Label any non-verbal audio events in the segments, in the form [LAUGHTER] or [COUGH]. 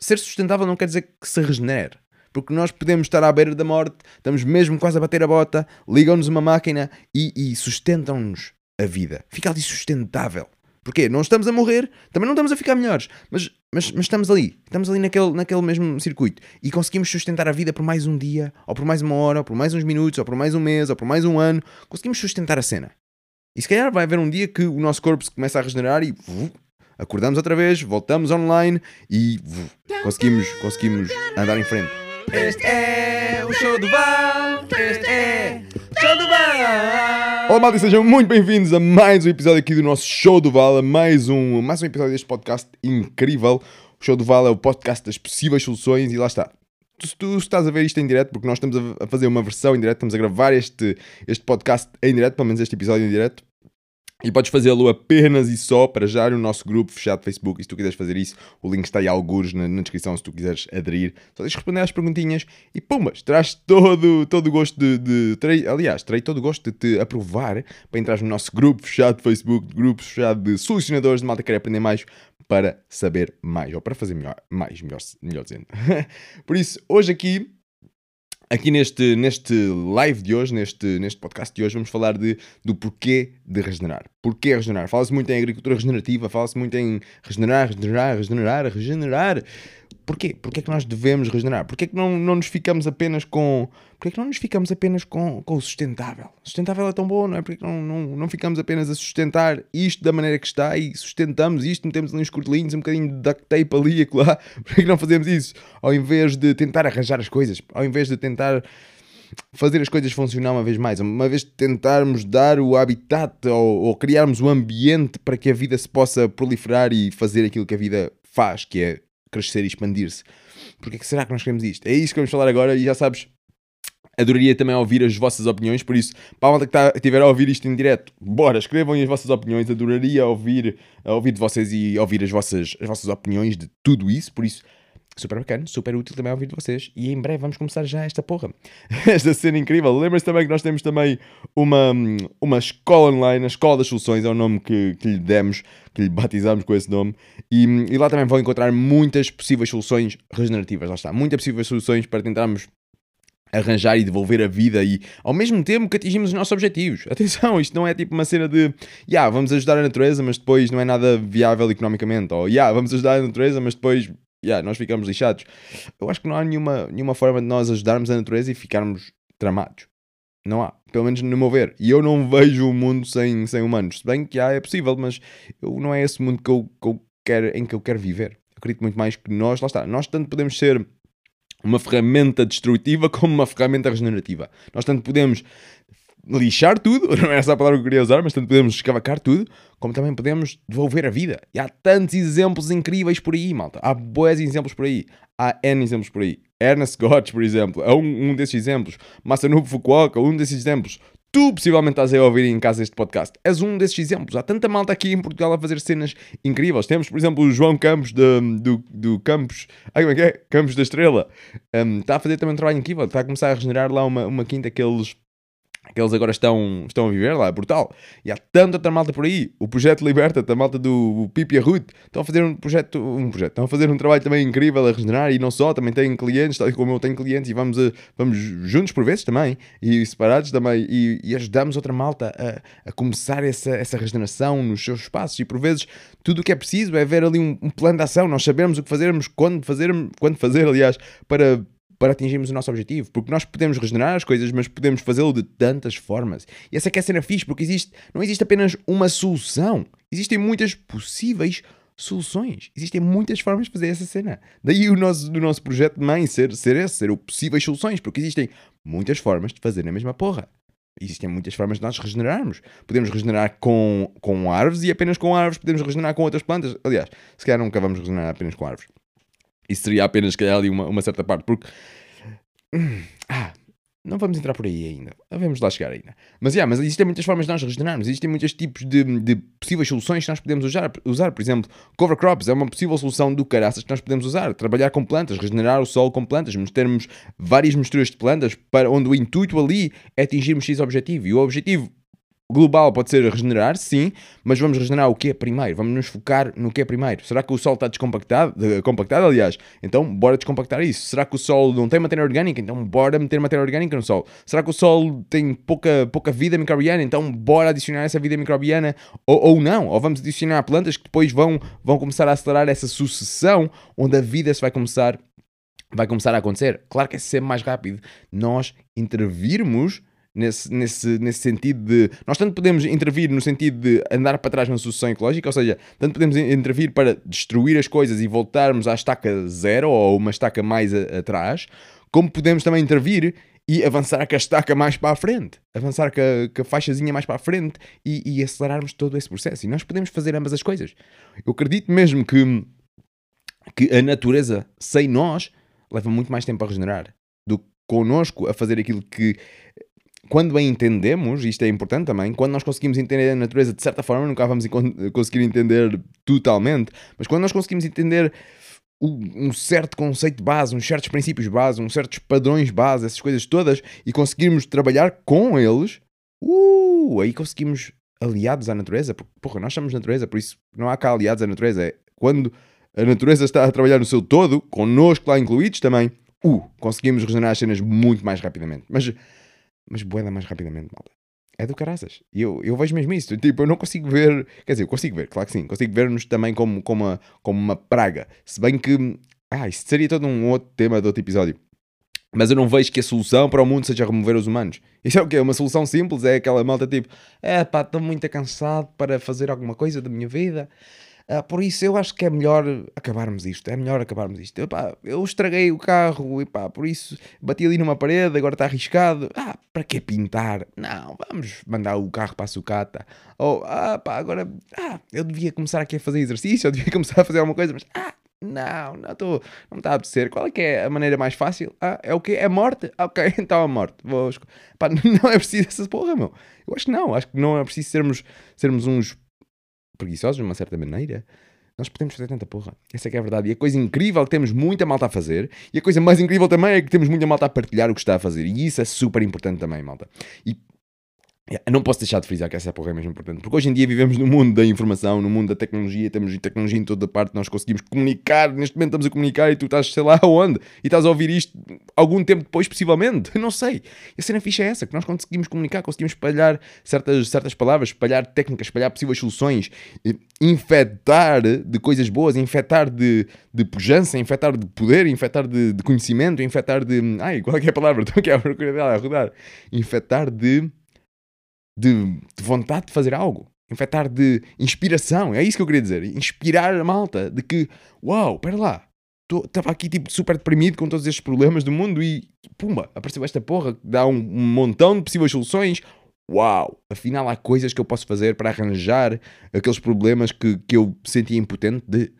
ser sustentável não quer dizer que se regenere. Porque nós podemos estar à beira da morte, estamos mesmo quase a bater a bota, ligam-nos uma máquina e, e sustentam-nos a vida. Fica ali sustentável. Porquê? Não estamos a morrer, também não estamos a ficar melhores, mas, mas, mas estamos ali, estamos ali naquele, naquele mesmo circuito e conseguimos sustentar a vida por mais um dia, ou por mais uma hora, ou por mais uns minutos, ou por mais um mês, ou por mais um ano. Conseguimos sustentar a cena. E se calhar vai haver um dia que o nosso corpo se começa a regenerar e uh, acordamos outra vez, voltamos online e conseguimos, conseguimos andar em frente. Este é o show do Val. Este é o show do Val. Olá, malta, sejam muito bem-vindos a mais um episódio aqui do nosso Show do Val, a mais um, mais um episódio deste podcast incrível. O Show do Val é o podcast das possíveis soluções e lá está. Tu, tu estás a ver isto em direto, porque nós estamos a, a fazer uma versão em direto, estamos a gravar este, este podcast em direto, pelo menos este episódio em direto. E podes fazê-lo apenas e só para já no nosso grupo fechado de Facebook. E se tu quiseres fazer isso, o link está aí alguns na, na descrição se tu quiseres aderir. Só deixa responder às perguntinhas e pumbas, traz todo, todo o gosto de. de terei, aliás, terei todo o gosto de te aprovar para entrar no nosso grupo fechado de Facebook, grupo fechado de solucionadores de malta que quer aprender mais para saber mais, ou para fazer melhor, mais, melhor, melhor dizendo. [LAUGHS] Por isso, hoje aqui Aqui neste, neste live de hoje, neste, neste podcast de hoje, vamos falar de, do porquê de regenerar. Porquê regenerar? Fala-se muito em agricultura regenerativa, fala-se muito em regenerar, regenerar, regenerar, regenerar. Porquê? Porquê é que nós devemos regenerar? Porquê é que não, não nos ficamos apenas com. Porquê é que não nos ficamos apenas com, com o sustentável? O sustentável é tão bom, não é? Porquê é que não, não, não ficamos apenas a sustentar isto da maneira que está e sustentamos isto, metemos ali uns cortelinhos, um bocadinho de duct tape ali e lá? [LAUGHS] Porquê é que não fazemos isso? Ao invés de tentar arranjar as coisas, ao invés de tentar fazer as coisas funcionar uma vez mais, uma vez de tentarmos dar o habitat ou, ou criarmos o ambiente para que a vida se possa proliferar e fazer aquilo que a vida faz, que é crescer e expandir-se. Porquê que será que nós queremos isto? É isso que vamos falar agora e já sabes, adoraria também ouvir as vossas opiniões, por isso, para a malta que tá, estiver a ouvir isto em direto, bora, escrevam as vossas opiniões, adoraria ouvir, ouvir de vocês e ouvir as vossas, as vossas opiniões de tudo isso, por isso, super bacana, super útil também ouvir de vocês. E em breve vamos começar já esta porra. [LAUGHS] esta cena incrível. Lembra-se também que nós temos também uma, uma escola online, a Escola das Soluções, é o nome que, que lhe demos, que lhe batizamos com esse nome. E, e lá também vão encontrar muitas possíveis soluções regenerativas. Lá está, muitas possíveis soluções para tentarmos arranjar e devolver a vida e ao mesmo tempo que atingimos os nossos objetivos. [LAUGHS] Atenção, isto não é tipo uma cena de yeah, vamos ajudar a natureza, mas depois não é nada viável economicamente, ou yeah, vamos ajudar a natureza, mas depois yeah, nós ficamos lixados. Eu acho que não há nenhuma, nenhuma forma de nós ajudarmos a natureza e ficarmos tramados. Não há, pelo menos no meu ver. E eu não vejo o mundo sem, sem humanos. Se bem que há, é possível, mas eu, não é esse mundo que eu, que eu quero, em que eu quero viver. Eu acredito muito mais que nós, lá está, nós tanto podemos ser uma ferramenta destrutiva [LAUGHS] como uma ferramenta regenerativa. Nós tanto podemos lixar tudo, [LAUGHS] não é essa a palavra que eu queria usar, mas tanto podemos escavacar tudo, como também podemos devolver a vida. E há tantos exemplos incríveis por aí, malta. Há boas exemplos por aí. Há N exemplos por aí. Ernest Gotch, por exemplo, é um, um desses exemplos. Masanobu Fukuoka, um desses exemplos. Tu possivelmente estás a ouvir em casa este podcast. És um desses exemplos. Há tanta malta aqui em Portugal a fazer cenas incríveis. Temos, por exemplo, o João Campos de, do, do Campos. Ai, como é que é? Campos da Estrela. Um, está a fazer também um trabalho incrível. Está a começar a regenerar lá uma, uma quinta que eles que eles agora estão, estão a viver lá, é brutal. E há tanta outra malta por aí. O projeto Liberta, a malta do Pipi a Ruth, estão a fazer um projeto, um projeto, estão a fazer um trabalho também incrível a regenerar e não só, também têm clientes, tal como eu tenho clientes e vamos, a, vamos juntos por vezes também e separados também e, e ajudamos outra malta a, a, começar essa, essa regeneração nos seus espaços e por vezes tudo o que é preciso é ver ali um, um plano de ação, nós sabemos o que fazermos, quando fazer, quando fazer aliás, para para atingirmos o nosso objetivo. Porque nós podemos regenerar as coisas, mas podemos fazê-lo de tantas formas. E essa é que é a cena fixe, porque existe, não existe apenas uma solução. Existem muitas possíveis soluções. Existem muitas formas de fazer essa cena. Daí o nosso, o nosso projeto de mãe ser, ser esse, ser o possíveis soluções, porque existem muitas formas de fazer a mesma porra. Existem muitas formas de nós regenerarmos. Podemos regenerar com, com árvores e apenas com árvores podemos regenerar com outras plantas. Aliás, se calhar nunca vamos regenerar apenas com árvores. Isso seria apenas, calhar, ali uma, uma certa parte. Porque. Hum, ah, não vamos entrar por aí ainda. Vamos lá chegar ainda. Mas, yeah, mas existem muitas formas de nós regenerarmos. Existem muitos tipos de, de possíveis soluções que nós podemos usar, usar. Por exemplo, cover crops é uma possível solução do caraças que nós podemos usar. Trabalhar com plantas, regenerar o solo com plantas, termos várias misturas de plantas para onde o intuito ali é atingirmos X objetivo. E o objetivo global pode ser regenerar, sim, mas vamos regenerar o que é primeiro? Vamos nos focar no que é primeiro. Será que o Sol está descompactado? De, compactado, aliás. Então, bora descompactar isso. Será que o Sol não tem matéria orgânica? Então, bora meter matéria orgânica no Sol. Será que o Sol tem pouca, pouca vida microbiana? Então, bora adicionar essa vida microbiana ou, ou não? Ou vamos adicionar plantas que depois vão, vão começar a acelerar essa sucessão onde a vida se vai começar vai começar a acontecer. Claro que é sempre mais rápido nós intervirmos nesse, nesse, nesse sentido de. Nós tanto podemos intervir no sentido de andar para trás na sucessão ecológica, ou seja, tanto podemos intervir para destruir as coisas e voltarmos à estaca zero ou uma estaca mais a, atrás, como podemos também intervir e avançar com a estaca mais para a frente, avançar com a, com a faixazinha mais para a frente e, e, acelerarmos todo esse processo. E nós podemos fazer ambas as coisas. Eu acredito mesmo que, que a natureza, sem nós, leva muito mais tempo a regenerar do que connosco a fazer aquilo que quando a entendemos, isto é importante também, quando nós conseguimos entender a natureza de certa forma, nunca vamos conseguir entender totalmente, mas quando nós conseguimos entender um certo conceito base, uns certos princípios base, uns certos padrões base, essas coisas todas, e conseguirmos trabalhar com eles, uh, aí conseguimos aliados à natureza, porque, porra, nós somos natureza, por isso não há cá aliados à natureza, é quando a natureza está a trabalhar no seu todo, connosco lá incluídos também, uh, conseguimos regenerar as cenas muito mais rapidamente. Mas mas boeda mais rapidamente, malta. É do caraças. E eu, eu vejo mesmo isso. Tipo, eu não consigo ver. Quer dizer, eu consigo ver, claro que sim. Consigo ver-nos também como, como, uma, como uma praga. Se bem que. Ah, isso seria todo um outro tema de outro episódio. Mas eu não vejo que a solução para o mundo seja remover os humanos. [LAUGHS] Isso é o quê? Uma solução simples? É aquela malta tipo: é pá, estou muito cansado para fazer alguma coisa da minha vida. Uh, por isso eu acho que é melhor acabarmos isto. É melhor acabarmos isto. Epá, eu estraguei o carro, epá, por isso bati ali numa parede, agora está arriscado. Ah, para que pintar? Não, vamos mandar o carro para a sucata. Ou, ah, pá, agora, ah, eu devia começar aqui a fazer exercício, eu devia [LAUGHS] começar a fazer alguma coisa, mas, ah, não, não estou, não está a apetecer. Qual é que é a maneira mais fácil? Ah, é o quê? É morte? Ok, [LAUGHS] então a morte. Vou... Pá, [LAUGHS] não é preciso essa porra, meu. Eu acho que não, acho que não é preciso sermos, sermos uns preguiçosos de uma certa maneira, nós podemos fazer tanta porra. Essa é que é a verdade. E a coisa incrível é que temos muita malta a fazer, e a coisa mais incrível também é que temos muita malta a partilhar o que está a fazer. E isso é super importante também, malta. E não posso deixar de frisar que essa porra é mesmo importante, porque hoje em dia vivemos no mundo da informação, no mundo da tecnologia, temos tecnologia em toda parte, nós conseguimos comunicar, neste momento estamos a comunicar e tu estás, sei lá [LAUGHS] onde, e estás a ouvir isto algum tempo depois, possivelmente, [LAUGHS] não sei. A cena ficha é essa, que nós conseguimos comunicar, conseguimos espalhar certas, certas palavras, espalhar técnicas, espalhar possíveis soluções, infectar de coisas boas, infectar de, de pujança, infectar de poder, infectar de, de conhecimento, infectar de... Ai, qual é, é a palavra? [LAUGHS] Estou aqui a procurar dela, a rodar. Infectar de de, de vontade de fazer algo, infectar de inspiração. É isso que eu queria dizer. Inspirar a malta de que, uau, espera lá, estava aqui tipo super deprimido com todos estes problemas do mundo e pumba, apareceu esta porra que dá um, um, montão de possíveis soluções. Uau, afinal há coisas que eu posso fazer para arranjar aqueles problemas que, que eu sentia impotente de.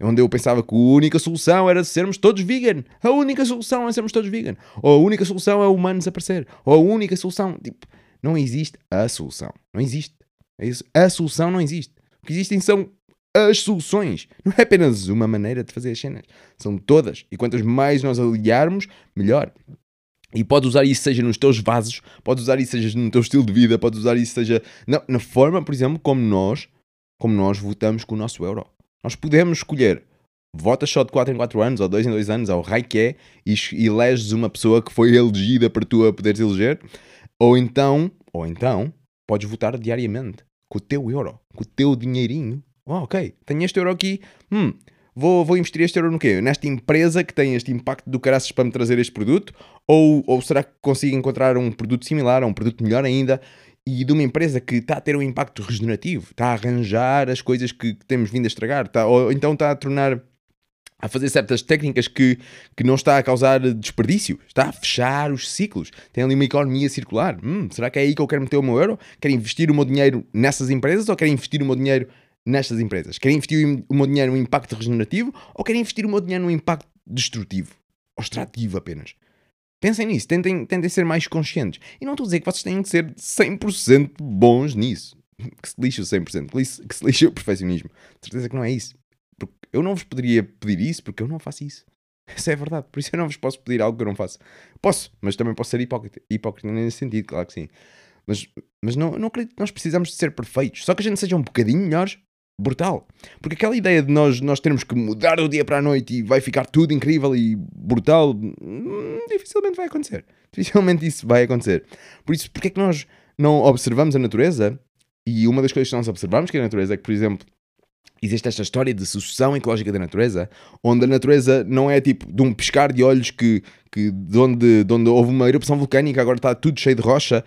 Onde eu pensava que a única solução era sermos todos vegan. A única solução é sermos todos vegan. Ou a única solução é o humano desaparecer. Ou a única solução. Tipo, não existe a solução. Não existe. É. A solução não existe. O que existem são as soluções. Não é apenas uma maneira de fazer as cenas. São todas. E quantas mais nós aliarmos, melhor. E podes usar isso seja nos teus vasos, podes usar isso seja no teu estilo de vida, podes usar isso seja na, na forma, por exemplo, como nós, como nós votamos com o nosso euro. Nós podemos escolher votas só de 4 em 4 anos, ou 2 em 2 anos, ao raio que é, e eleges uma pessoa que foi elegida para tu a poderes eleger, ou então, ou então, podes votar diariamente com o teu euro, com o teu dinheirinho. Oh, ok, tenho este euro aqui. Hum, vou, vou investir este euro no quê? Nesta empresa que tem este impacto do caraças para me trazer este produto? Ou, ou será que consigo encontrar um produto similar, um produto melhor ainda? E de uma empresa que está a ter um impacto regenerativo, está a arranjar as coisas que, que temos vindo a estragar, está, ou então está a tornar a fazer certas técnicas que, que não está a causar desperdício, está a fechar os ciclos, tem ali uma economia circular. Hum, será que é aí que eu quero meter o meu euro? Quero investir o meu dinheiro nessas empresas ou quero investir o meu dinheiro nestas empresas? Quero investir o meu dinheiro no impacto regenerativo ou quero investir o meu dinheiro no impacto destrutivo? Ou extrativo apenas? Pensem nisso, tentem, tentem ser mais conscientes. E não estou a dizer que vocês têm que ser 100% bons nisso. [LAUGHS] Que se lixe o 100%, que se, que se lixe o perfeccionismo. De certeza que não é isso. Eu não vos poderia pedir isso porque eu não faço isso. [LAUGHS] Essa é verdade. Por isso eu não vos posso pedir algo que eu não faço. Posso, mas também posso ser hipócrita. Hipócrita nesse sentido, claro que sim. Mas, mas não, não acredito que nós precisamos de ser perfeitos. Só que a gente seja um bocadinho melhores, brutal. Porque aquela ideia de nós, nós termos que mudar do dia para a noite e vai ficar tudo incrível e brutal, hum, dificilmente vai acontecer. [LAUGHS] Dificilmente isso vai acontecer. Por isso, porque é que nós não observamos a natureza? E uma das coisas que nós observamos que é a natureza é que, por exemplo, existe esta história de sucessão ecológica da natureza, onde a natureza não é tipo de um piscar de olhos que, que de, onde, de onde houve uma erupção vulcânica, agora está tudo cheio de rocha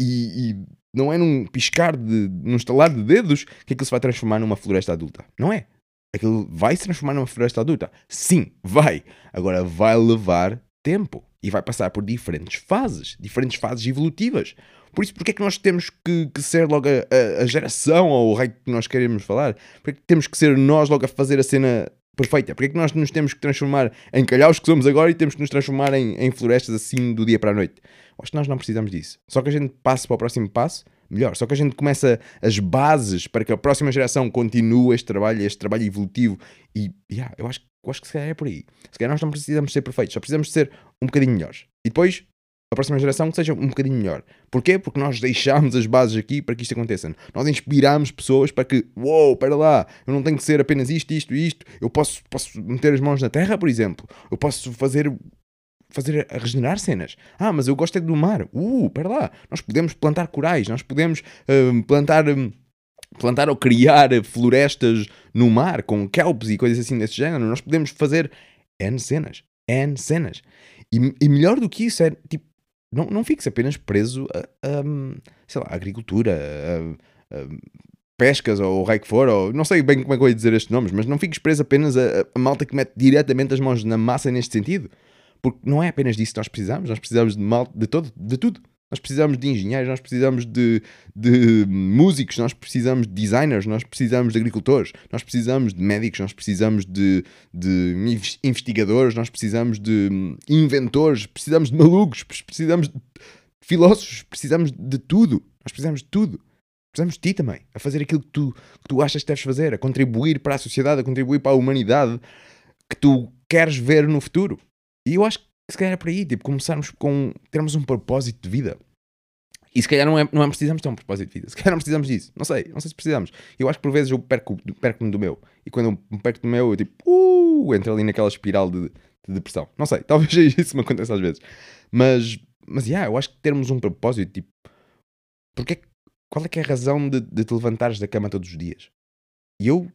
e, e não é num piscar de num estalar de dedos que aquilo se vai transformar numa floresta adulta. Não é. Aquilo vai se transformar numa floresta adulta. Sim, vai. Agora vai levar tempo e vai passar por diferentes fases, diferentes fases evolutivas. Por isso, porque é que nós temos que, que ser logo a, a, geração ou o rei que nós queremos falar? Porque é que temos que ser nós logo a fazer a cena perfeita? Porque é que nós nos temos que transformar em calhaus que somos agora e temos que nos transformar em, em florestas assim do dia para a noite? Acho que nós não precisamos disso. Só que a gente passe para o próximo passo, melhor. Só que a gente começa as bases para que a próxima geração continue este trabalho, este trabalho evolutivo. E yeah, eu, acho, eu acho que se calhar é por aí. Se calhar nós não precisamos ser perfeitos, só precisamos ser um bocadinho melhores. E depois a próxima geração que seja um bocadinho melhor. Porquê? Porque nós deixámos as bases aqui para que isto aconteça. Nós inspiramos pessoas para que, uou, wow, lá, eu não tenho que ser apenas isto, isto e isto. Eu posso, posso meter as mãos na terra, por exemplo. Eu posso fazer fazer regenerar cenas. Ah, mas eu gosto é do mar. Uh, espera lá. Nós podemos plantar corais, nós podemos uh, plantar... Um, plantar ou criar florestas no mar com kelps e coisas assim desse género. Nós podemos fazer N cenas. N cenas. E, e melhor do que isso é, tipo, não, não fiques apenas preso a, a sei lá, a agricultura, a, a, pescas ou o rei que for, ou não sei bem como é que eu ia dizer estes nomes, mas não fiques preso apenas a, a malta que mete diretamente as mãos na massa neste sentido. Porque não é apenas disso que nós precisamos, nós precisamos de mal de todo, de tudo. Nós precisamos de engenheiros, nós precisamos de, de músicos, nós precisamos de designers, nós precisamos de agricultores, nós precisamos de médicos, nós precisamos de, de investigadores, nós precisamos de inventores, precisamos de malucos, precisamos de filósofos, precisamos de tudo. Nós precisamos de tudo. Precisamos de ti também, a fazer aquilo que tu, que tu achas que deves fazer, a contribuir para a sociedade, a contribuir para a humanidade que tu queres ver no futuro. E eu acho que se calhar é por aí, tipo, começarmos com termos um propósito de vida. E se calhar não é, não é precisamos ter um propósito de vida. Se calhar não precisamos disso. Não sei, não sei se precisamos. Eu acho que por vezes eu perco, perco-me do meu. E quando eu me perco do meu, eu tipo, uh, entro ali naquela espiral de, de depressão. Não sei, [LAUGHS] talvez isso me aconteça às vezes. Mas, mas, yeah, eu acho que termos um propósito, tipo, porque, qual é que é a razão de, de te levantares da cama todos os dias? E eu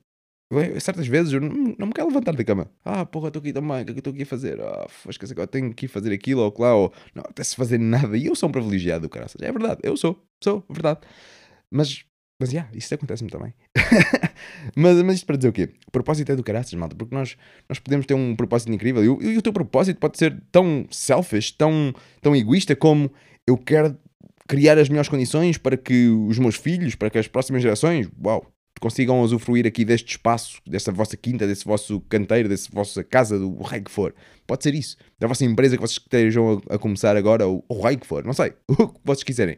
eu, certas vezes eu não, me quero levantar da cama. Ah, porra, estou aqui também, o que é que estou aqui a fazer? Ah, esqueci agora tenho que fazer aquilo ou lá, ou não até-se fazer nada. E eu sou um privilegiado, caraças. É verdade, eu sou, sou, verdade. Mas, mas, já, yeah, isso acontece-me também. [LAUGHS] mas, mas isto para dizer o quê? O propósito é do caraças, malta, porque nós, nós podemos ter um propósito incrível e, e, e o teu propósito pode ser tão selfish, tão, tão egoísta como eu quero criar as melhores condições para que os meus filhos, para que as próximas gerações, uau, consigam usufruir aqui deste espaço, desta vossa quinta, desse vosso canteiro, dessa vossa casa, do rei que for. Pode ser isso. Da vossa empresa que vocês estejam a, a começar agora, ou o rei que for, não sei, [LAUGHS] o que vocês quiserem.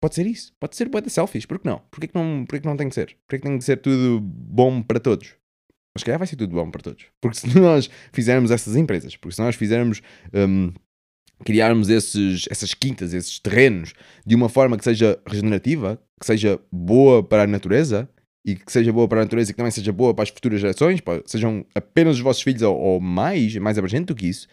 Pode ser isso. Pode ser boa de selfies. Por que não? Por que não, não tem que ser? Por que tem que ser tudo bom para todos? Mas calhar vai ser tudo bom para todos. Porque se [LAUGHS] nós fizermos essas empresas, porque se nós fizermos. Um, criarmos esses, essas quintas, esses terrenos de uma forma que seja regenerativa, que seja boa para a natureza, e que seja boa para a natureza e que também seja boa para as futuras gerações, sejam apenas os vossos filhos ou, ou, mais, mais abrangente do que isso,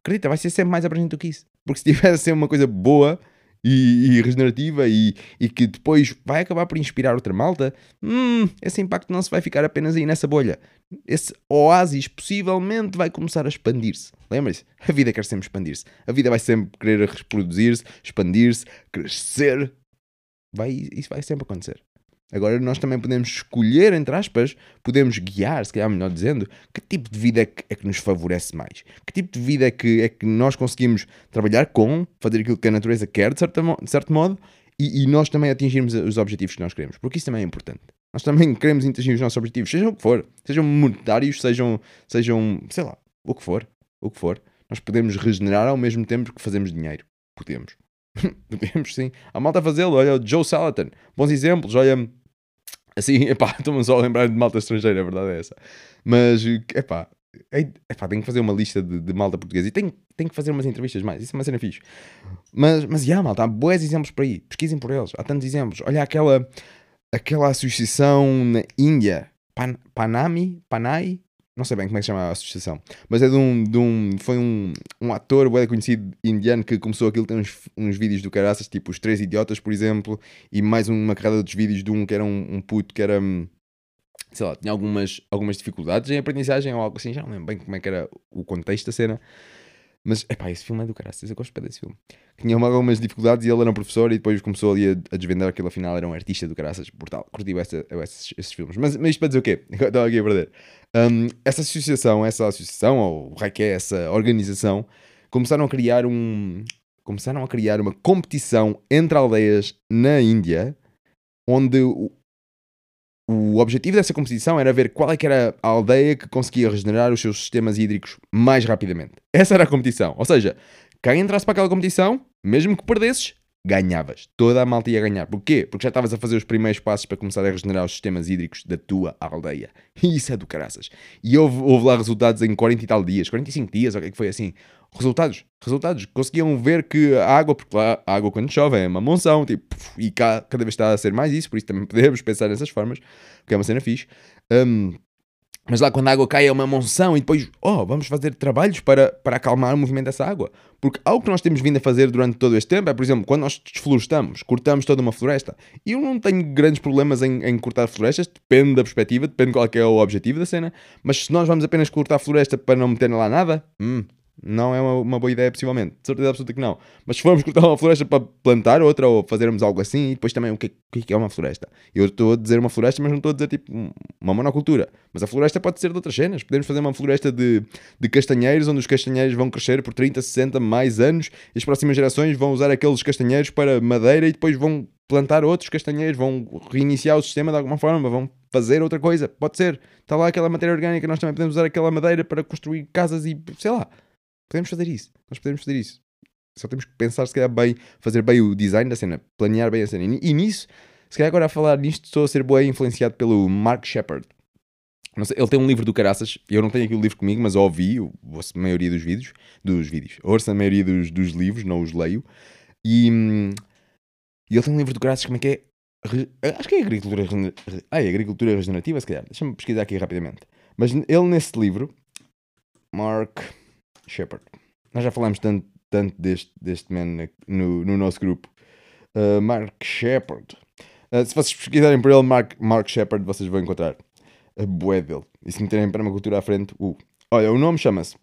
acredita, vai ser sempre mais abrangente do que isso. Porque se tiver [LAUGHS] a ser uma coisa boa e, e, regenerativa e, e que depois vai acabar por inspirar outra malta, hum, esse impacto não se vai ficar apenas aí nessa bolha. Esse oásis possivelmente vai começar a expandir-se. Lembre-se, a vida quer sempre expandir-se. A vida vai sempre querer reproduzir-se, expandir-se, crescer. Vai, isso vai sempre acontecer. Agora nós também podemos escolher, entre aspas, podemos guiar, se calhar melhor dizendo, que tipo de vida é que, é que nos favorece mais. Que tipo de vida é que, é que nós conseguimos trabalhar com, fazer aquilo que a natureza quer, de, certa, de certo modo, e, e, nós também atingirmos os objetivos que nós queremos. Porque isso também é importante. Nós também [LAUGHS] queremos atingir os nossos objetivos, sejam o que for. Sejam monetários, sejam, sejam, sei lá, o que for. O que for. Nós podemos regenerar ao mesmo tempo que fazemos dinheiro. Podemos. [LAUGHS] Podemos, sim. A malta a fazê-lo. Olha o Joe Salatin. Bons exemplos. Olha Assim, [LAUGHS] epá, estou-me só a lembrar de malta estrangeira, a verdade é essa. Mas, epá, Ei, epá, tenho que fazer uma lista de, de malta portuguesa e tenho, tenho que fazer umas entrevistas mais. Isso é uma cena fixe. Mas, mas, já, malta, há boas exemplos por aí. Pesquisem por eles. Há tantos exemplos. Olha aquela, aquela associação na Índia, Pan, Panami, Panai, não sei bem como é que se chama a associação, mas é de um, de um foi um, um ator bem conhecido indiano que começou aquilo, tem uns, uns vídeos do caraças, tipo Os Três Idiotas, por exemplo, e mais uma carrada de outros vídeos de um que era um, um puto que era, hum, sei lá, tinha algumas, algumas dificuldades em aprendizagem ou algo assim, já não lembro bem como é que era o contexto da cena, mas, epá, esse filme é do caraças, eu gosto bem desse filme. Tinha algumas dificuldades e ele era um professor e depois começou ali a, a desvendar que ele afinal era um artista do caraças, brutal. Curti essa, esses, esses filmes. Mas, mas isto para dizer o quê? [LAUGHS] Estava aqui a perder. Um, essa associação, essa associação, ou o que é essa organização, começaram a criar um... Começaram a criar uma competição entre aldeias na Índia, onde o, objetivo dessa competição era ver qual é que era a aldeia que conseguia regenerar os seus sistemas hídricos mais rapidamente. Essa era a competição. Ou seja, quem entrasse para aquela competição, mesmo que perdesses, ganhavas. Toda a malta ia ganhar. Porquê? Porque já estavas a fazer os primeiros passos para começar a regenerar os sistemas hídricos da tua aldeia. E [LAUGHS] isso é do caraças. E houve, houve lá resultados em 40 e tal dias, 45 dias, ou o que é que foi assim. Resultados, resultados. Conseguiam ver que a água, porque lá a água quando chove é uma monção, tipo, e cá cada vez está a ser mais isso, por isso também [LAUGHS] podemos pensar nessas formas, porque é uma cena fixe. Um, mas lá quando a água cai é uma monção e depois, oh, vamos fazer trabalhos para, para acalmar o movimento dessa água. Porque algo que nós temos vindo a fazer durante todo este tempo é, por exemplo, quando nós desflorestamos, cortamos toda uma floresta. E eu não tenho grandes problemas em, em cortar florestas, depende da perspectiva, depende qual é, o objetivo da cena. Mas se nós vamos apenas cortar floresta para não meter lá nada, hum, não é uma, uma, boa ideia, possivelmente. De certeza absoluta que não. Mas se formos cortar uma floresta para plantar outra ou fazermos algo assim, e depois também o que, o que é uma floresta? Eu estou a dizer uma floresta, mas não estou a dizer tipo uma monocultura. Mas a floresta pode ser de outras cenas. Podemos fazer uma floresta de, de castanheiros, onde os castanheiros vão crescer por 30, 60, mais anos, e as próximas gerações vão usar aqueles castanheiros para madeira e depois vão plantar outros castanheiros, vão reiniciar o sistema de alguma forma, vão fazer outra coisa. Pode ser. Está lá aquela matéria orgânica, nós também podemos usar aquela madeira para construir casas e sei lá. Podemos fazer isso. Nós podemos fazer isso. Só temos que pensar, se calhar, bem, fazer bem o design da cena, planear bem a cena. E, nisso, se calhar agora a falar nisto, estou a ser bem influenciado pelo Mark Shepard. Sei, ele tem um livro do Caraças, eu não tenho aqui o livro comigo, mas ouvi a maioria dos vídeos, dos vídeos, ouço a maioria dos, dos livros, não os leio. E, ele tem um livro do Caraças, como é que é? Acho que é agricultura, é agricultura regenerativa, se calhar. Deixa-me pesquisar aqui rapidamente. Mas ele nesse livro, Mark Shepard. Nós já falámos tanto, tanto deste, deste man no, no nosso grupo. Uh, Mark Shepard. Uh, se vocês pesquisarem por ele, Mark, Mark Shepard, vocês vão encontrar a bué dele. E se meterem permacultura à frente, uh. Olha, o nome chama-se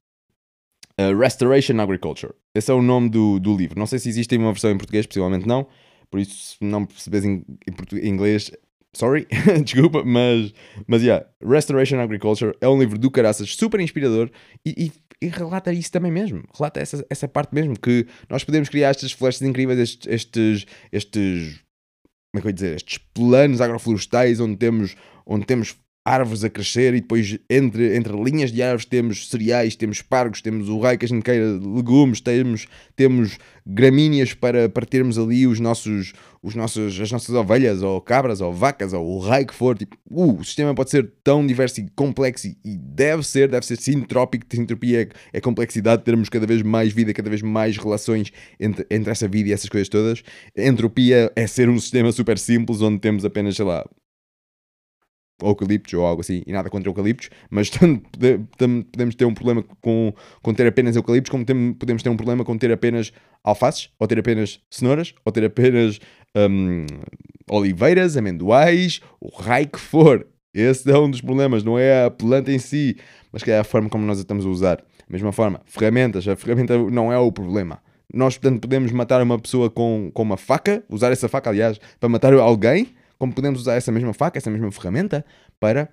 uh, Restoration Agriculture. Esse é o nome do, do livro. Não sei se existe uma versão em português, possivelmente não. Por isso, se não percebes em, em inglês, sorry, [LAUGHS] desculpa, mas, mas yeah, Restoration Agriculture é um livro do caraças super inspirador e, e e relata isso também mesmo. Relata essa, essa parte mesmo, que nós podemos criar estas florestas incríveis, estes, estes, estes como é que eu ia dizer, estes planos agroflorestais onde temos, onde temos árvores a crescer e depois entre, entre linhas de árvores temos cereais, temos pargos, temos o raio que a gente queira, legumes, temos, temos gramíneas para, para termos ali os nossos, os nossos, as nossas ovelhas, ou cabras, ou vacas, ou o raio que for. Tipo, uh, o sistema pode ser tão diverso e complexo e deve ser, deve ser sintrópico. Sintropia é, é complexidade, termos cada vez mais vida, cada vez mais relações entre, entre essa vida e essas coisas todas. Entropia é ser um sistema super simples onde temos apenas, sei lá, eucaliptos ou algo assim, e nada contra eucaliptos, mas [LAUGHS] tanto podemos ter um problema com, com ter apenas eucaliptos, como tem, podemos ter um problema com ter apenas alfaces, ou ter apenas cenouras, ou ter apenas um, oliveiras, amendoais, o raio que for. Esse é um dos problemas, não é a planta em si, mas que é a forma como nós a estamos a usar. Mesma forma, ferramentas, a ferramenta não é o problema. Nós, portanto, podemos matar uma pessoa com, com uma faca, usar essa faca, aliás, para matar alguém, como podemos usar essa mesma faca, essa mesma ferramenta para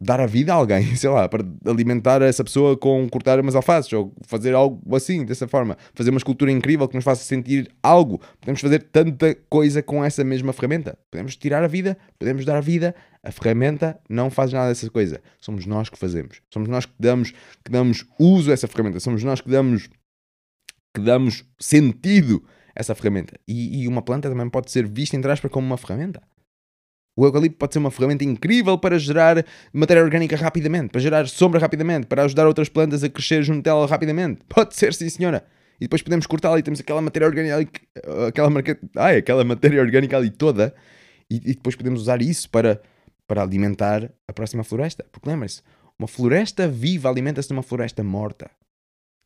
dar a vida a alguém, [LAUGHS] sei lá, para alimentar essa pessoa com cortar umas alfaces ou fazer algo assim, dessa forma, fazer uma escultura incrível que nos faça sentir algo. Podemos fazer tanta coisa com essa mesma ferramenta. Podemos tirar a vida, podemos dar a vida. A ferramenta não faz nada dessa coisa. Somos nós que fazemos. Somos nós que damos, que damos uso a essa ferramenta. Somos nós que damos que damos sentido a essa ferramenta. E, e uma planta também pode ser vista, entre aspas, como uma ferramenta. O eucalipto pode ser uma ferramenta incrível para gerar matéria orgânica rapidamente, para gerar sombra rapidamente, para ajudar outras plantas a crescer junto dela rapidamente. [LAUGHS] Pode ser, sim senhora. E depois podemos cortá-la e temos aquela matéria orgânica ali, aquela, marca, ai, aquela matéria orgânica ali toda e, e depois podemos usar isso para, para alimentar a próxima floresta. Porque lembrem-se, uma floresta viva alimenta-se de uma floresta morta.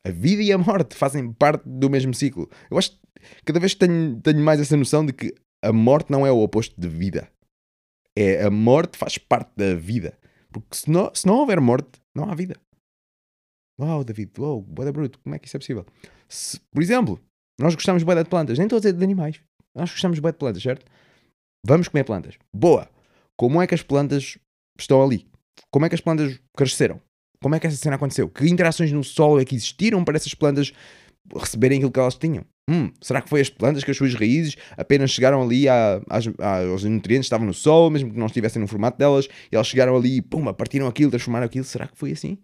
A vida e a morte fazem parte do mesmo ciclo. Eu acho que cada vez tenho, tenho mais essa noção de que a morte não é o oposto de vida. É a morte faz parte da vida. Porque se não, se não houver morte, não há vida. Uau, David, uau, boa bruto, como é que isso é possível? Se, por exemplo, nós gostamos de de plantas, nem estou a dizer de animais. Nós gostamos de de plantas, certo? Vamos comer plantas. Boa! Como é que as plantas estão ali? Como é que as plantas cresceram? Como é que essa cena aconteceu? Que interações no solo é que existiram para essas plantas receberem aquilo que elas tinham? Hum, será que foi as plantas que as suas raízes apenas chegaram ali a, a, aos nutrientes que estavam no solo, mesmo que não estivessem no formato delas, e elas chegaram ali e partiram aquilo, transformaram aquilo? Será que foi assim?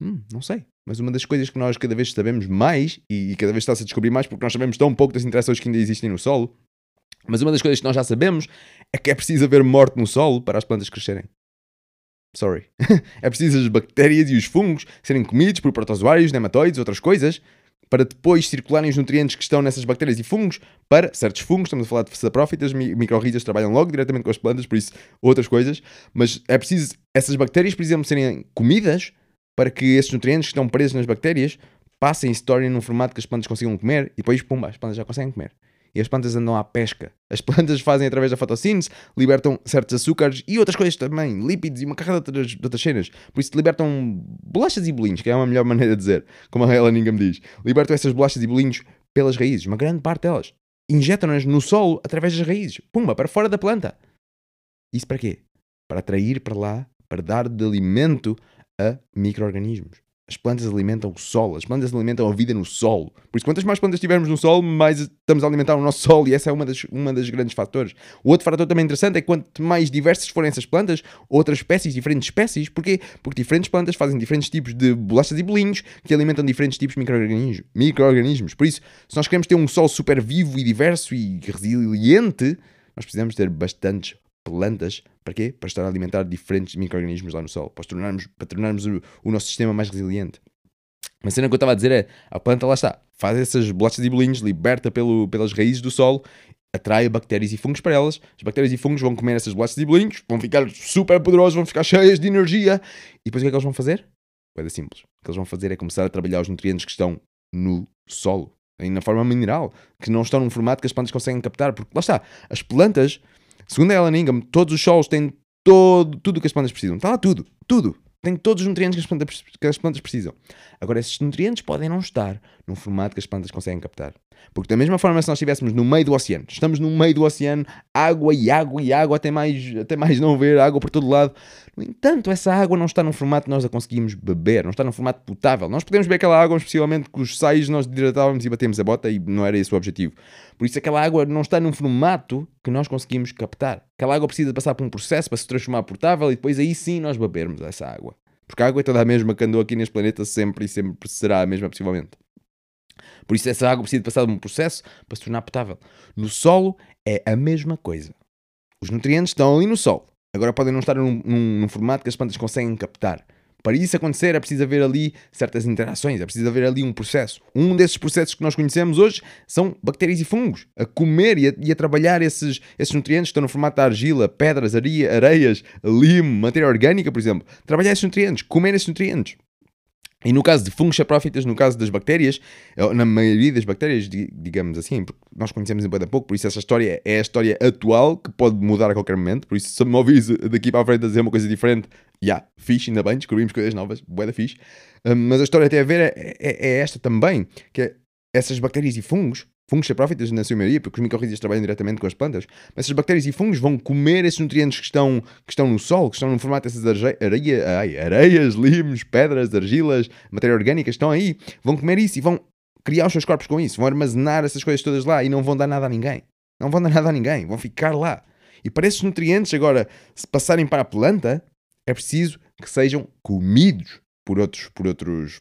Hum, não sei. Mas uma das coisas que nós cada vez sabemos mais, e, e cada vez está-se a descobrir mais, porque nós sabemos tão pouco das interações que ainda existem no solo, mas uma das coisas que nós já sabemos é que é preciso haver morte no solo para as plantas crescerem. Sorry. [LAUGHS] é preciso as bactérias e os fungos serem comidos por protozoários, nematóides, outras coisas, para depois circularem os nutrientes que estão nessas bactérias e fungos para certos fungos. Estamos a falar de saprófitas, micro-rídeas trabalham logo diretamente com as plantas, por isso outras coisas. Mas é preciso, essas bactérias precisam serem comidas para que esses nutrientes que estão presos nas bactérias passem e se tornem num formato que as plantas consigam comer e depois, pumba, as plantas já conseguem comer e as plantas andam à pesca. As [LAUGHS] plantas fazem através da fotossíntese, libertam certos açúcares e outras coisas também, lípidos e uma carrada de outras, de outras cenas. Por isso libertam bolachas e bolinhos, que é uma melhor [LAUGHS] maneira de dizer, como a Ela Ninguém me diz. Libertam essas bolachas e bolinhos pelas raízes, uma grande parte delas. Injetam-nas no solo através das raízes. Pumba, para fora da planta. Isso para quê? Para atrair para lá, para dar de alimento a micro-organismos. As plantas alimentam o solo, as plantas alimentam a vida no solo. Por isso, quantas mais plantas tivermos no solo, mais estamos a alimentar o nosso solo, e essa é uma das, uma das grandes fatores. O outro fator também interessante é que quanto mais diversas forem essas plantas, outras espécies, diferentes espécies, porquê? Porque diferentes plantas fazem diferentes tipos de bolachas e bolinhos que alimentam diferentes tipos de micro-organismos. Micro Por isso, se nós queremos ter um solo super vivo e diverso e resiliente, nós precisamos ter bastantes plantas, para quê? Para estar a alimentar diferentes micro-organismos lá no solo, para tornarmos, para tornarmos o, o nosso sistema mais resiliente. Mas a cena que eu estava a dizer é, a planta lá está, faz essas bolachas e bolinhos, liberta pelo, pelas raízes do solo, atrai bactérias e fungos para elas, as bactérias e fungos vão comer essas bolachas e bolinhos, vão ficar super poderosos, vão ficar cheias de energia, e depois o que é que eles vão fazer? Coisa simples. O que eles vão fazer é começar a trabalhar os nutrientes que estão no solo, na forma mineral, que não estão num formato que as plantas conseguem captar, porque lá está, as plantas Segundo a Ellen Ingham, todos os solos têm todo, tudo o que as plantas precisam. Está lá tudo, tudo. Tem todos os nutrientes que as, plantas, que as plantas precisam. Agora, esses nutrientes podem não estar num formato que as plantas conseguem captar. Porque da mesma forma, se nós estivéssemos no meio do oceano, estamos no meio do oceano, água e água e água, até mais, até mais não ver água por todo lado. No entanto, essa água não está num formato que nós a conseguimos beber, não está num formato potável. Nós podemos beber aquela água, especialmente com os sais nós hidratávamos e batemos a bota e não era esse o objetivo. Por isso, aquela água não está num formato que nós conseguimos captar. Aquela água precisa passar por um processo para se transformar potável e depois aí sim nós bebermos essa água. Porque a água é toda a mesma que andou aqui neste planeta sempre e sempre será a mesma, possivelmente. Por isso, essa água precisa passar de um processo para se tornar potável. No solo é a mesma coisa. Os nutrientes estão ali no solo. Agora podem não estar num, num, num formato que as plantas conseguem captar. Para isso acontecer é preciso haver ali certas interações, é preciso haver ali um processo. Um desses processos que nós conhecemos hoje são bactérias e fungos, a comer e a, e a trabalhar esses, esses nutrientes que estão no formato de argila, pedras, areia, areias, limo, matéria orgânica, por exemplo. Trabalhar esses nutrientes, comer esses nutrientes. E no caso de fungos saprófitas, no caso das bactérias, na maioria das bactérias, digamos assim, porque nós conhecemos em pouco, por isso essa história é a história atual que pode mudar a qualquer momento. Por isso, se me ouvis daqui para a frente a dizer uma coisa diferente, já, yeah, fixe, ainda bem, descobrimos coisas novas, bué fixe. Um, mas a história tem a ver é, é, é esta também, que é essas bactérias e fungos fungos saprófitas na sua maioria, porque os micorrídeos trabalham diretamente com as plantas, mas essas bactérias e fungos vão comer esses nutrientes que estão, que estão no solo, que estão no formato dessas areia, ai, areias, limos, pedras, argilas, matéria orgânica, estão aí, vão comer isso e vão criar os seus corpos com isso, vão armazenar essas coisas todas lá e não vão dar nada a ninguém. Não vão dar nada a ninguém, vão ficar lá. E para esses nutrientes agora se passarem para a planta, é preciso que sejam comidos por outros, por outros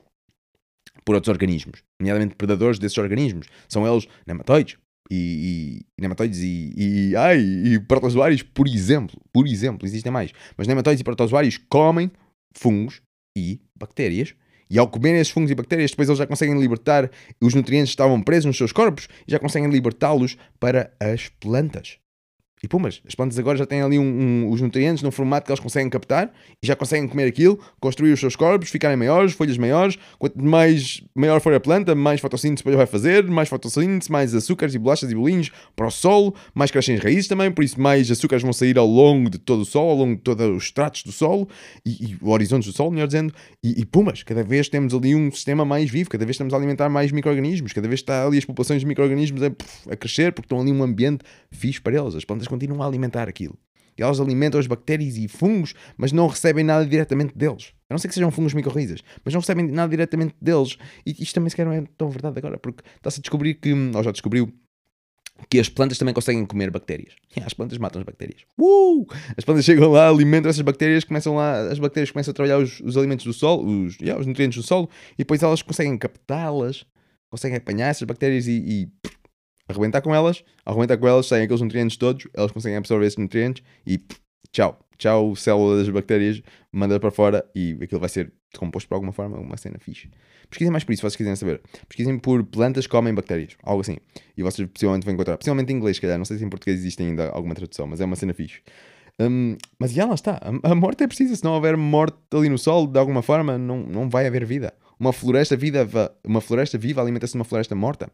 por outros organismos, nomeadamente predadores desses organismos. São eles nematóides, e, e nematóides e, e, ai, e protozoários, por exemplo. Por exemplo, existem mais. Mas nematóides e protozoários comem fungos e bactérias. E ao comerem esses fungos e bactérias, depois eles já conseguem libertar os nutrientes que estavam presos nos seus corpos e já conseguem libertá-los para as plantas. E pumas, as plantas agora já têm ali um, um, os nutrientes num formato que elas conseguem captar e já conseguem comer aquilo, construir os seus corpos, ficarem maiores, folhas maiores. Quanto mais maior for a planta, mais fotossíntese vai fazer, mais fotossíntese, mais açúcares e bolachas e bolinhos para o solo, mais crescem as raízes também, por isso mais açúcares vão sair ao longo de todo o solo, ao longo de todos os tratos do solo e, e horizontes do solo, melhor dizendo. E, e, pumas, cada vez temos ali um sistema mais vivo, cada vez estamos a alimentar mais micro-organismos, cada vez está ali as populações de micro-organismos a, a crescer porque estão ali um ambiente fixe para eles. As plantas continuam a alimentar aquilo. E elas alimentam as bactérias e fungos, mas não recebem nada diretamente deles. A não ser que sejam fungos micorrizas, mas não recebem nada diretamente deles. E isto também sequer não é tão verdade agora, porque está-se a descobrir que, ou já descobriu, que as plantas também conseguem comer bactérias. [LAUGHS] as plantas matam as bactérias. Uh! As plantas chegam lá, alimentam essas bactérias, começam lá, as bactérias começam a trabalhar os, os alimentos do solo, os, yeah, os nutrientes do solo, e depois elas conseguem captá-las, conseguem apanhar essas bactérias e, e arrebentar com elas, arrebentar com elas, saem aqueles nutrientes todos, elas conseguem absorver esses nutrientes e tchau, tchau, célula das bactérias, manda para fora e aquilo vai ser decomposto por alguma forma, uma cena fixe. Pesquisem mais por isso, se vocês quiserem saber. Pesquisem por plantas que comem bactérias, algo assim. E vocês possivelmente vão encontrar, possivelmente em inglês, se calhar, não sei se em português existe ainda alguma tradução, mas é uma cena fixe. Um, mas já lá está, a, morte é precisa, se não houver morte ali no sol, de alguma forma, não, não vai haver vida. Uma floresta, vida, uma floresta viva alimenta-se de uma floresta morta.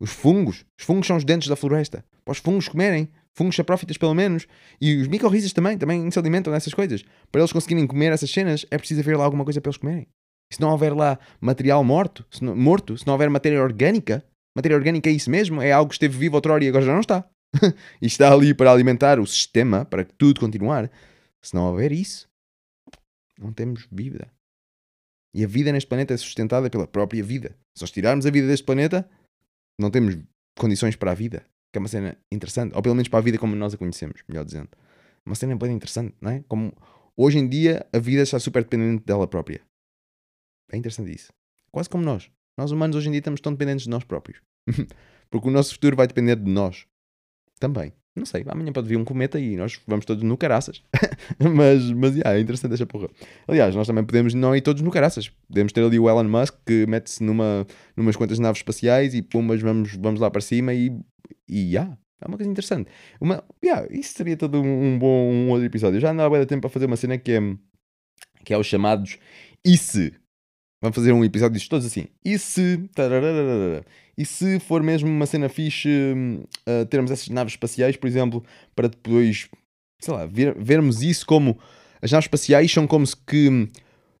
Os fungos. Os fungos são os dentes da floresta. Para os fungos comerem. Fungos saprófitas, pelo menos. E os micorrizas também. Também se alimentam dessas coisas. Para eles conseguirem comer essas cenas, é preciso haver lá alguma coisa para eles comerem. Se não houver lá material morto, se não, morto, se não houver matéria orgânica, matéria orgânica é isso mesmo, é algo que esteve vivo outrora e agora já não está. [LAUGHS] e está ali para alimentar o sistema, para que tudo continuar. Se não houver isso, não temos vida. E a vida neste planeta é sustentada pela própria vida. Se nós tirarmos a vida deste planeta, não temos condições para a vida, que é uma cena interessante, ou pelo menos para a vida como nós a conhecemos, melhor dizendo. Uma cena bem interessante, não é? Como hoje em dia a vida está super dependente dela própria. É interessante isso. Quase como nós. Nós humanos hoje em dia estamos tão dependentes de nós próprios. [LAUGHS] Porque o nosso futuro vai depender de nós. Também. Não sei, amanhã pode vir um cometa e nós vamos todos no caraças. [LAUGHS] mas, mas, yeah, é interessante essa porra. Aliás, nós também podemos não ir todos no caraças. Podemos ter ali o Elon Musk que mete-se numa, numas quantas naves espaciais e pumas, vamos, vamos lá para cima e, e yeah, é uma coisa interessante. Uma, yeah, isso seria todo um, um bom um outro episódio. Eu já andava a tempo para fazer uma cena que é, que é os chamados e se. Vamos fazer um episódio disto todos assim. E se. E se for mesmo uma cena fixe uh, termos essas naves espaciais, por exemplo, para depois, sei lá, ver, vermos isso como. As naves espaciais são como se que.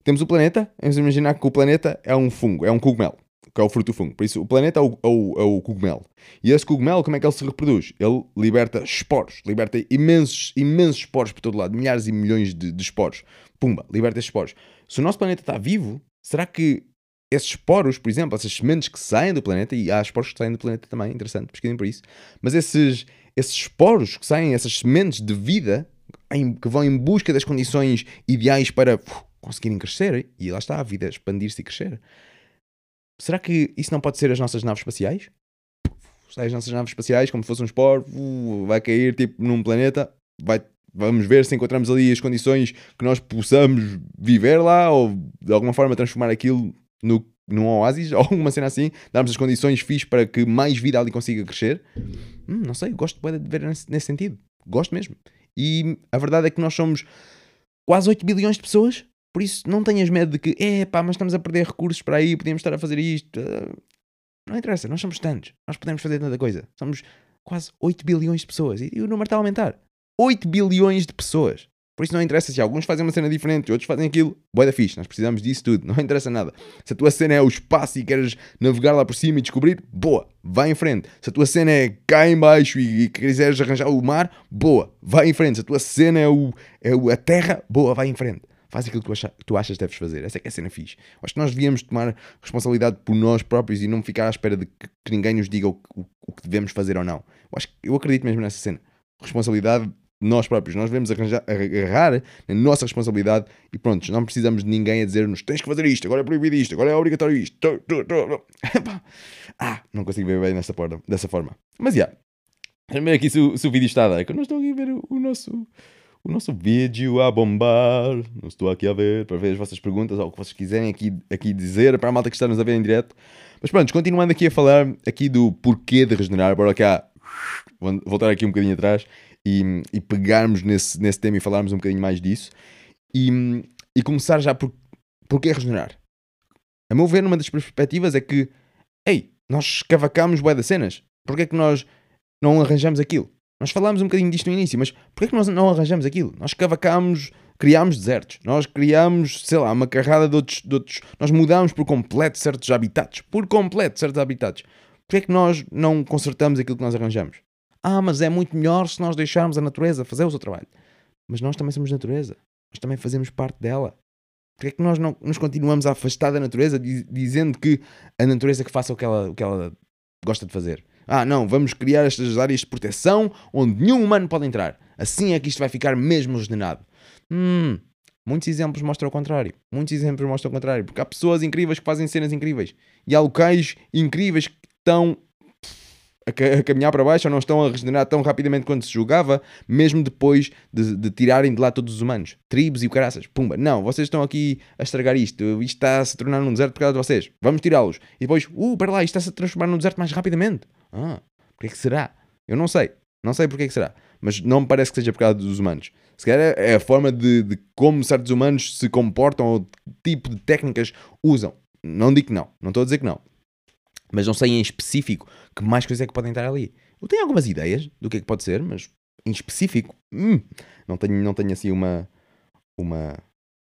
Temos o planeta, vamos imaginar que o planeta é um fungo, é um cogumelo, que é o fruto do fungo. Por isso, o planeta é o, é o, é o cogumelo. E esse cogumelo, como é que ele se reproduz? Ele liberta esporos, liberta imensos, imensos esporos por todo lado, milhares e milhões de, de esporos. Pumba, liberta esses esporos. Se o nosso planeta está vivo, Será que esses poros, por exemplo, essas sementes que saem do planeta, e há esporos que saem do planeta também, interessante, pesquisem por isso, mas esses, esses esporos que saem, essas sementes de vida, em, que vão em busca das condições ideais para uf, conseguirem crescer, e lá está a vida, expandir-se e crescer. Será que isso não pode ser as nossas naves espaciais? Sai as nossas naves espaciais como se fosse um esporo, vai cair tipo num planeta, vai Vamos ver se encontramos ali as condições que nós possamos viver lá ou de alguma forma transformar aquilo no, num oásis [LAUGHS] ou alguma cena assim, darmos as condições fixas para que mais vida ali consiga crescer. Hum, não sei, gosto de ver nesse, sentido. Gosto mesmo. E a verdade é que nós somos quase 8 bilhões de pessoas, por isso não tenhas medo de que, é pá, mas estamos a perder recursos para aí, podíamos estar a fazer isto. Não interessa, nós somos tantos, nós podemos fazer tanta coisa. Somos quase 8 bilhões de pessoas e, e o número está a aumentar. 8 bilhões de pessoas. Por isso não interessa se alguns fazem uma cena diferente, outros fazem aquilo. Boa da fixe, nós precisamos disso tudo, não [LAUGHS] interessa nada. Se a tua cena é o espaço e queres navegar lá por cima e descobrir, boa, vai em frente. Se a tua cena é cá em baixo e, e quiseres arranjar o mar, boa, vai em frente. Se a tua cena é, o, é o, a terra, boa, vai em frente. Faz aquilo que tu, acha, tu achas que deves fazer. Essa é que é a cena fixe. Acho que nós devíamos tomar responsabilidade por nós próprios e não ficar à espera de que, que ninguém nos diga o, o, o que devemos fazer ou não. Eu, acho, eu acredito mesmo nessa cena. Responsabilidade nós próprios. Nós devemos arranjar, agarrar na nossa responsabilidade e pronto, não precisamos de ninguém a dizer-nos tens que fazer isto, agora é proibido isto, agora é obrigatório isto. [LAUGHS] Ah, não consigo ver bem nesta porta, dessa forma. Mas já. Yeah. ver aqui se, se, o vídeo está a dar, que eu não estou aqui a ver o, o, nosso, o nosso vídeo a bombar. Não estou aqui a ver para ver as vossas perguntas ou o que vocês quiserem aqui, aqui dizer para a malta que está nos a ver em direto. Mas pronto, continuando aqui a falar aqui do porquê de regenerar, bora cá voltar aqui um bocadinho atrás e, e pegarmos nesse, nesse tema e falarmos um bocadinho mais disso e, e começar já por porquê regenerar. A meu ver, uma das perspectivas é que, ei, nós escavacámos bué das cenas, porquê é que nós não arranjamos aquilo? Nós falámos um bocadinho disto no início, mas porquê é que nós não arranjamos aquilo? Nós escavacámos, criámos desertos, nós criámos, sei lá, uma carrada de outros, de outros nós mudámos por completo certos habitats, por completo certos habitats. Porquê é que nós não consertamos aquilo que nós arranjamos? Ah, mas é muito melhor se nós deixarmos a natureza fazer o seu trabalho. Mas nós também somos natureza. Nós também fazemos parte dela. Porquê é que nós não nos continuamos a afastar da natureza dizendo que a natureza que faça o que ela, o que ela gosta de fazer? Ah, não, vamos criar estas áreas de proteção onde nenhum humano pode entrar. Assim é que isto vai ficar mesmo ordenado. Hum, muitos exemplos mostram o contrário. Muitos exemplos mostram o contrário. Porque há pessoas incríveis que fazem cenas incríveis. E há locais incríveis que estão a, caminhar para baixo ou não estão a regenerar tão rapidamente quanto se julgava, mesmo depois de, de tirarem de lá todos os humanos, tribos e o caraças. Pumba, não, vocês estão aqui a estragar isto, isto está a se tornar num deserto por causa de vocês, vamos tirá-los. E depois, uh, para lá, isto está-se a transformar num deserto mais rapidamente. Ah, que é que será? Eu não sei, não sei porque é que será, mas não me parece que seja por causa dos humanos. Se calhar é a forma de, de como certos humanos se comportam ou que tipo de técnicas usam. Não digo que não, não estou a dizer que não mas não sei em específico que mais coisas é que podem estar ali. Eu tenho algumas ideias do que é que pode ser, mas em específico, hum, não, tenho, não tenho assim uma, uma.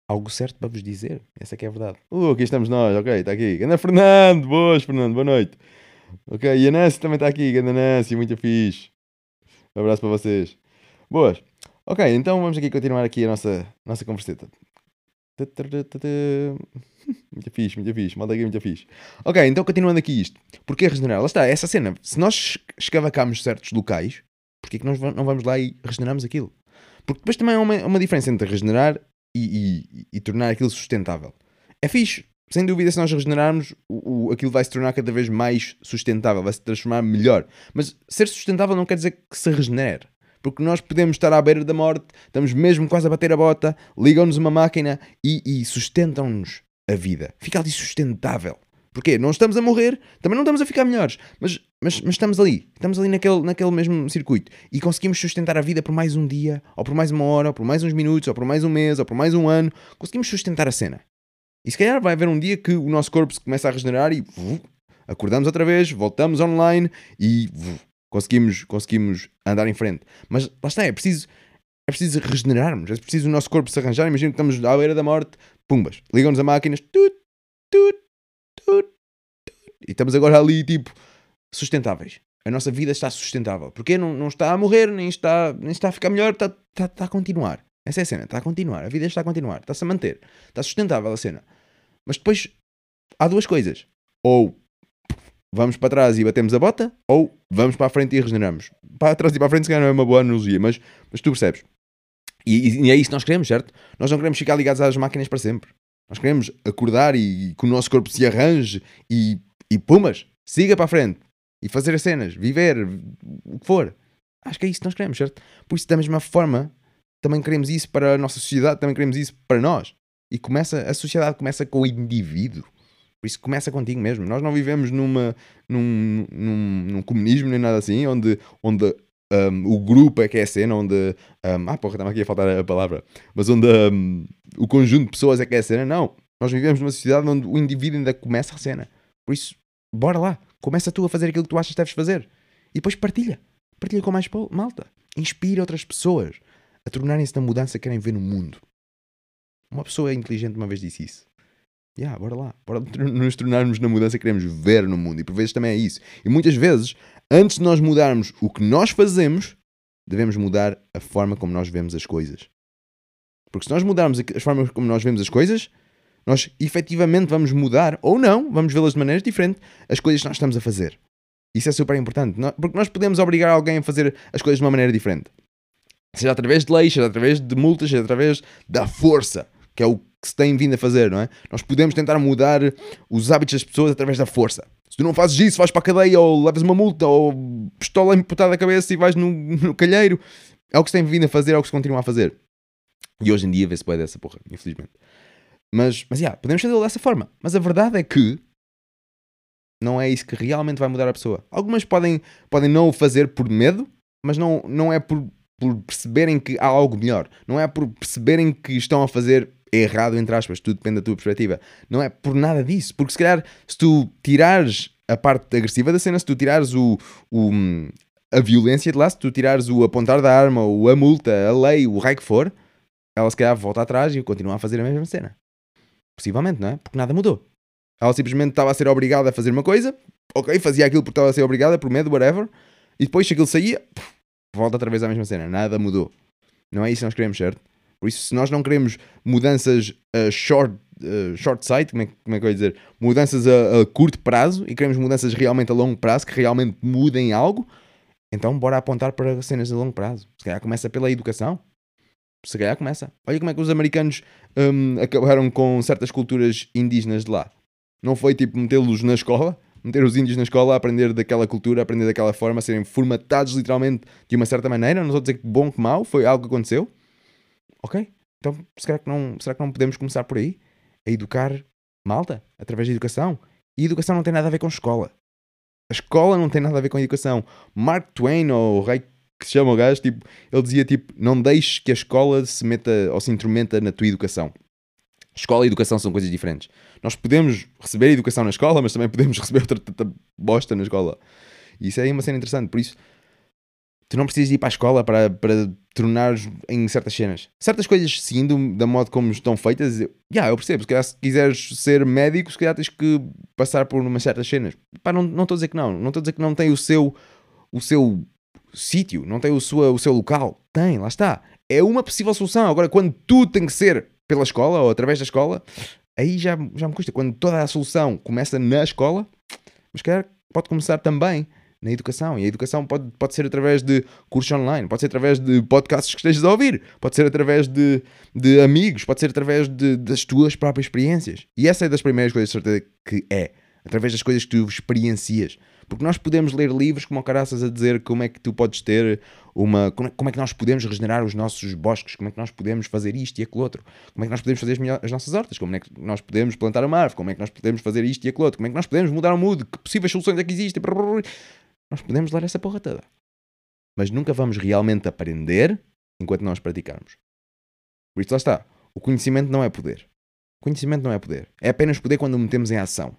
algo certo para vos dizer. Essa é que é a verdade. Uh, aqui estamos nós, ok, está aqui. Ganda Fernando, boas, Fernando, boa noite. Ok, e a Nancy também está aqui, Ganda Nancy, muito fixe. Um abraço para vocês. Boas. Ok, então vamos aqui continuar aqui a nossa, nossa converseta. [LAUGHS] Muito fixe, muito fixe. Malta aqui, muito fixe. Ok, então continuando aqui isto. Porquê regenerar? Lá está, essa cena. Se nós escavacamos certos locais, porquê é que nós não vamos lá e regeneramos aquilo? Porque depois também há uma, uma diferença entre regenerar e, e, e, tornar aquilo sustentável. É fixe. Sem dúvida, se nós regenerarmos, o, o, aquilo vai se tornar cada vez mais sustentável, vai se transformar melhor. Mas ser sustentável não quer dizer que se regenere porque nós podemos estar à beira da morte, estamos mesmo quase a bater a bota, ligam-nos uma máquina e, e sustentam-nos a vida. Fica ali sustentável. Porquê? Não estamos a morrer, também não estamos a ficar melhores, mas, mas, mas estamos ali, estamos ali naquele, naquele mesmo circuito e conseguimos sustentar a vida por mais um dia, ou por mais uma hora, ou por mais uns minutos, ou por mais um mês, ou por mais um ano. Conseguimos sustentar a cena. E se calhar vai haver um dia que o nosso corpo se começa a regenerar e acordamos outra vez, voltamos online e conseguimos, conseguimos andar em frente. Mas lá está, é preciso, é preciso regenerarmos, é preciso o nosso corpo se arranjar. Imagina que estamos à beira da morte, pumbas, ligam-nos a máquinas, tut, tut, tut, e estamos agora ali, tipo, sustentáveis. A nossa vida está sustentável. Porque não, não está a morrer, nem está, nem está a ficar melhor, está, está, está a continuar. Essa é a cena, está a continuar. A vida está a continuar, está-se a manter. Está sustentável a cena. Mas depois há duas coisas. Ou vamos para trás e batemos a bota, ou vamos para a frente e regeneramos. Para trás e para a frente, se calhar não é uma boa analogia, mas, mas tu percebes. E, e, é isso que nós queremos, certo? Nós não queremos ficar ligados às máquinas para sempre. Nós queremos acordar e, e que o nosso corpo se arranje e, e pumas, siga para a frente e fazer as cenas, viver, o que for. Acho que é isso que nós queremos, certo? Por isso, da mesma forma, também queremos isso para a nossa sociedade, também queremos isso para nós. E começa, a sociedade começa com o indivíduo. Por isso começa contigo mesmo. Nós não vivemos numa, num, num, num comunismo nem nada assim, onde, onde um, o grupo é que é a cena, onde. Um, ah, porra, estava aqui a faltar a palavra. Mas onde um, o conjunto de pessoas é que é a cena. Não. Nós vivemos numa sociedade onde o indivíduo ainda começa a cena. Por isso, bora lá. Começa tu a fazer aquilo que tu achas que deves fazer. E depois partilha. Partilha com mais malta. Inspira outras pessoas a tornarem-se na mudança que querem ver no mundo. Uma pessoa inteligente uma vez disse isso yeah, bora lá, bora [LAUGHS] nos tornarmos na mudança que queremos ver no mundo. E por vezes também é isso. E muitas vezes, antes de nós mudarmos o que nós fazemos, devemos mudar a forma como nós vemos as coisas. Porque se nós mudarmos a forma como nós vemos as coisas, nós efetivamente vamos mudar, ou não, vamos vê-las de maneira diferente, as coisas que nós estamos a fazer. Isso é super importante. Porque nós podemos obrigar alguém a fazer as coisas de uma maneira diferente. Seja através de leis, seja através de multas, seja através da força, que é o que se tem vindo a fazer, não é? Nós podemos tentar mudar os hábitos das pessoas através da força. Se tu não fazes isso, vais para a cadeia, ou levas uma multa, ou pistola imputada à cabeça e vais no, [LAUGHS] no calheiro. É o que se tem vindo a fazer, é o que se continua a fazer. E hoje em dia vê-se bem dessa porra, infelizmente. Mas, mas, yeah, podemos fazê-lo dessa forma. Mas a verdade é que não é isso que realmente vai mudar a pessoa. Algumas podem, podem não o fazer por medo, mas não, não é por, por perceberem que há algo melhor. Não é por perceberem que estão a fazer errado, entre aspas, tudo depende da tua perspectiva. Não é por nada disso. Porque se calhar, se tu tirares a parte agressiva da cena, se tu tirares o, o, a violência de lá, se tu tirares o apontar da arma, ou a multa, a lei, o raio que for, ela se calhar volta atrás e continua a fazer a mesma cena. Possivelmente, não é? Porque nada mudou. Ela simplesmente estava a ser obrigada a fazer uma coisa, ok, fazia aquilo porque estava a ser obrigada, por medo, whatever, e depois se aquilo saía, puf, volta outra vez à mesma cena. Nada mudou. Não é isso que nós queremos, certo? Por isso, se nós não queremos mudanças a short, uh, short sight, como é, como é que eu ia dizer? Mudanças a, a, curto prazo e queremos mudanças realmente a longo prazo, que realmente mudem algo, então bora apontar para cenas a longo prazo. Se calhar começa pela educação. Se calhar começa. Olha como é que os americanos um, acabaram com certas culturas indígenas de lá. Não foi tipo metê-los na escola, meter os índios na escola a aprender daquela cultura, a aprender daquela forma, a serem formatados literalmente de uma certa maneira. Não estou a dizer que bom que mau, foi algo que aconteceu. Ok? Então será que não, será que não podemos começar por aí? A educar malta, através da educação. E educação não tem nada a ver com escola. A escola não tem nada a ver com a educação. Mark Twain, ou o rei que se chama o gajo, tipo, ele dizia tipo, não deixes que a escola se meta ou se intrometa na tua educação. Escola e educação são coisas diferentes. Nós podemos receber educação na escola, mas também podemos [LAUGHS] receber outra bosta na escola. E isso é uma cena interessante. Por isso, tu não precisas ir para a escola para, para tornares em certas cenas. Certas coisas, sim, do, da modo como estão feitas, já, yeah, eu percebo. Se, calhar, se quiseres ser médico, se calhar tens que passar por umas certas cenas. Pá, não estou a dizer que não. Não estou a dizer que não tem o seu, o seu sítio, não tem o, sua, o seu local. Tem, lá está. É uma possível solução. Agora, quando tudo tem que ser pela escola ou através da escola, aí já, já me custa. Quando toda a solução começa na escola, mas quer pode começar também na educação. E a educação pode, pode ser através de cursos online, pode ser através de podcasts que estejas a ouvir, pode ser através de, de amigos, pode ser através de, das tuas próprias experiências. E essa é das primeiras coisas, de certeza, que é. Através das coisas que tu experiencias. Porque nós podemos ler livros como caraças a dizer como é que tu podes ter uma. Como é, como é, que nós podemos regenerar os nossos bosques, como é que nós podemos fazer isto e aquilo outro, como é que nós podemos fazer as, melhor, as nossas hortas, como é que nós podemos plantar uma árvore, como é que nós podemos fazer isto e aquilo outro, como é que nós podemos mudar o mundo, que possíveis soluções é que existem. Nós podemos ler essa porra toda. Mas nunca vamos realmente aprender enquanto nós praticarmos. Por isso lá está. O conhecimento não é poder. O conhecimento não é poder. É apenas poder quando o metemos em ação.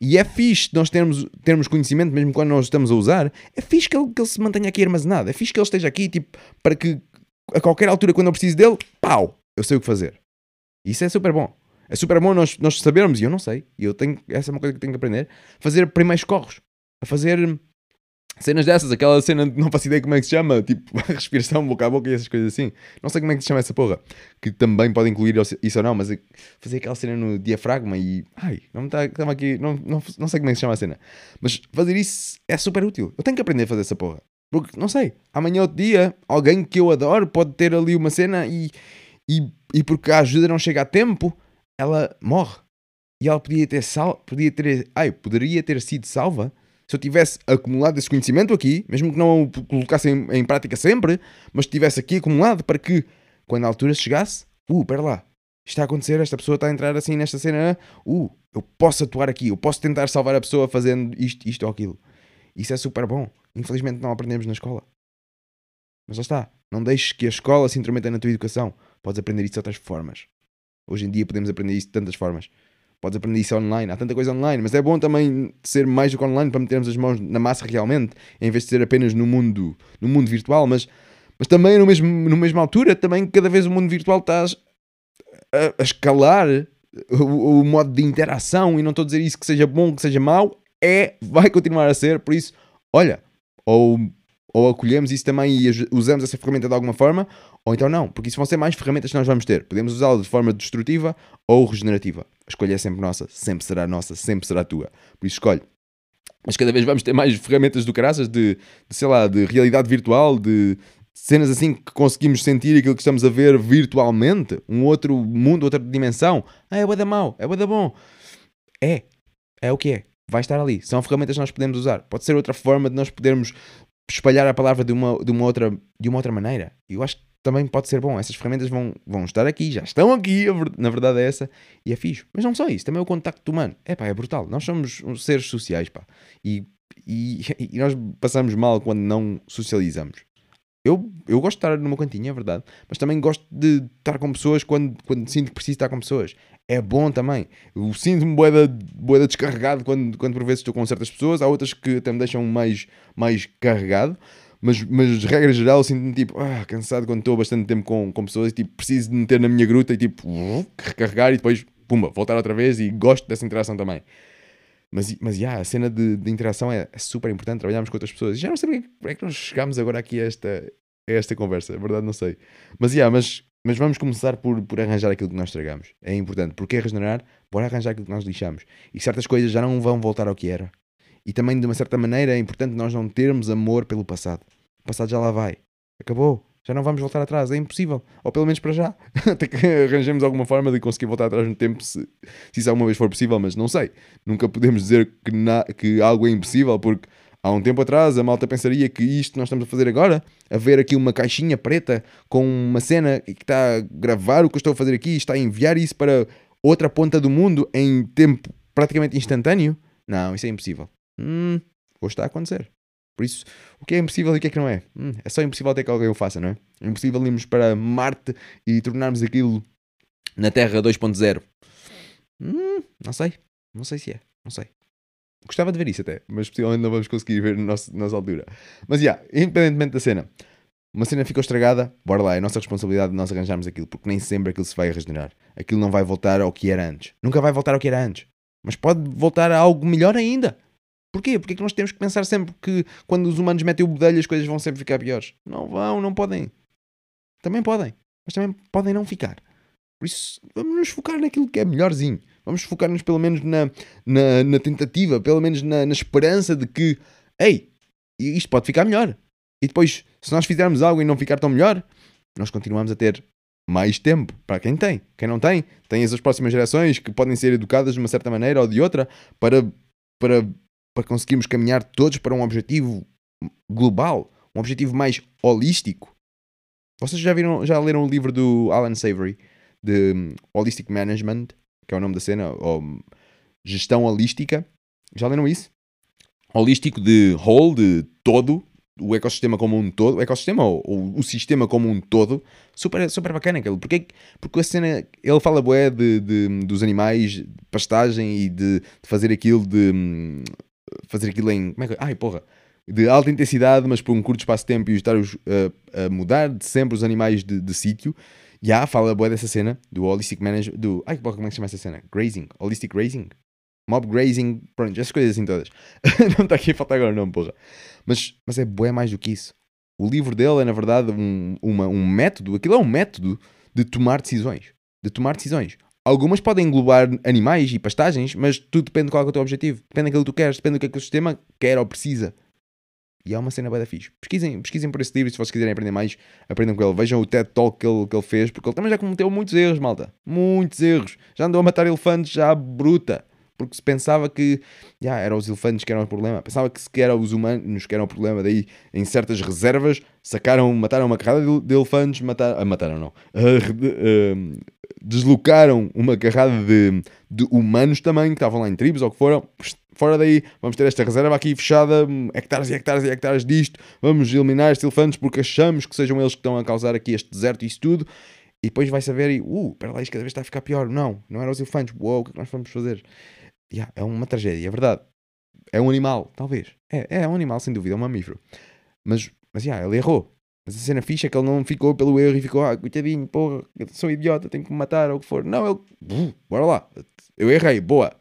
E é fixe nós termos, termos conhecimento, mesmo quando nós estamos a usar, é fixe que ele, que ele se mantenha aqui armazenado, é fixe que ele esteja aqui, tipo, para que a qualquer altura, quando eu preciso dele, pau, eu sei o que fazer. Isso é super bom. É super bom nós, nós sabermos, e eu não sei, e eu tenho, essa é uma coisa que tenho que aprender, fazer primeiros corros, a fazer Cenas dessas, aquela cena, não faço ideia como é que se chama, tipo, [LAUGHS] respiração boca a boca e essas coisas assim. Não sei como é que se chama essa porra. Que também pode incluir isso ou não, mas fazer aquela cena no diafragma e. Ai, não está aqui. Não, não, não sei como é que se chama a cena. Mas fazer isso é super útil. Eu tenho que aprender a fazer essa porra. Porque, não sei, amanhã outro dia, alguém que eu adoro pode ter ali uma cena e. E, e porque a ajuda não chega a tempo, ela morre. E ela podia ter sal, podia ter, ai, poderia ter sido salva se eu tivesse acumulado esse conhecimento aqui, mesmo que não o colocasse em, em prática sempre, mas tivesse aqui acumulado para que, quando a altura chegasse, uh, pera lá, isto está a acontecer, esta pessoa está a entrar assim nesta cena, uh, eu posso atuar aqui, eu posso tentar salvar a pessoa fazendo isto, isto ou aquilo. Isso é super bom. Infelizmente não aprendemos na escola. Mas lá está. Não deixes que a escola se intrometa na tua educação. Podes aprender isso de outras formas. Hoje em dia podemos aprender isso de tantas formas. Podes aprender isso online, há tanta coisa online, mas é bom também ser mais do que online para metermos as mãos na massa realmente, em vez de ser apenas no mundo, no mundo virtual, mas, mas também no mesmo, no mesma altura, também cada vez o mundo virtual está a, a escalar o, o, modo de interação, e não estou a dizer isso que seja bom, que seja mau, é, vai continuar a ser, por isso, olha, ou ou acolhemos isso também e usamos essa ferramenta de alguma forma, ou então não, porque isso vão ser mais ferramentas que nós vamos ter. Podemos usá-la de forma destrutiva ou regenerativa. A escolha é sempre nossa, sempre será nossa, sempre será tua. Por isso escolhe. Mas cada vez vamos ter mais ferramentas do caraças de, de sei lá, de realidade virtual, de, cenas assim que conseguimos sentir aquilo que estamos a ver virtualmente, um outro mundo, outra dimensão. Ah, é bué da mau, é bué da bom. É, é o que é. Vai estar ali. São ferramentas que nós podemos usar. Pode ser outra forma de nós podermos espalhar a palavra de uma, de uma, outra, de uma outra maneira. Eu acho que também pode ser bom. Essas ferramentas vão, vão estar aqui, já estão aqui, na verdade é essa, e é fixe. Mas não só isso, também o contacto humano. É pá, é brutal. Nós somos seres sociais, pá. E, e, [LAUGHS] e nós passamos mal quando não socializamos. Eu, eu gosto de estar no meu cantinho, é verdade. Mas também gosto de estar com pessoas quando, quando sinto que preciso estar com pessoas. É bom também. Eu sinto-me boeda, boeda descarregado quando, quando por vezes estou com certas pessoas. Há outras que até me deixam mais, mais carregado. Mas, mas regra geral, sinto-me tipo, ah, cansado quando estou bastante tempo com, com pessoas e tipo, preciso de meter na minha gruta e tipo, recarregar e depois, pumba, voltar outra vez e gosto dessa interação também. Mas, mas yeah, a cena de, de interação é, é, super importante, trabalharmos com outras pessoas. Já não sei porque é que nós chegámos agora aqui a esta, a esta conversa, é verdade, não sei. Mas, yeah, mas, mas vamos começar por, por arranjar aquilo que nós estragamos. É importante, porque é regenerar, bora arranjar aquilo que nós lixamos. E certas coisas já não vão voltar ao que era. E também, de uma certa maneira, é importante nós não termos amor pelo passado. O passado já lá vai. Acabou. Já não vamos voltar atrás, é impossível. Ou pelo menos para já. [LAUGHS] Até que arranjemos alguma forma de conseguir voltar atrás no tempo, se, se isso alguma vez for possível, mas não sei. Nunca podemos dizer que, na, que algo é impossível, porque há um tempo atrás a malta pensaria que isto nós estamos a fazer agora, a ver aqui uma caixinha preta com uma cena que está a gravar o que eu estou a fazer aqui, está a enviar isso para outra ponta do mundo em tempo praticamente instantâneo. Não, isso é impossível. Hum, hoje está a acontecer. Por isso, o que é impossível e o que é que não é? Hum, é só impossível até que alguém o faça, não é? É impossível irmos para Marte e tornarmos aquilo na Terra 2.0. Hum, não sei. Não sei se é. Não sei. Gostava de ver isso até, mas possivelmente não vamos conseguir ver na nossa altura. Mas, já, yeah, independentemente da cena, uma cena ficou estragada, bora lá, é nossa responsabilidade de nós arranjarmos aquilo, porque nem sempre aquilo se vai regenerar. Aquilo não vai voltar ao que era antes. Nunca vai voltar ao que era antes. Mas pode voltar a algo melhor ainda. Porquê? Porque é que nós temos que pensar sempre que quando os humanos metem o bedelho as coisas vão sempre ficar piores? Não vão, não podem. Também podem, mas também podem não ficar. Por isso, vamos nos focar naquilo que é melhorzinho. Vamos focar-nos pelo menos na, na, na, tentativa, pelo menos na, na esperança de que, ei, isto pode ficar melhor. E depois, se nós fizermos algo e não ficar tão melhor, nós continuamos a ter mais tempo para quem tem. Quem não tem, tem as próximas gerações que podem ser educadas de uma certa maneira ou de outra para, para para conseguirmos caminhar todos para um objetivo global, um objetivo mais holístico. Vocês já viram, já leram o livro do Alan Savory de hum, Holistic Management, que é o nome da cena, ou hum, gestão holística? Já leram isso? Holístico de whole, de todo, o ecossistema como um todo, o ecossistema ou, o sistema como um todo, super, super bacana aquilo. Porque, porque a cena, ele fala bué de, de, dos animais, de pastagem e de, de fazer aquilo de hum, fazer aquilo em. Como é que, ai, porra! De alta intensidade, mas por um curto espaço de tempo e estar a, a mudar de sempre os animais de, de sítio. E há, fala boa dessa cena, do Holistic Manager, do. Ai, porra, como é que se chama essa cena? Grazing. Holistic Grazing? Mob Grazing, pronto, essas coisas assim todas. [LAUGHS] não está aqui a faltar agora o nome, porra. Mas, mas é bué mais do que isso. O livro dele é, na verdade, um, uma, um método, aquilo é um método de tomar decisões. De tomar decisões. Algumas podem englobar animais e pastagens, mas tudo depende de qual é, o teu objetivo. Depende daquilo que tu queres, depende do que, é que o sistema quer ou precisa. E é uma cena bem da fixe. Pesquisem, pesquisem por esse livro se vocês quiserem aprender mais, aprendam com ele. Vejam o TED Talk que ele, que ele fez, porque ele também já cometeu muitos erros, malta. Muitos erros. Já andou a matar elefantes já bruta. Porque se pensava que já, eram os elefantes que eram o problema. Pensava que sequer eram os humanos que eram o problema. Daí, em certas reservas, sacaram, mataram uma carrada de, de elefantes, mataram, ah, mataram não, uh, uh, deslocaram uma carrada de, de, humanos também, que estavam lá em tribos ou que foram. Fora daí, vamos ter esta reserva aqui fechada, hectares e hectares e hectares disto. Vamos eliminar estes elefantes porque achamos que sejam eles que estão a causar aqui este deserto e isso tudo. E depois vai saber e, uh, espera lá, isto cada vez está a ficar pior. Não, não eram os elefantes. Uou, o que é que nós vamos fazer? Yeah, é uma tragédia, é verdade. É um animal, talvez. É, é um animal, sem dúvida, é um mamífero. Mas, mas yeah, ele errou. Mas a cena ficha é que ele não ficou pelo erro e ficou, ah, coitadinho, porra, sou idiota, tenho que me matar ou o que for. Não, ele, bora lá, eu errei, boa.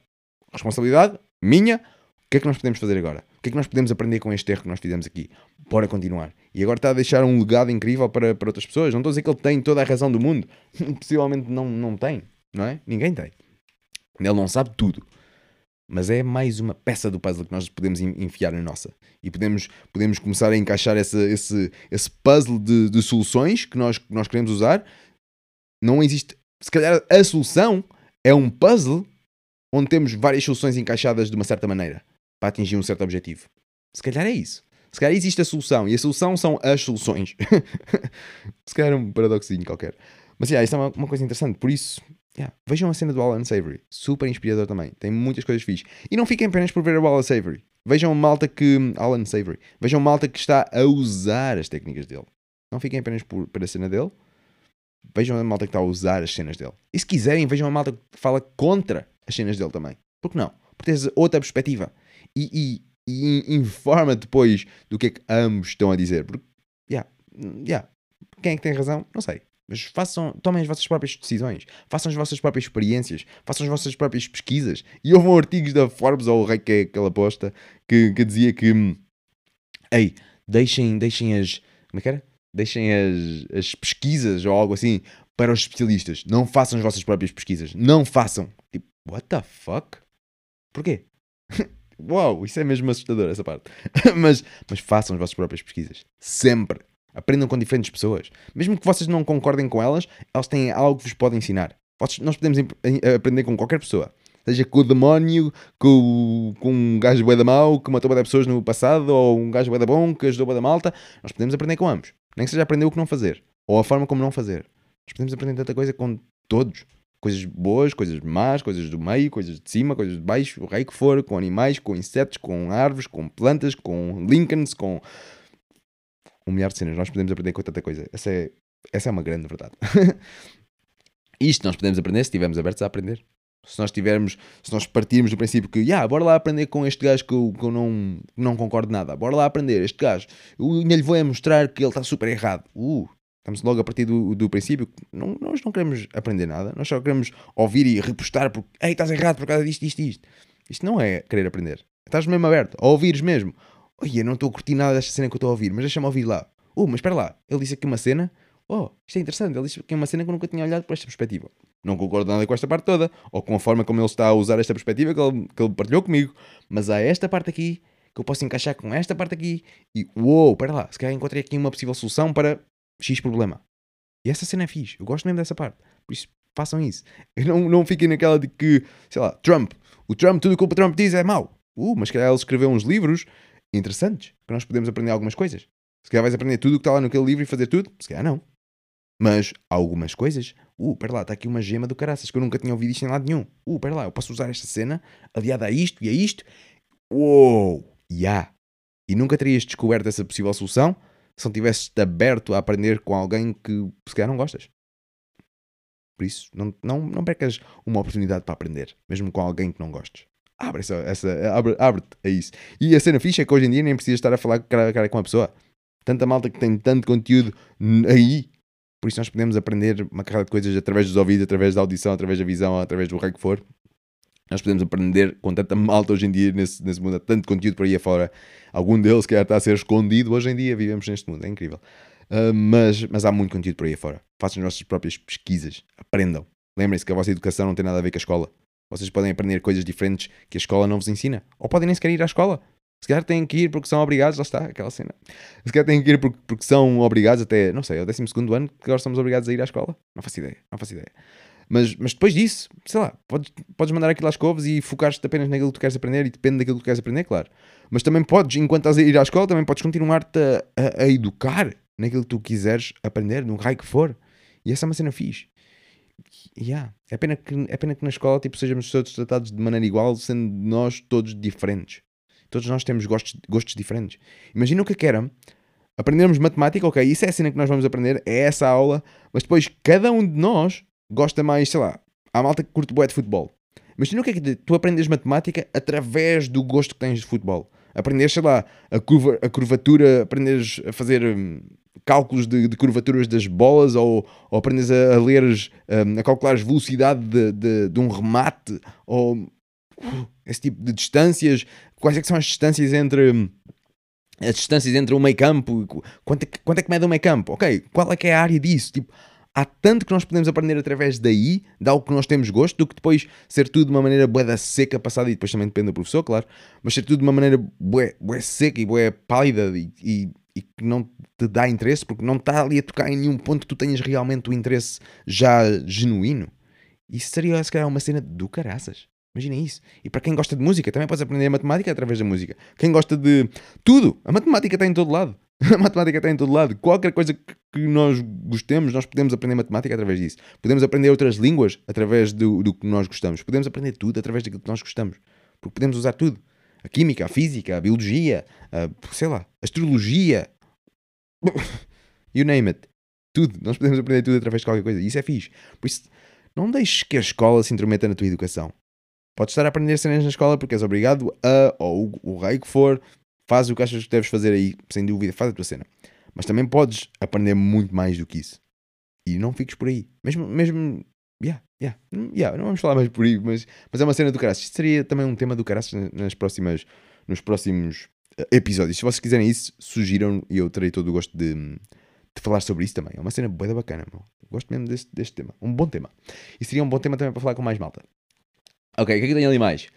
Responsabilidade minha. O que é que nós podemos fazer agora? O que é que nós podemos aprender com este erro que nós fizemos aqui? Bora continuar. E agora está a deixar um legado incrível para, para outras pessoas. Não estou a dizer que ele tem toda a razão do mundo. [LAUGHS] Possivelmente não, não tem, não é? Ninguém tem. Ele não sabe tudo. Mas é mais uma peça do puzzle que nós podemos en- enfiar na nossa. E podemos, podemos começar a encaixar essa, esse, esse puzzle de, de soluções que nós, que nós queremos usar. Não existe. Se calhar a solução é um puzzle onde temos várias soluções encaixadas de uma certa maneira para atingir um certo objetivo. Se calhar é isso. Se calhar existe a solução e a solução são as soluções. [LAUGHS] Se calhar é um paradoxinho qualquer. Mas yeah, isso é uma, uma coisa interessante. Por isso, yeah, vejam a cena do Alan Savory. Super inspirador também. Tem muitas coisas fixes. E não fiquem apenas por ver o Alan Savory. Vejam malta que. Alan Savory. Vejam malta que está a usar as técnicas dele. Não fiquem apenas por, por a cena dele. Vejam a malta que está a usar as cenas dele. E se quiserem, vejam a malta que fala contra as cenas dele também. Por que não? Porque tens outra perspectiva. E, e, e informa depois do que é que ambos estão a dizer. Porque, yeah, yeah. Quem é que tem razão? Não sei. Mas façam, tomem as vossas próprias decisões, façam as vossas próprias experiências, façam as vossas próprias pesquisas. E houve um artigo da Forbes, ou o rei que é aquela aposta, que, que dizia que hum, ei, deixem, deixem as. Como é que era? Deixem as, as pesquisas ou algo assim para os especialistas. Não façam as vossas próprias pesquisas. Não façam. Tipo, what the fuck? Porquê? [LAUGHS] Uau, isso é mesmo assustador, essa parte. [LAUGHS] mas, mas façam as vossas próprias pesquisas. Sempre. Aprendam com diferentes pessoas. Mesmo que vocês não concordem com elas, elas têm algo que vos podem ensinar. Nós podemos em- em- aprender com qualquer pessoa. Seja com o demónio, com, com um gajo bué da mau que matou bué pessoas no passado, ou um gajo bué da bom que ajudou bué da malta. Nós podemos aprender com ambos. Nem que seja aprender o que não fazer. Ou a forma como não fazer. Nós podemos aprender tanta coisa com todos. Coisas boas, coisas más, coisas do meio, coisas de cima, coisas de baixo, o rei que for, com animais, com insetos, com árvores, com plantas, com Lincolns, com um milhar de cenas. Nós podemos aprender com tanta coisa. Essa é, essa é uma grande verdade. [LAUGHS] Isto nós podemos aprender se estivermos abertos a aprender. Se nós tivermos, se nós partirmos do princípio que, yeah, bora lá aprender com este gajo que eu, que eu não, não concordo nada, bora lá aprender, este gajo, eu ainda lhe vou é mostrar que ele está super errado. Uh, estamos logo a partir do, do princípio que não, nós não queremos aprender nada, nós só queremos ouvir e repostar porque, ei, estás errado por causa disto, isto, isto. Isto não é querer aprender. Estás mesmo aberto, a ouvires mesmo. Olha, eu não estou a curtir nada desta cena que eu estou a ouvir, mas deixa-me ouvir lá. Uh, mas espera lá, ele disse aqui uma cena. Oh, isto é interessante, ele disse aqui uma cena que eu nunca tinha olhado por esta perspectiva. Não concordo nada com esta parte toda, ou com a forma como ele está a usar esta perspectiva que ele, que ele partilhou comigo, mas há esta parte aqui que eu posso encaixar com esta parte aqui e uou, espera lá, se calhar encontrei aqui uma possível solução para X problema. E essa cena é fixe, eu gosto mesmo dessa parte. Por isso, façam isso. Não, não fiquem naquela de que, sei lá, Trump, o Trump, tudo o que o Trump diz é mau. Uh, mas se calhar ele escreveu uns livros interessantes que nós podemos aprender algumas coisas. Se calhar vais aprender tudo o que está lá naquele livro e fazer tudo, se calhar não. Mas algumas coisas. Uh, pera lá, está aqui uma gema do caraças que eu nunca tinha ouvido isto em lado nenhum. Uh, pera lá, eu posso usar esta cena aliada a isto e a isto. Uou, ya. E nunca terias descoberto essa possível solução se não tivesses aberto a aprender com alguém que se calhar não gostas. Por isso, não, não, não percas uma oportunidade para aprender, mesmo com alguém que não gostes. Abre essa, essa abre, abre-te a isso. E a cena fixa é que hoje em dia nem precisas estar a falar cara a cara com a pessoa. Tanta malta que tem tanto conteúdo aí. Por isso nós podemos aprender uma carrada de coisas através dos ouvidos, através da audição, através da visão, através do rei que for. Nós podemos aprender com tanta malta hoje em dia nesse, nesse mundo, há tanto conteúdo por aí afora. Algum deles que está a ser escondido hoje em dia, vivemos neste mundo, é incrível. Ah, mas, mas há muito conteúdo por aí afora. Façam as vossas próprias pesquisas, aprendam. Lembrem-se que a vossa educação não tem nada a ver com a escola. Vocês podem aprender coisas diferentes que a escola não vos ensina. Ou podem nem sequer ir à escola. Se calhar têm que ir porque são obrigados, lá está, aquela cena. Se calhar têm que ir porque, porque são obrigados até, não sei, é o 12 ano que agora somos obrigados a ir à escola. Não faço ideia, não faço ideia. Mas, mas depois disso, sei lá, podes, podes mandar aquilo às covas e focar-te apenas naquilo que tu queres aprender e depende daquilo que tu queres aprender, claro. Mas também podes, enquanto estás a ir à escola, também podes continuar-te a, a- a educar naquilo que tu quiseres aprender, no raio que for. E essa é uma cena fixe. Yeah, é, pena que, é pena que na escola tipo, sejamos todos tratados de maneira igual, sendo nós todos diferentes. Todos nós temos gostos, gostos diferentes. Imagina o que é que era aprendermos matemática, ok, isso é a cena que nós vamos aprender, é essa aula, mas depois cada um de nós gosta mais, sei lá, há malta que curte bué de futebol. Imagina o que é que tu aprendes matemática através do gosto que tens de futebol. Aprendes, sei lá, a, curva, a curvatura, aprendes a fazer hum, cálculos de, de curvaturas das bolas ou, ou aprendes a, a leres, hum, a calcular a velocidade de, de, de um remate ou uh, esse tipo de distâncias. Quais é que são as distâncias entre as distâncias entre o meio campo? Quanto é que, quanto é que mede o meio campo? Ok, qual é que é a área disso? Tipo, há tanto que nós podemos aprender através daí, de algo que nós temos gosto, do que depois ser tudo de uma maneira bué da seca passada, e depois também depende do professor, claro, mas ser tudo de uma maneira bué, bué seca e bué pálida e, e, e que não te dá interesse, porque não está ali a tocar em nenhum ponto que tu tenhas realmente o interesse já genuíno. Isso seria, se calhar, uma cena do caraças. Imaginem isso. E para quem gosta de música, também podes aprender a matemática através da música. Quem gosta de tudo, a matemática está em todo lado. [LAUGHS] A matemática está em todo lado. Qualquer coisa que nós gostemos, nós podemos aprender matemática através disso. Podemos aprender outras línguas através do, do que nós gostamos. Podemos aprender tudo através daquilo que nós gostamos. Porque podemos usar tudo. A química, a física, a biologia, a, sei lá, a astrologia. [LAUGHS] You name it. Tudo. Nós podemos aprender tudo através de qualquer coisa. E isso é fixe. Por isso, não deixes que a escola se intrometa na tua educação. Podes estar a aprender cenas na escola porque és obrigado a, ou o, o rei que for, faz o que achas que deves fazer aí, sem dúvida, faz a tua cena. Mas também podes aprender muito mais do que isso. E não fiques por aí. Mesmo, mesmo, yeah, yeah, yeah, não vamos falar mais por aí, mas, mas é uma cena do caraças. Isto seria também um tema do caraças nas próximas, nos próximos eh, episódios. Se vocês quiserem isso, sugiram e eu terei todo o gosto de, de falar sobre isso também. É uma cena boa bacana, meu. Gosto mesmo deste, deste tema. Um bom tema. E seria um bom tema também para falar com mais malta. Ok, o que é que tem ali mais?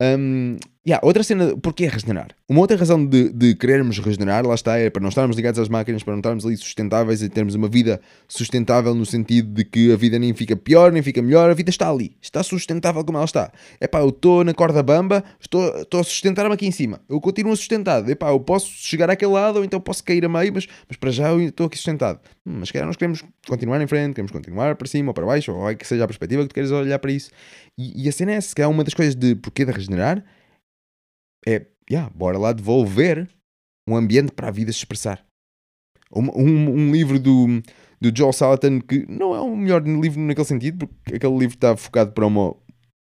Um, yeah, outra cena, porquê regenerar? Uma outra razão de, de querermos regenerar, lá está, é para não estarmos ligados às máquinas, para não estarmos ali sustentáveis e termos uma vida sustentável no sentido de que a vida nem fica pior, nem fica melhor, a vida está ali, está sustentável como ela está. É pá, eu estou na corda bamba, estou, estou a sustentar-me aqui em cima, eu continuo sustentado. É pá, eu posso chegar àquele lado ou então posso cair a meio, mas, mas para já eu estou aqui sustentado. Hum, mas calhar nós queremos continuar em frente, queremos continuar para cima ou para baixo, ou que seja a perspectiva que tu queres olhar para isso. E, e a cena é essa, que é uma das coisas de porquê de regenerar é, yeah, bora lá devolver um ambiente para a vida se expressar. Um, um, um, livro do, do Joel Salatin que não é o melhor livro naquele sentido, porque aquele livro está focado para uma,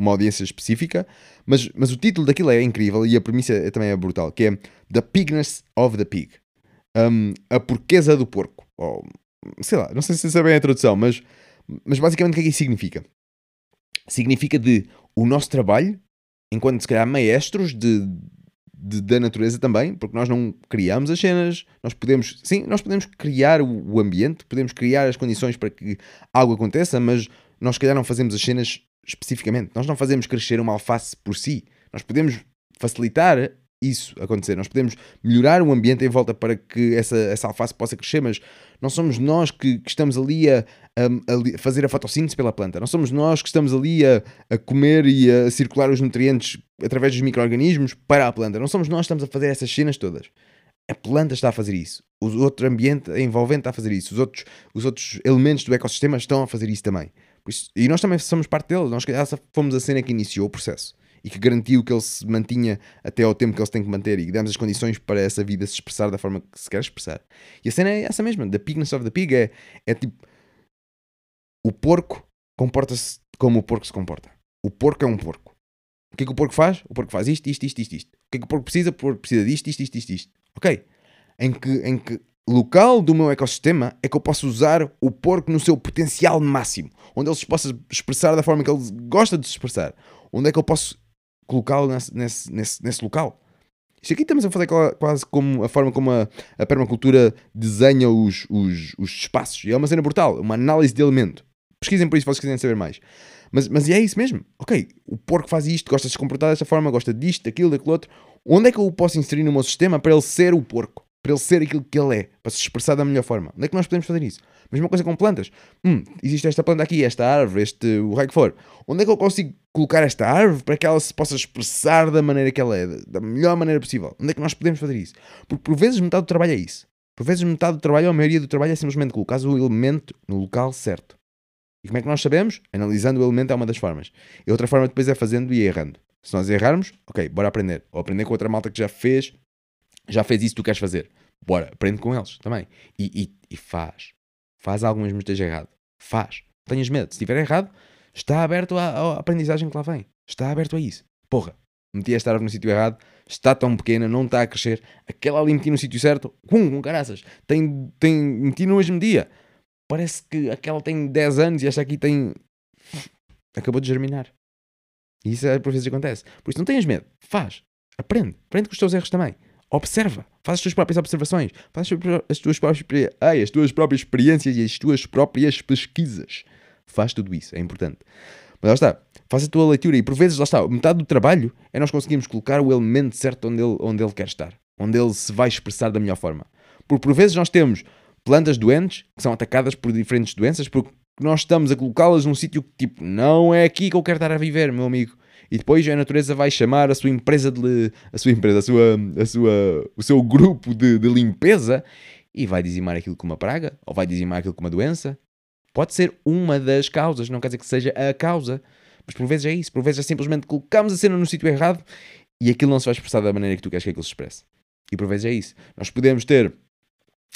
uma audiência específica, mas, mas o título daquilo é incrível e a premissa é, também é brutal, que é The Pigness of the Pig. Um, a porqueza do porco. Ou, sei lá, não sei se sabem a tradução, mas, mas basicamente o que é que isso significa? Significa de o nosso trabalho enquanto se calhar maestros de, de, da natureza também, porque nós não criamos as cenas, nós podemos, sim, nós podemos criar o, o, ambiente, podemos criar as condições para que algo aconteça, mas nós se calhar não fazemos as cenas especificamente, nós não fazemos crescer uma alface por si, nós podemos facilitar isso acontecer. Nós podemos melhorar o ambiente em volta para que essa, essa alface possa crescer, mas não somos nós que, que estamos ali a, a, a, fazer a fotossíntese pela planta. Não somos nós que estamos ali a, a comer e a circular os nutrientes através dos micro-organismos para a planta. Não somos nós que estamos a fazer essas cenas todas. A planta está a fazer isso. O outro ambiente envolvente está a fazer isso. Os outros, os outros elementos do ecossistema estão a fazer isso também. Isso, e nós também somos parte deles. Nós fomos a cena que iniciou o processo e que garantiu que ele se mantinha até ao tempo que ele se tem que manter e que demos as condições para essa vida se expressar da forma que se quer expressar. E a cena é essa mesma, The Pigness of the Pig é, é tipo o porco comporta-se como o porco se comporta. O porco é um porco. O que é que o porco faz? O porco faz isto, isto, isto, isto, isto. O que é que o porco precisa? O porco precisa disto, isto, isto, isto, isto. Ok. Em que, em que local do meu ecossistema é que eu posso usar o porco no seu potencial máximo, onde ele se possa expressar da forma que ele gosta de se expressar, onde é que eu posso colocá-lo nesse, nesse, nesse, nesse local. Isto aqui estamos a fazer quase como a forma como a, a permacultura desenha os, os, os espaços. E é uma cena brutal, uma análise de elemento. Pesquisem por isso se vocês quiserem saber mais. Mas, mas é isso mesmo. Ok, o porco faz isto, gosta de se comportar desta forma, gosta disto, daquilo, daquilo outro. Onde é que eu o posso inserir no meu sistema para ele ser o porco? Para ele ser aquilo que ele é, para se expressar da melhor forma. Onde é que nós podemos fazer isso? Mesma coisa com plantas. Hum, existe esta planta aqui, esta árvore, este, o raio que for. Onde é que eu consigo colocar esta árvore para que ela se possa expressar da maneira que ela é, da melhor maneira possível? Onde é que nós podemos fazer isso? Porque por vezes metade do trabalho é isso. Por vezes metade do trabalho, ou a maioria do trabalho, é simplesmente colocar o elemento no local certo. E como é que nós sabemos? Analisando o elemento é uma das formas. E outra forma depois é fazendo e errando. Se nós errarmos, ok, bora aprender. Ou aprender com outra malta que já fez, já fez isso que tu queres fazer. Bora, aprende com eles também. E, e, e faz. Faz algo mesmo esteja errado. Faz. Não tenhas medo. Se estiver errado, está aberto à, à, aprendizagem que lá vem. Está aberto a isso. Porra, meti esta árvore no sítio errado, está tão pequena, não está a crescer. Aquela ali meti no sítio certo, com com caraças. Tem, tem, meti no mesmo dia. Parece que aquela tem 10 anos e esta aqui tem. Acabou de germinar. E isso é por vezes acontece. Por isso não tenhas medo. Faz. Aprende. Aprende com os teus erros também. Observa, faz as tuas próprias observações, faz as tuas- as tuas próprias, as tuas próprias experiências e as tuas próprias pesquisas. Faz tudo isso, é importante. Mas lá está, faz a tua leitura e por vezes, lá está, metade do trabalho é nós conseguirmos colocar o elemento certo onde ele, onde ele quer estar, onde ele se vai expressar da melhor forma. Porque por vezes nós temos plantas doentes que são atacadas por diferentes doenças porque nós estamos a colocá-las num sítio que tipo, não é aqui que eu quero estar a viver, meu amigo. E depois a natureza vai chamar a sua empresa de a sua empresa, a sua, a sua, o seu grupo de, de limpeza e vai dizimar aquilo com uma praga ou vai dizimar aquilo com uma doença. Pode ser uma das causas, não quer dizer que seja a causa, mas por vezes é isso. Por vezes é simplesmente colocamos a cena no sítio errado e aquilo não se vai expressar da maneira que tu queres que aquilo se expresse. E por vezes é isso. Nós podemos ter,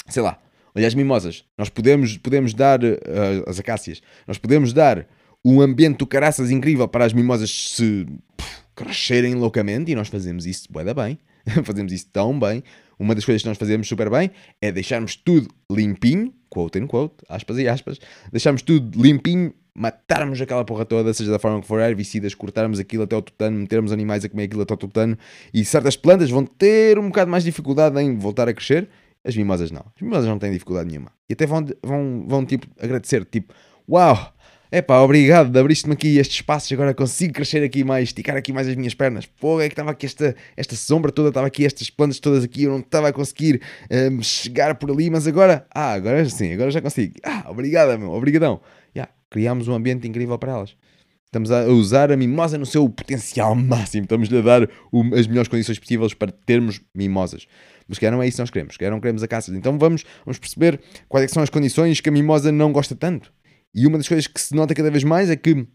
sei lá, olha as mimosas, nós podemos, podemos dar eh, as acácias, nós podemos dar um ambiente do caraças incrível para as mimosas se crescerem loucamente e nós fazemos isso bué da bem. [LAUGHS] fazemos isso tão bem. Uma das coisas que nós fazemos super bem é deixarmos tudo limpinho, quote and quote, aspas e aspas, deixarmos tudo limpinho, matarmos aquela porra toda, seja da forma que for, herbicidas, cortarmos aquilo até ao tutano, metermos animais a comer aquilo até ao tutano, e certas plantas vão ter um bocado mais de dificuldade em voltar a crescer, as mimosas não. As mimosas não têm dificuldade nenhuma. E até vão, vão, vão tipo, agradecer, tipo, uau, epá, obrigado, abriste-me aqui estes espaços, agora consigo crescer aqui mais, esticar aqui mais as minhas pernas. Pô, é que estava aqui esta, esta sombra toda, estava aqui estas plantas todas aqui, eu não estava a conseguir hum, chegar por ali, mas agora, ah, agora sim, agora já consigo. Ah, obrigado, meu, obrigadão. Yeah, criámos um ambiente incrível para elas. Estamos a usar a mimosa no seu potencial máximo. Estamos-lhe a dar o- as melhores condições possíveis para termos mimosas. Mas que não é isso que nós queremos. Que não queremos a caça. Então vamos, vamos perceber quais é são as condições que a mimosa não gosta tanto. E uma das coisas que se nota cada vez mais é que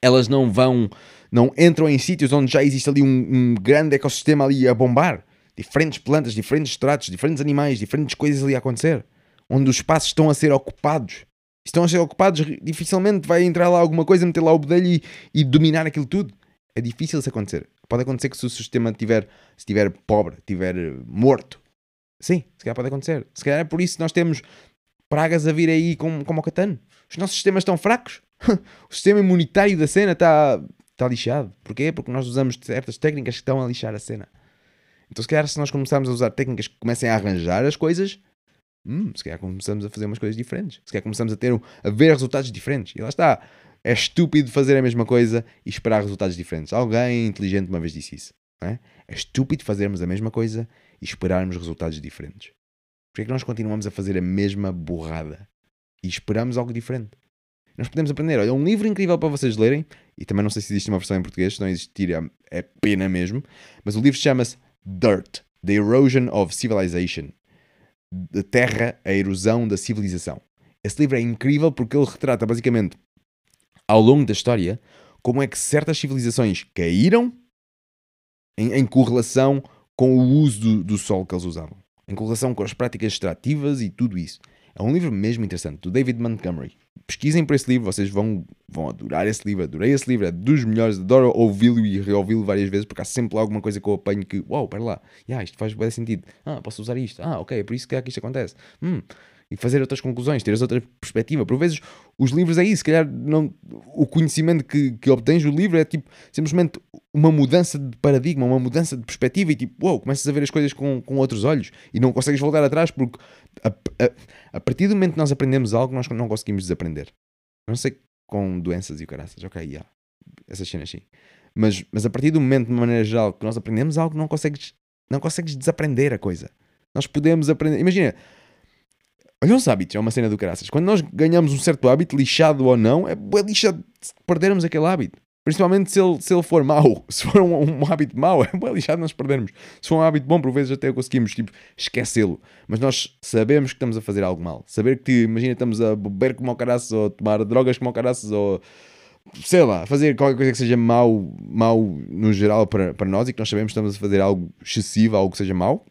elas não vão, não entram em sítios onde já existe ali um, um grande ecossistema ali a bombar. Diferentes plantas, diferentes estratos, diferentes animais, diferentes coisas ali a acontecer. Onde os espaços estão a ser ocupados. Estão a ser ocupados, dificilmente vai entrar lá alguma coisa, meter lá o bedelho e, e dominar aquilo tudo. É difícil isso acontecer. Pode acontecer que se o sistema tiver, estiver pobre, estiver morto. Sim, se calhar pode acontecer. Se calhar é por isso que nós temos pragas a vir aí como, como o catano. Os nossos sistemas estão fracos. [LAUGHS] o sistema imunitário da cena está está lixado. Porquê? Porque nós usamos certas técnicas que estão a lixar a cena. Então, se calhar, se nós começarmos a usar técnicas que comecem a arranjar as coisas, hum, se calhar começamos a fazer umas coisas diferentes. Se calhar começamos a ter a ver resultados diferentes. E lá está. É estúpido fazer a mesma coisa e esperar resultados diferentes. Alguém inteligente uma vez disse isso. É, é estúpido fazermos a mesma coisa e esperarmos resultados diferentes. Porquê é que nós continuamos a fazer a mesma borrada e esperamos algo diferente? Nós podemos aprender. Olha, um livro incrível para vocês lerem, e também não sei se existe uma versão em português, se não existir é- é pena mesmo, mas o livro chama-se Dirt, The Erosion of Civilization. Da terra, a erosão da civilização. Esse livro é incrível porque ele retrata basicamente, ao longo da história, como é que certas civilizações caíram em, em correlação com o uso do, do solo que eles usavam. Em correlação com as práticas extrativas e tudo isso. É um livro mesmo interessante, do David Montgomery. Pesquisem por esse livro, vocês vão, vão adorar esse livro. Adorei esse livro, é dos melhores. Adoro ouvi-lo e reouvi-lo várias vezes, porque há sempre alguma coisa que eu apanho que, uau, para lá, yeah, isto faz bem sentido. Ah, posso usar isto. Ah, ok, é por isso que, é que isto acontece. Hum. E fazer outras conclusões, ter outra perspectiva. Por vezes, os livros é isso, se calhar não, o conhecimento que, que obtens do livro é tipo simplesmente uma mudança de paradigma, uma mudança de perspectiva e tipo, uau, começas a ver as coisas com, com outros olhos e não consegues voltar atrás porque a, a, a partir do momento que nós aprendemos algo, nós não conseguimos desaprender. Não sei com doenças e caraças, ok, yeah, essas cenas sim. Mas, mas a partir do momento, de maneira geral, que nós aprendemos algo, não consegues, não consegues desaprender a coisa. Nós podemos aprender. Imagina, olha os hábitos, é uma cena do caraças. Quando nós ganhamos um certo hábito, lixado ou não, é bué lixado perdermos aquele hábito. Principalmente se ele, se ele for mau. [LAUGHS] Se for um, um hábito mau, é bué lixado nós perdermos. Se for um hábito bom, por vezes até conseguimos tipo, esquecê-lo. Mas nós sabemos que estamos a fazer algo mal. Saber que, imagina, estamos a beber como ao caraças, ou a tomar drogas como ao caraças, ou sei lá, fazer qualquer coisa que seja mau, mau no geral para, para nós e que nós sabemos que estamos a fazer algo excessivo, algo que seja mau.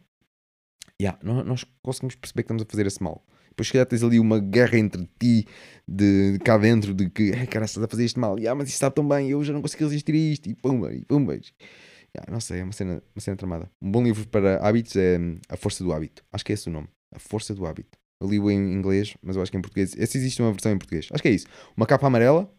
Yeah, nó- nós conseguimos perceber que estamos a fazer esse mal. Depois, se calhar, tens ali uma guerra entre ti, de, de cá dentro, de que, ai, cara, estás a fazer isto mal, yeah, mas isto está tão bem, eu já não consigo resistir a isto, e pumba, e pumba. Não sei, é uma cena, uma cena tramada. Um bom livro para hábitos é hum, A Força do Hábito. Acho que é esse o nome. A Força do Hábito. Eu li-o em inglês, mas eu acho que em português. Esse existe uma versão em português. Acho que é isso. Uma capa amarela.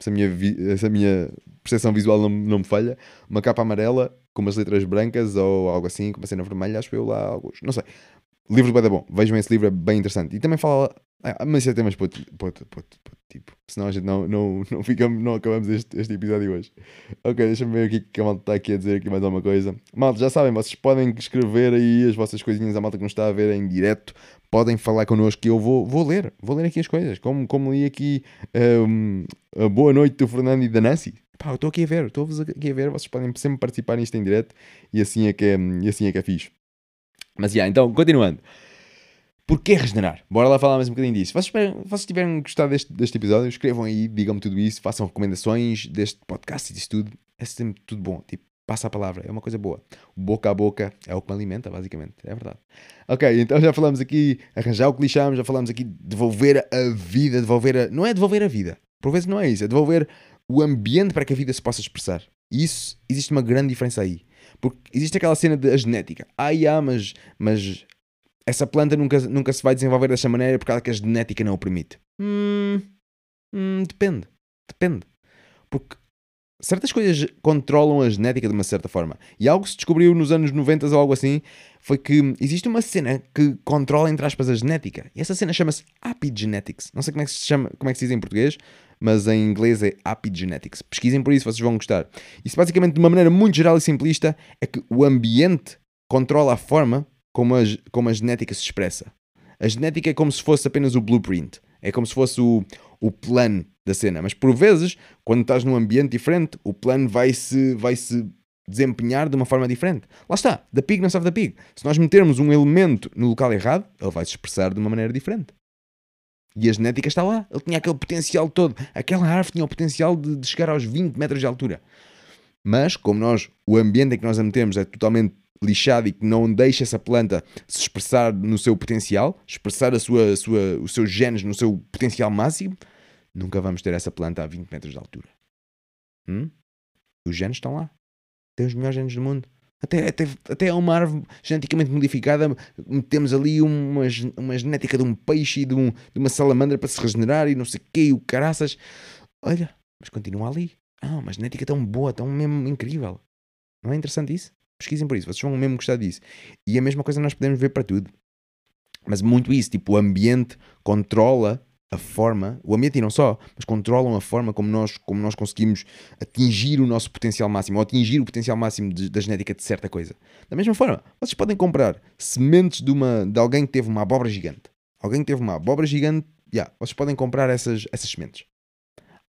Se a minha, vi- se a minha percepção visual não, não me falha. Uma capa amarela com umas letras brancas ou algo assim, com uma cena vermelha, acho eu lá, alguns, não sei. Livro bem bom, vejam esse livro, é bem interessante. E também fala, ah, mas isso é temas para outro, tipo, senão a gente não, não, não, ficamos, não acabamos este, este episódio hoje. Ok, deixa-me ver aqui que a malta está aqui a dizer aqui mais alguma coisa. Malta, já sabem, vocês podem escrever aí as vossas coisinhas, a malta que não está a ver em direto, podem falar connosco que eu vou, vou ler, vou ler aqui as coisas, como, como li aqui um, a boa noite do Fernando e da Nancy. Pá, eu estou aqui a ver, estou-vos aqui a ver, vocês podem sempre participar nisto em direto e assim é que é, e assim é, que é fixe. Mas, yeah, então, continuando. Porquê regenerar? Bora lá falar mais um bocadinho disso. Vocês, vocês tiverem gostado deste, deste episódio, escrevam aí, digam-me tudo isso, façam recomendações deste podcast e disso tudo. É sempre tudo bom. Tipo, passa a palavra, é uma coisa boa. Boca a boca é o que me alimenta, basicamente. É verdade. Ok, então já falamos aqui, arranjar o que lixamos, já falamos aqui devolver a vida, devolver a. Não é devolver a vida. Por vezes não é isso, é devolver o ambiente para que a vida se possa expressar. E isso, existe uma grande diferença aí. Porque existe aquela cena da genética. Ah, yeah, mas, mas essa planta nunca, nunca se vai desenvolver dessa maneira porque que a genética não o permite. Hum, hum, depende. Depende. Porque certas coisas controlam a genética de uma certa forma. E algo que se descobriu nos anos 90 ou algo assim foi que existe uma cena que controla, entre aspas, a genética. E essa cena chama-se epigenetics. Não sei como é que se chama, como é que se diz em português, mas em inglês é epigenetics. Pesquisem por isso, vocês vão gostar. Isso basicamente, de uma maneira muito geral e simplista, é que o ambiente controla a forma como a, como a genética se expressa. A genética é como se fosse apenas o blueprint. É como se fosse o, o plano da cena. Mas por vezes, quando estás num ambiente diferente, o plano vai-se vai -se desempenhar de uma forma diferente. Lá está, the pig não sabe da pig. Se nós metermos um elemento no local errado, ele vai se expressar de uma maneira diferente. E a genética está lá. Ele tinha aquele potencial todo. Aquela árvore tinha o potencial de, de chegar aos 20 metros de altura. Mas, como nós, o ambiente em que nós a metemos é totalmente lixado e que não deixa essa planta se expressar no seu potencial, expressar a sua, a sua, os seus genes no seu potencial máximo, nunca vamos ter essa planta a 20 metros de altura. Hum? Os genes estão lá. Tem os melhores genes do mundo. Até, até, até uma árvore geneticamente modificada, metemos ali uma, uma genética de um peixe e de, um, de uma salamandra para se regenerar e não sei o que, o caraças. Olha, mas continua ali. Ah, uma genética tão boa, tão mesmo incrível. Não é interessante isso? Pesquisem por isso, vocês vão mesmo gostar disso. E a mesma coisa nós podemos ver para tudo. Mas muito isso, tipo, o ambiente controla a forma, o ambiente e não só, mas controlam a forma como nós, como nós conseguimos atingir o nosso potencial máximo, ou atingir o potencial máximo de, da genética de certa coisa. Da mesma forma, vocês podem comprar sementes de, uma, de alguém que teve uma abóbora gigante. Alguém que teve uma abóbora gigante, já, yeah, vocês podem comprar essas, essas sementes.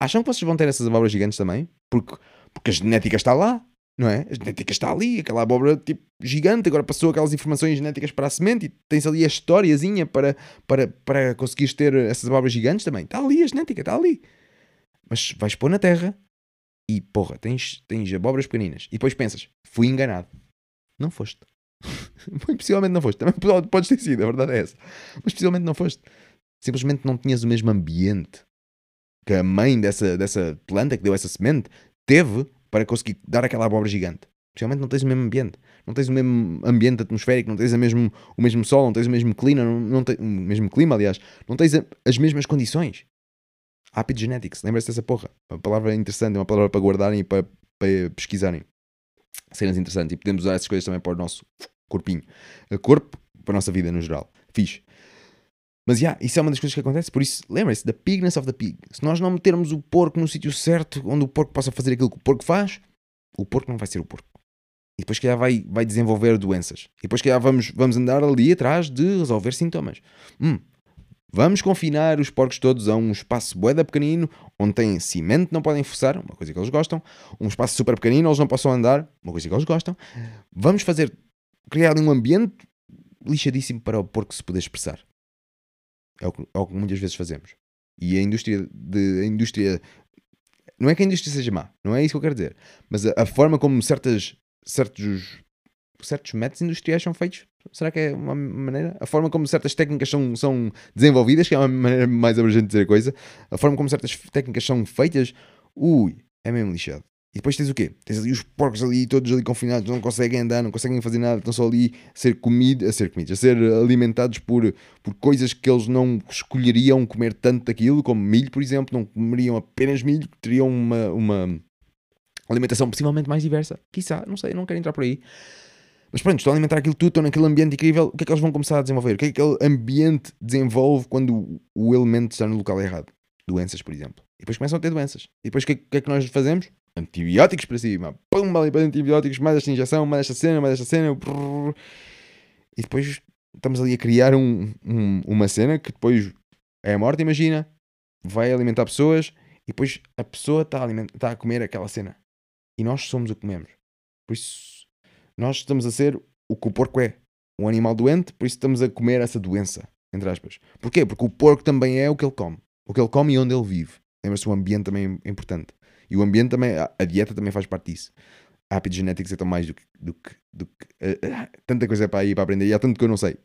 Acham que vocês vão ter essas abóboras gigantes também? Porque, porque a genética está lá não é? A genética está ali, aquela abóbora tipo gigante, agora passou aquelas informações genéticas para a semente e tens ali a historiazinha para, para, para conseguires ter essas abóboras gigantes também. Está ali a genética, está ali. Mas vais pôr na terra e porra, tens, tens abóboras pequeninas. E depois pensas, fui enganado. Não foste. [LAUGHS] Muito possivelmente não foste. Também podes ter sido, a verdade é essa. Mas possivelmente não foste. Simplesmente não tinhas o mesmo ambiente que a mãe dessa, dessa planta que deu essa semente teve para conseguir dar aquela abóbora gigante. Especialmente não tens o mesmo ambiente. Não tens o mesmo ambiente atmosférico, não tens a mesmo, o mesmo sol, não tens o mesmo clima, não, não tens, o mesmo clima, aliás, não tens a, as mesmas condições. Epigenetics, lembra-se dessa porra. Uma palavra interessante, uma palavra para guardarem e para, para pesquisarem. Cenas interessantes. E podemos usar essas coisas também para o nosso corpinho. Corpo, para a nossa vida no geral. Fixe. Mas yeah, isso é uma das coisas que acontece. Por isso, lembre-se, the pigness of the pig. Se nós não metermos o porco no sítio certo, onde o porco possa fazer aquilo que o porco faz, o porco não vai ser o porco. E depois que vai, vai desenvolver doenças. E depois que vamos, vamos andar ali atrás de resolver sintomas. Hum, vamos confinar os porcos todos a um espaço boeda pequenino, onde tem cimento, não podem forçar, uma coisa que eles gostam. Um espaço super pequenino, eles não possam andar, uma coisa que eles gostam. Vamos fazer, criar um ambiente lixadíssimo para o porco se poder expressar. É o, que, é o que muitas vezes fazemos. E a indústria, de, a indústria. Não é que a indústria seja má, não é isso que eu quero dizer. Mas a, a forma como certas, certos, certos métodos industriais são feitos, será que é uma maneira? A forma como certas técnicas são, são desenvolvidas, que é uma maneira mais abrangente de dizer a coisa, a forma como certas técnicas são feitas, ui, é mesmo lixado. E depois tens o quê? Tens ali os porcos ali, todos ali confinados, não conseguem andar, não conseguem fazer nada, estão só ali a ser comidos, a ser comidos, a ser alimentados por, por coisas que eles não escolheriam comer tanto daquilo, como milho, por exemplo, não comeriam apenas milho, teriam uma, uma, alimentação possivelmente mais diversa, quiçá, não sei, não quero entrar por aí. Mas pronto, estão a alimentar aquilo tudo, estão naquele ambiente incrível, o que é que eles vão começar a desenvolver? O que é que aquele ambiente desenvolve quando o elemento está no local errado? Doenças, por exemplo. E depois começam a ter doenças. E depois o que, é- que é que nós fazemos? Antibióticos para cima. Pum, ali para antibióticos, mais esta injeção, mais esta cena, mais esta cena. brrr. E depois estamos ali a criar um- um- uma cena que depois é a morte, imagina. Vai alimentar pessoas e depois a pessoa está a, a comer aquela cena. E nós somos o que comemos. Por isso, nós estamos a ser o que o porco é. Um animal doente, por isso estamos a comer essa doença. Entre aspas. Porquê? Porque o porco também é o que ele come. O que ele come e onde ele vive. Lembra-se, o ambiente também é importante. E o ambiente também, a a dieta também faz parte disso. Hábitos genéticos é tão mais do que. Do que, do que eh, eh, tanta coisa para ir para aprender. E há tanto que eu não sei.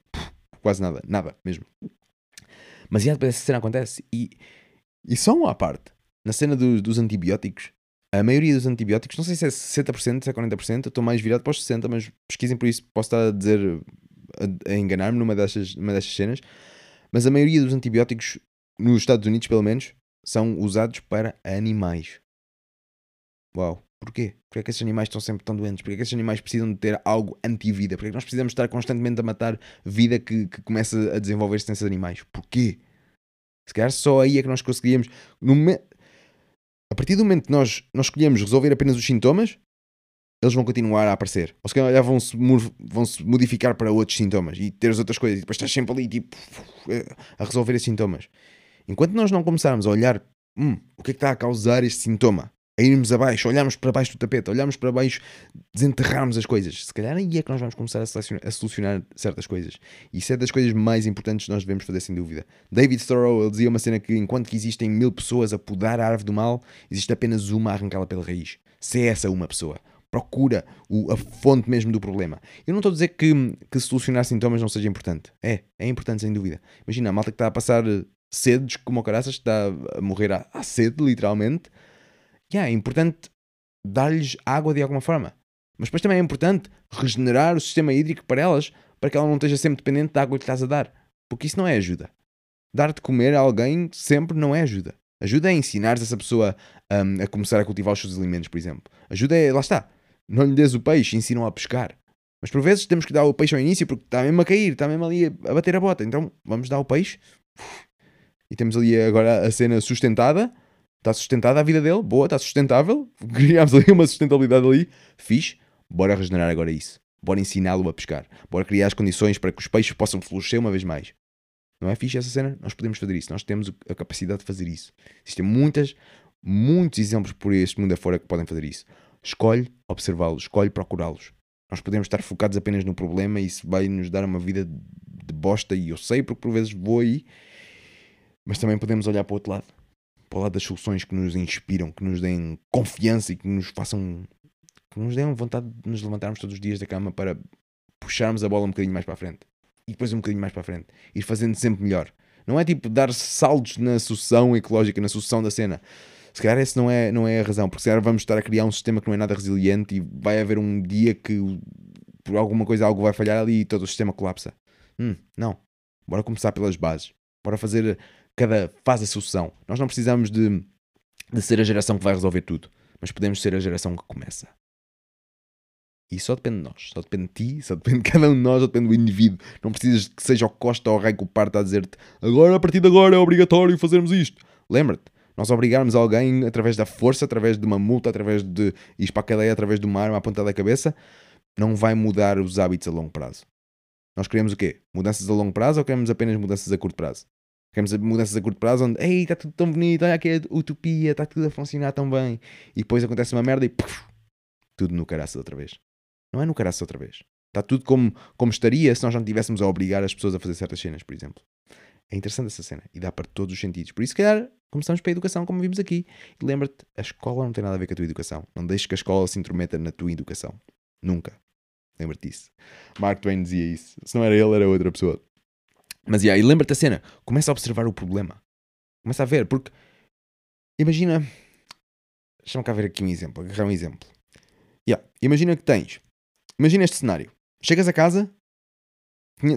Quase nada. Nada mesmo. Mas já essa cena acontece. E, e só uma à parte. Na cena dos, dos antibióticos, a maioria dos antibióticos, não sei se é 60%, se é 40%, eu estou mais virado para os 60%, mas pesquisem por isso, posso estar a dizer, a, a enganar-me numa destas, numa destas cenas. Mas a maioria dos antibióticos, nos Estados Unidos pelo menos, são usados para animais. Uau. Porquê? Porquê é que esses animais estão sempre tão doentes? Porquê é que esses animais precisam de ter algo anti-vida? Porquê é que nós precisamos estar constantemente a matar vida que, que começa a desenvolver-se nesses animais? Porquê? Se calhar só aí é que nós conseguiríamos. Momen- A partir do momento que nós, nós escolhemos resolver apenas os sintomas, eles vão continuar a aparecer. Ou se calhar vão-se mu- vão-se modificar para outros sintomas e ter as outras coisas. E depois estás sempre ali tipo, a resolver esses sintomas. Enquanto nós não começarmos a olhar hum, o que é que está a causar este sintoma, a irmos abaixo, olharmos para baixo do tapete, olharmos para baixo, desenterrarmos as coisas, se calhar aí é que nós vamos começar a a solucionar certas coisas. E isso é das coisas mais importantes que nós devemos fazer, sem dúvida. David Thoreau dizia uma cena que enquanto que existem mil pessoas a podar a árvore do mal, existe apenas uma a arrancá-la pela raiz. Se é essa uma pessoa. Procura o- a fonte mesmo do problema. Eu não estou a dizer que, que solucionar sintomas não seja importante. É, é importante sem dúvida. Imagina, a malta que está a passar sedes como o caraças, está a morrer à, à sede, literalmente. Yeah, é importante dar-lhes água de alguma forma. Mas depois também é importante regenerar o sistema hídrico para elas, para que ela não esteja sempre dependente da água que estás a dar. Porque isso não é ajuda. Dar de comer a alguém sempre não é ajuda. Ajuda é ensinar essa pessoa hum, a começar a cultivar os seus alimentos, por exemplo. Ajuda é, lá está, não lhe des o peixe, ensinam a pescar. Mas por vezes temos que dar o peixe ao início porque está mesmo a cair, está mesmo ali a bater a bota. Então vamos dar o peixe. E temos ali agora a cena sustentada. Está sustentada a vida dele, boa, está sustentável. [LAUGHS] Criámos ali uma sustentabilidade ali. Fixe. Bora regenerar agora isso. Bora ensiná-lo a pescar. Bora criar as condições para que os peixes possam florescer uma vez mais. Não é fixe essa cena? Nós podemos fazer isso. Nós temos a capacidade de fazer isso. Existem muitas, muitos exemplos por este mundo afora que podem fazer isso. Escolhe observá-los, escolhe procurá-los. Nós podemos estar focados apenas no problema e isso vai nos dar uma vida de bosta. E eu sei porque por vezes vou aí, mas também podemos olhar para o outro lado para o lado das soluções que nos inspiram, que nos deem confiança e que nos façam. que nos deem vontade de nos levantarmos todos os dias da cama para puxarmos a bola um bocadinho mais para a frente. E depois um bocadinho mais para a frente. Ir fazendo sempre melhor. Não é tipo dar saltos na sucessão ecológica, na sucessão da cena. Se calhar essa não é, não é a razão, porque se calhar vamos estar a criar um sistema que não é nada resiliente e vai haver um dia que por alguma coisa algo vai falhar ali e todo o sistema colapsa. Hum, não. Bora começar pelas bases. Bora fazer cada fase da sucessão. Nós não precisamos de, de ser a geração que vai resolver tudo, mas podemos ser a geração que começa. E só depende de nós, só depende de ti, só depende de cada um de nós, só depende do indivíduo. Não precisas que seja o Costa ou o Rei que o parte a dizer-te agora, a partir de agora, é obrigatório fazermos isto. Lembra-te, nós obrigarmos alguém através da força, através de uma multa, através de ir para a cadeia, através de uma arma à ponta da cabeça, não vai mudar os hábitos a longo prazo. Nós queremos o quê? Mudanças a longo prazo ou queremos apenas mudanças a curto prazo? Queremos mudanças a curto prazo onde, ei, está tudo tão bonito, olha aqui a utopia, está tudo a funcionar tão bem. E depois acontece uma merda e puf, tudo no caraço outra vez. Não é no caraço outra vez. Está tudo como, como estaria se nós não tivéssemos a obrigar as pessoas a fazer certas cenas, por exemplo. É interessante essa cena e dá para todos os sentidos. Por isso, se calhar, começamos pela educação, como vimos aqui. E lembra-te, a escola não tem nada a ver com a tua educação. Não deixes que a escola se intrometa na tua educação. Nunca. Lembra-te disso. Mark Twain dizia isso. Se não era ele, era outra pessoa. Mas, yeah, e lembra-te a cena. Começa a observar o problema. Começa a ver, porque... Imagina... Deixa-me cá ver aqui um exemplo. Agarrar um exemplo. Yeah, imagina que tens... Imagina este cenário. Chegas a casa,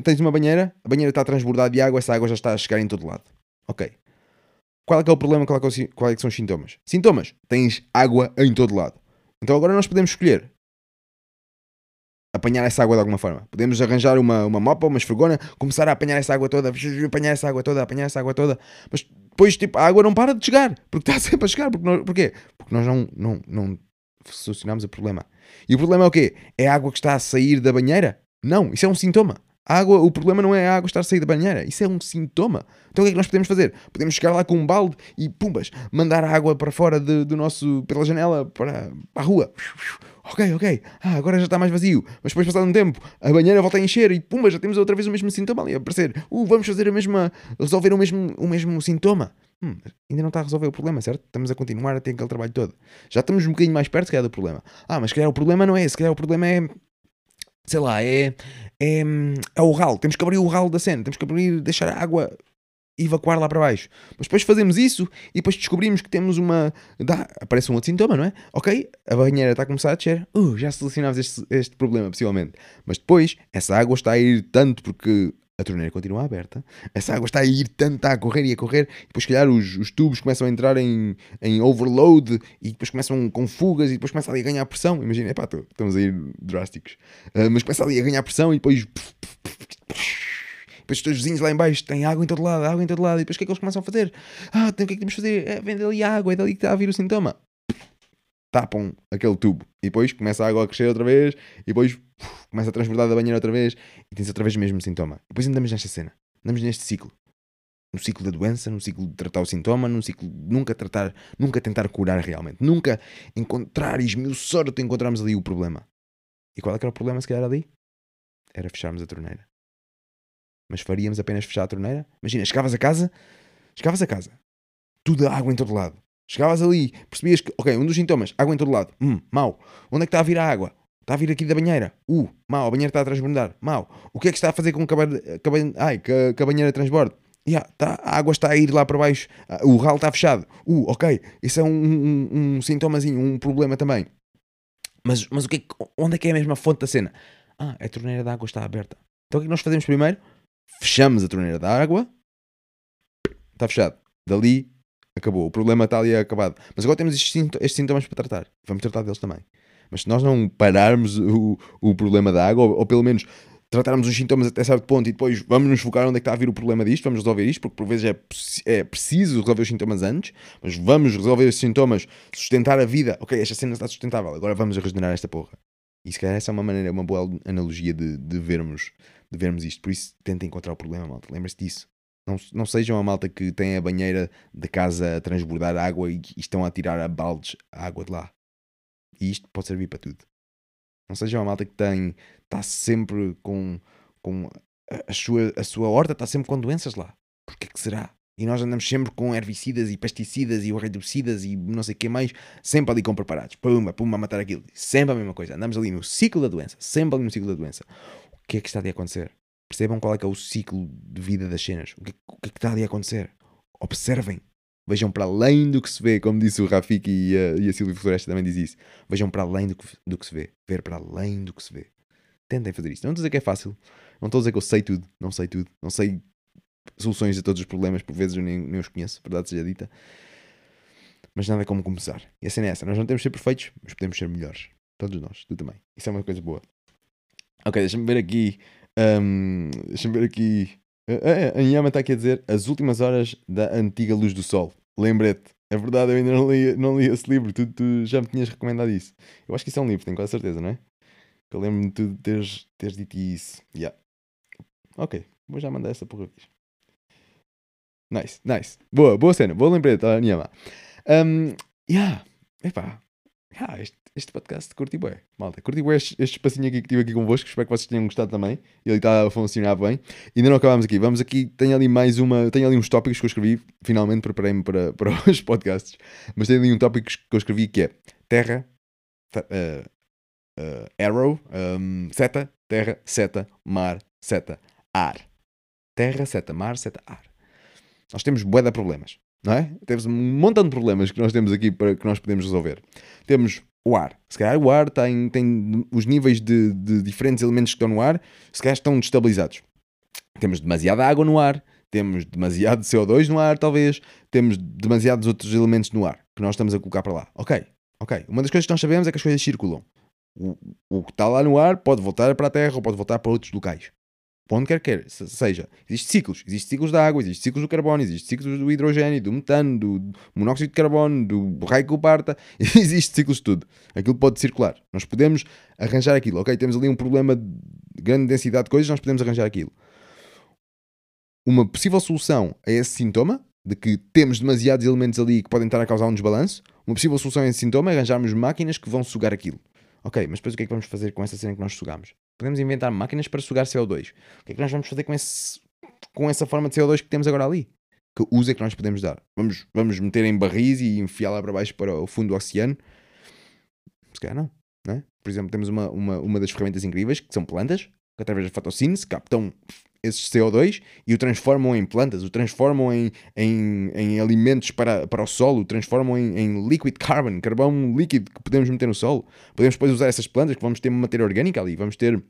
tens uma banheira, a banheira está a transbordar de água, essa água já está a chegar em todo lado. Ok. Qual é que é o problema? Qual é que, é o qual é que são os sintomas? Sintomas. Tens água em todo lado. Então agora nós podemos escolher apanhar essa água de alguma forma. Podemos arranjar uma, uma mopa, uma esfregona, começar a apanhar essa água toda, apanhar essa água toda, apanhar essa água toda, mas depois tipo, a água não para de chegar, porque está [LAUGHS] sempre a chegar. Porque nós, porquê? Porque nós não, não, não solucionamos o problema. E o problema é o quê? É a água que está a sair da banheira? Não, isso é um sintoma. A água, o problema não é a água estar a sair da banheira, isso é um sintoma. Então o que é que nós podemos fazer? Podemos chegar lá com um balde e, pumbas, mandar a água para fora de, do nosso, pela janela para, para a rua. Ok, ok, ah, agora já está mais vazio. Mas depois, passado um tempo, a banheira volta a encher e, pumba, já temos outra vez o mesmo sintoma ali a aparecer. Uh, vamos fazer a mesma, resolver o mesmo, o mesmo sintoma. Hum, ainda não está a resolver o problema, certo? Estamos a continuar a ter aquele trabalho todo. Já estamos um bocadinho mais perto, se calhar, do problema. Ah, mas se calhar o problema não é esse, se calhar o problema é sei lá, é, é, é o ralo. Temos que abrir o ralo da cena, temos que abrir, deixar a água evacuar lá para baixo. Mas depois fazemos isso e depois descobrimos que temos uma. Dá, aparece um outro sintoma, não é? Ok, a banheira está a começar a descer. Uh, já solucionámos este, este problema, possivelmente. Mas depois, essa água está a ir tanto porque a torneira continua aberta, essa água está a ir tanto, está a correr e a correr, e depois, se calhar, os, os tubos começam a entrar em, em overload e depois começam com fugas e depois começa ali a ganhar pressão. Imagina, epá, estamos a ir drásticos, uh, mas começa ali a ganhar pressão e depois. Depois os teus vizinhos lá em baixo têm água em todo lado, água em todo lado, e depois o que é que eles começam a fazer? Ah, então o que é que temos de fazer? É ali água, é dali que está a vir o sintoma tapam aquele tubo e depois começa a água a crescer outra vez e depois começa a transbordar da banheira outra vez e tens outra vez o mesmo sintoma. Depois andamos nesta cena, andamos neste ciclo. No ciclo da doença, no ciclo de tratar o sintoma, no ciclo de nunca tratar, nunca tentar curar realmente, nunca encontrar e esmiuçar encontrarmos ali o problema. E qual é que era o problema se calhar ali? Era fecharmos a torneira. Mas faríamos apenas fechar a torneira? Imagina, chegavas a casa, chegavas a casa, tudo água em todo lado Chegavas ali, percebias que, ok, um dos sintomas, água em todo lado, hum, mau. Onde é que está a vir a água? Está a vir aqui da banheira. Uh, mau, a banheira está a transbordar. Mau. O que é que está a fazer com que a, ai, que, que a banheira transborde? Yeah, tá, a água está a ir lá para baixo, ah, o ralo está fechado. Uh, ok, isso é um, um, um sintomazinho, um problema também. Mas, mas o que é, onde é que é a mesma fonte da cena? Ah, a torneira da água está aberta. Então o que é que nós fazemos primeiro? Fechamos a torneira da água, está fechado. Dali acabou. O problema está ali acabado. Mas agora temos estes, estes sintomas para tratar. Vamos tratar deles também. Mas se nós não pararmos o, o problema da água, ou, ou pelo menos tratarmos os sintomas até certo ponto e depois vamos nos focar onde é que está a vir o problema disto, vamos resolver isto, porque por vezes é, é preciso resolver os sintomas antes, mas vamos resolver esses sintomas, sustentar a vida. Ok, esta cena está sustentável, agora vamos regenerar esta porra. E se calhar essa é uma maneira, uma boa analogia de, de, vermos, de vermos isto. Por isso, tentem encontrar o problema, malta. Lembre-se disso. Não, não sejam a malta que tem a banheira de casa a transbordar água e, e estão a tirar a baldes a água de lá. E isto pode servir para tudo. Não sejam a malta que tem, está sempre com, com a, a, sua, a sua horta, está sempre com doenças lá. Porquê que será? E nós andamos sempre com herbicidas e pesticidas e herbicidas e não sei o que mais, sempre ali com preparados. Pumba, pumba, a matar aquilo. Sempre a mesma coisa. Andamos ali no ciclo da doença. Sempre ali no ciclo da doença. O que é que está a acontecer? Percebam qual é que é o ciclo de vida das cenas. O que, o que é que está a acontecer? Observem. Vejam para além do que se vê, como disse o Rafik e a, e a Silvia Floresta também diz isso. Vejam para além do que, do que se vê. Ver para além do que se vê. Tentem fazer isso. Não estou a dizer que é fácil. Não estou a dizer que eu sei tudo. Não sei tudo. Não sei soluções a todos os problemas. Por vezes eu nem, nem os conheço, verdade seja dita. Mas nada é como começar. E a cena é essa. Nós não temos de ser perfeitos, mas podemos ser melhores. Todos nós. Tu também. Isso é uma coisa boa. Ok, deixa-me ver aqui um, Deixa-me ver aqui. Uh, a Inhama está aqui a dizer as últimas horas da antiga luz do sol. Lembrete. É verdade, eu ainda não li, não li esse livro. Tu, tu, já me tinhas recomendado isso. Eu acho que isso é um livro, tenho quase certeza, não é? Eu lembro-me de tu teres, teres dito isso. Yeah. Ok, vou já mandar essa porra. Nice, nice. Boa, boa cena. Boa lembrete, Inhama. Um, yeah. Epá. Yeah, este, este podcast curti bué, malta. Curti bué este, este espacinho aqui que tive aqui convosco. Espero que vocês tenham gostado também. Ele está a funcionar bem. E ainda não acabámos aqui. Vamos aqui. Tenho ali mais uma. Tenho ali uns tópicos que eu escrevi. Finalmente preparei-me para, para [LAUGHS] os podcasts. Mas tenho ali um tópico que eu escrevi que é Terra, uh, uh, Arrow, um, seta, terra, seta, mar, seta, ar. Terra, seta, mar, seta, ar. Nós temos bué de problemas, não é? Temos um montão de problemas que nós temos aqui para que nós podemos resolver. Temos o ar. Se calhar o ar tem, tem os níveis de, de diferentes elementos que estão no ar, se calhar estão destabilizados. Temos demasiada água no ar, temos demasiado [LAUGHS] CO2 no ar, talvez, temos demasiados outros elementos no ar que nós estamos a colocar para lá. Ok, Ok, uma das coisas que nós sabemos é que as coisas circulam. O, o que está lá no ar pode voltar para a Terra ou pode voltar para outros locais. Para onde quer que seja. Existem ciclos. Existem ciclos da água, existem ciclos do carbono, existem ciclos do hidrogênio, do metano, do monóxido de carbono, do raio que o parta. [LAUGHS] Existem ciclos de tudo. Aquilo pode circular. Nós podemos arranjar aquilo. Ok, temos ali um problema de grande densidade de coisas, nós podemos arranjar aquilo. Uma possível solução a esse sintoma, de que temos demasiados elementos ali que podem estar a causar um desbalanço, uma possível solução a esse sintoma é arranjarmos máquinas que vão sugar aquilo. Ok, mas depois o que é que vamos fazer com essa cena que nós sugamos? Podemos inventar máquinas para sugar CO2. O que é que nós vamos fazer com, esse, com essa forma de CO2 que temos agora ali? Que uso é que nós podemos dar? Vamos, vamos meter em barris e enfiá-la para baixo para o fundo do oceano? Se calhar não, não é? Por exemplo, temos uma, uma, uma das ferramentas incríveis que são plantas, que através da fotossíntese captam esses CO2 e o transformam em plantas, o transformam em, em, em alimentos para, para o solo, o transformam em, em, liquid carbon, carvão líquido que podemos meter no solo. Podemos depois usar essas plantas que vamos ter matéria orgânica ali, vamos ter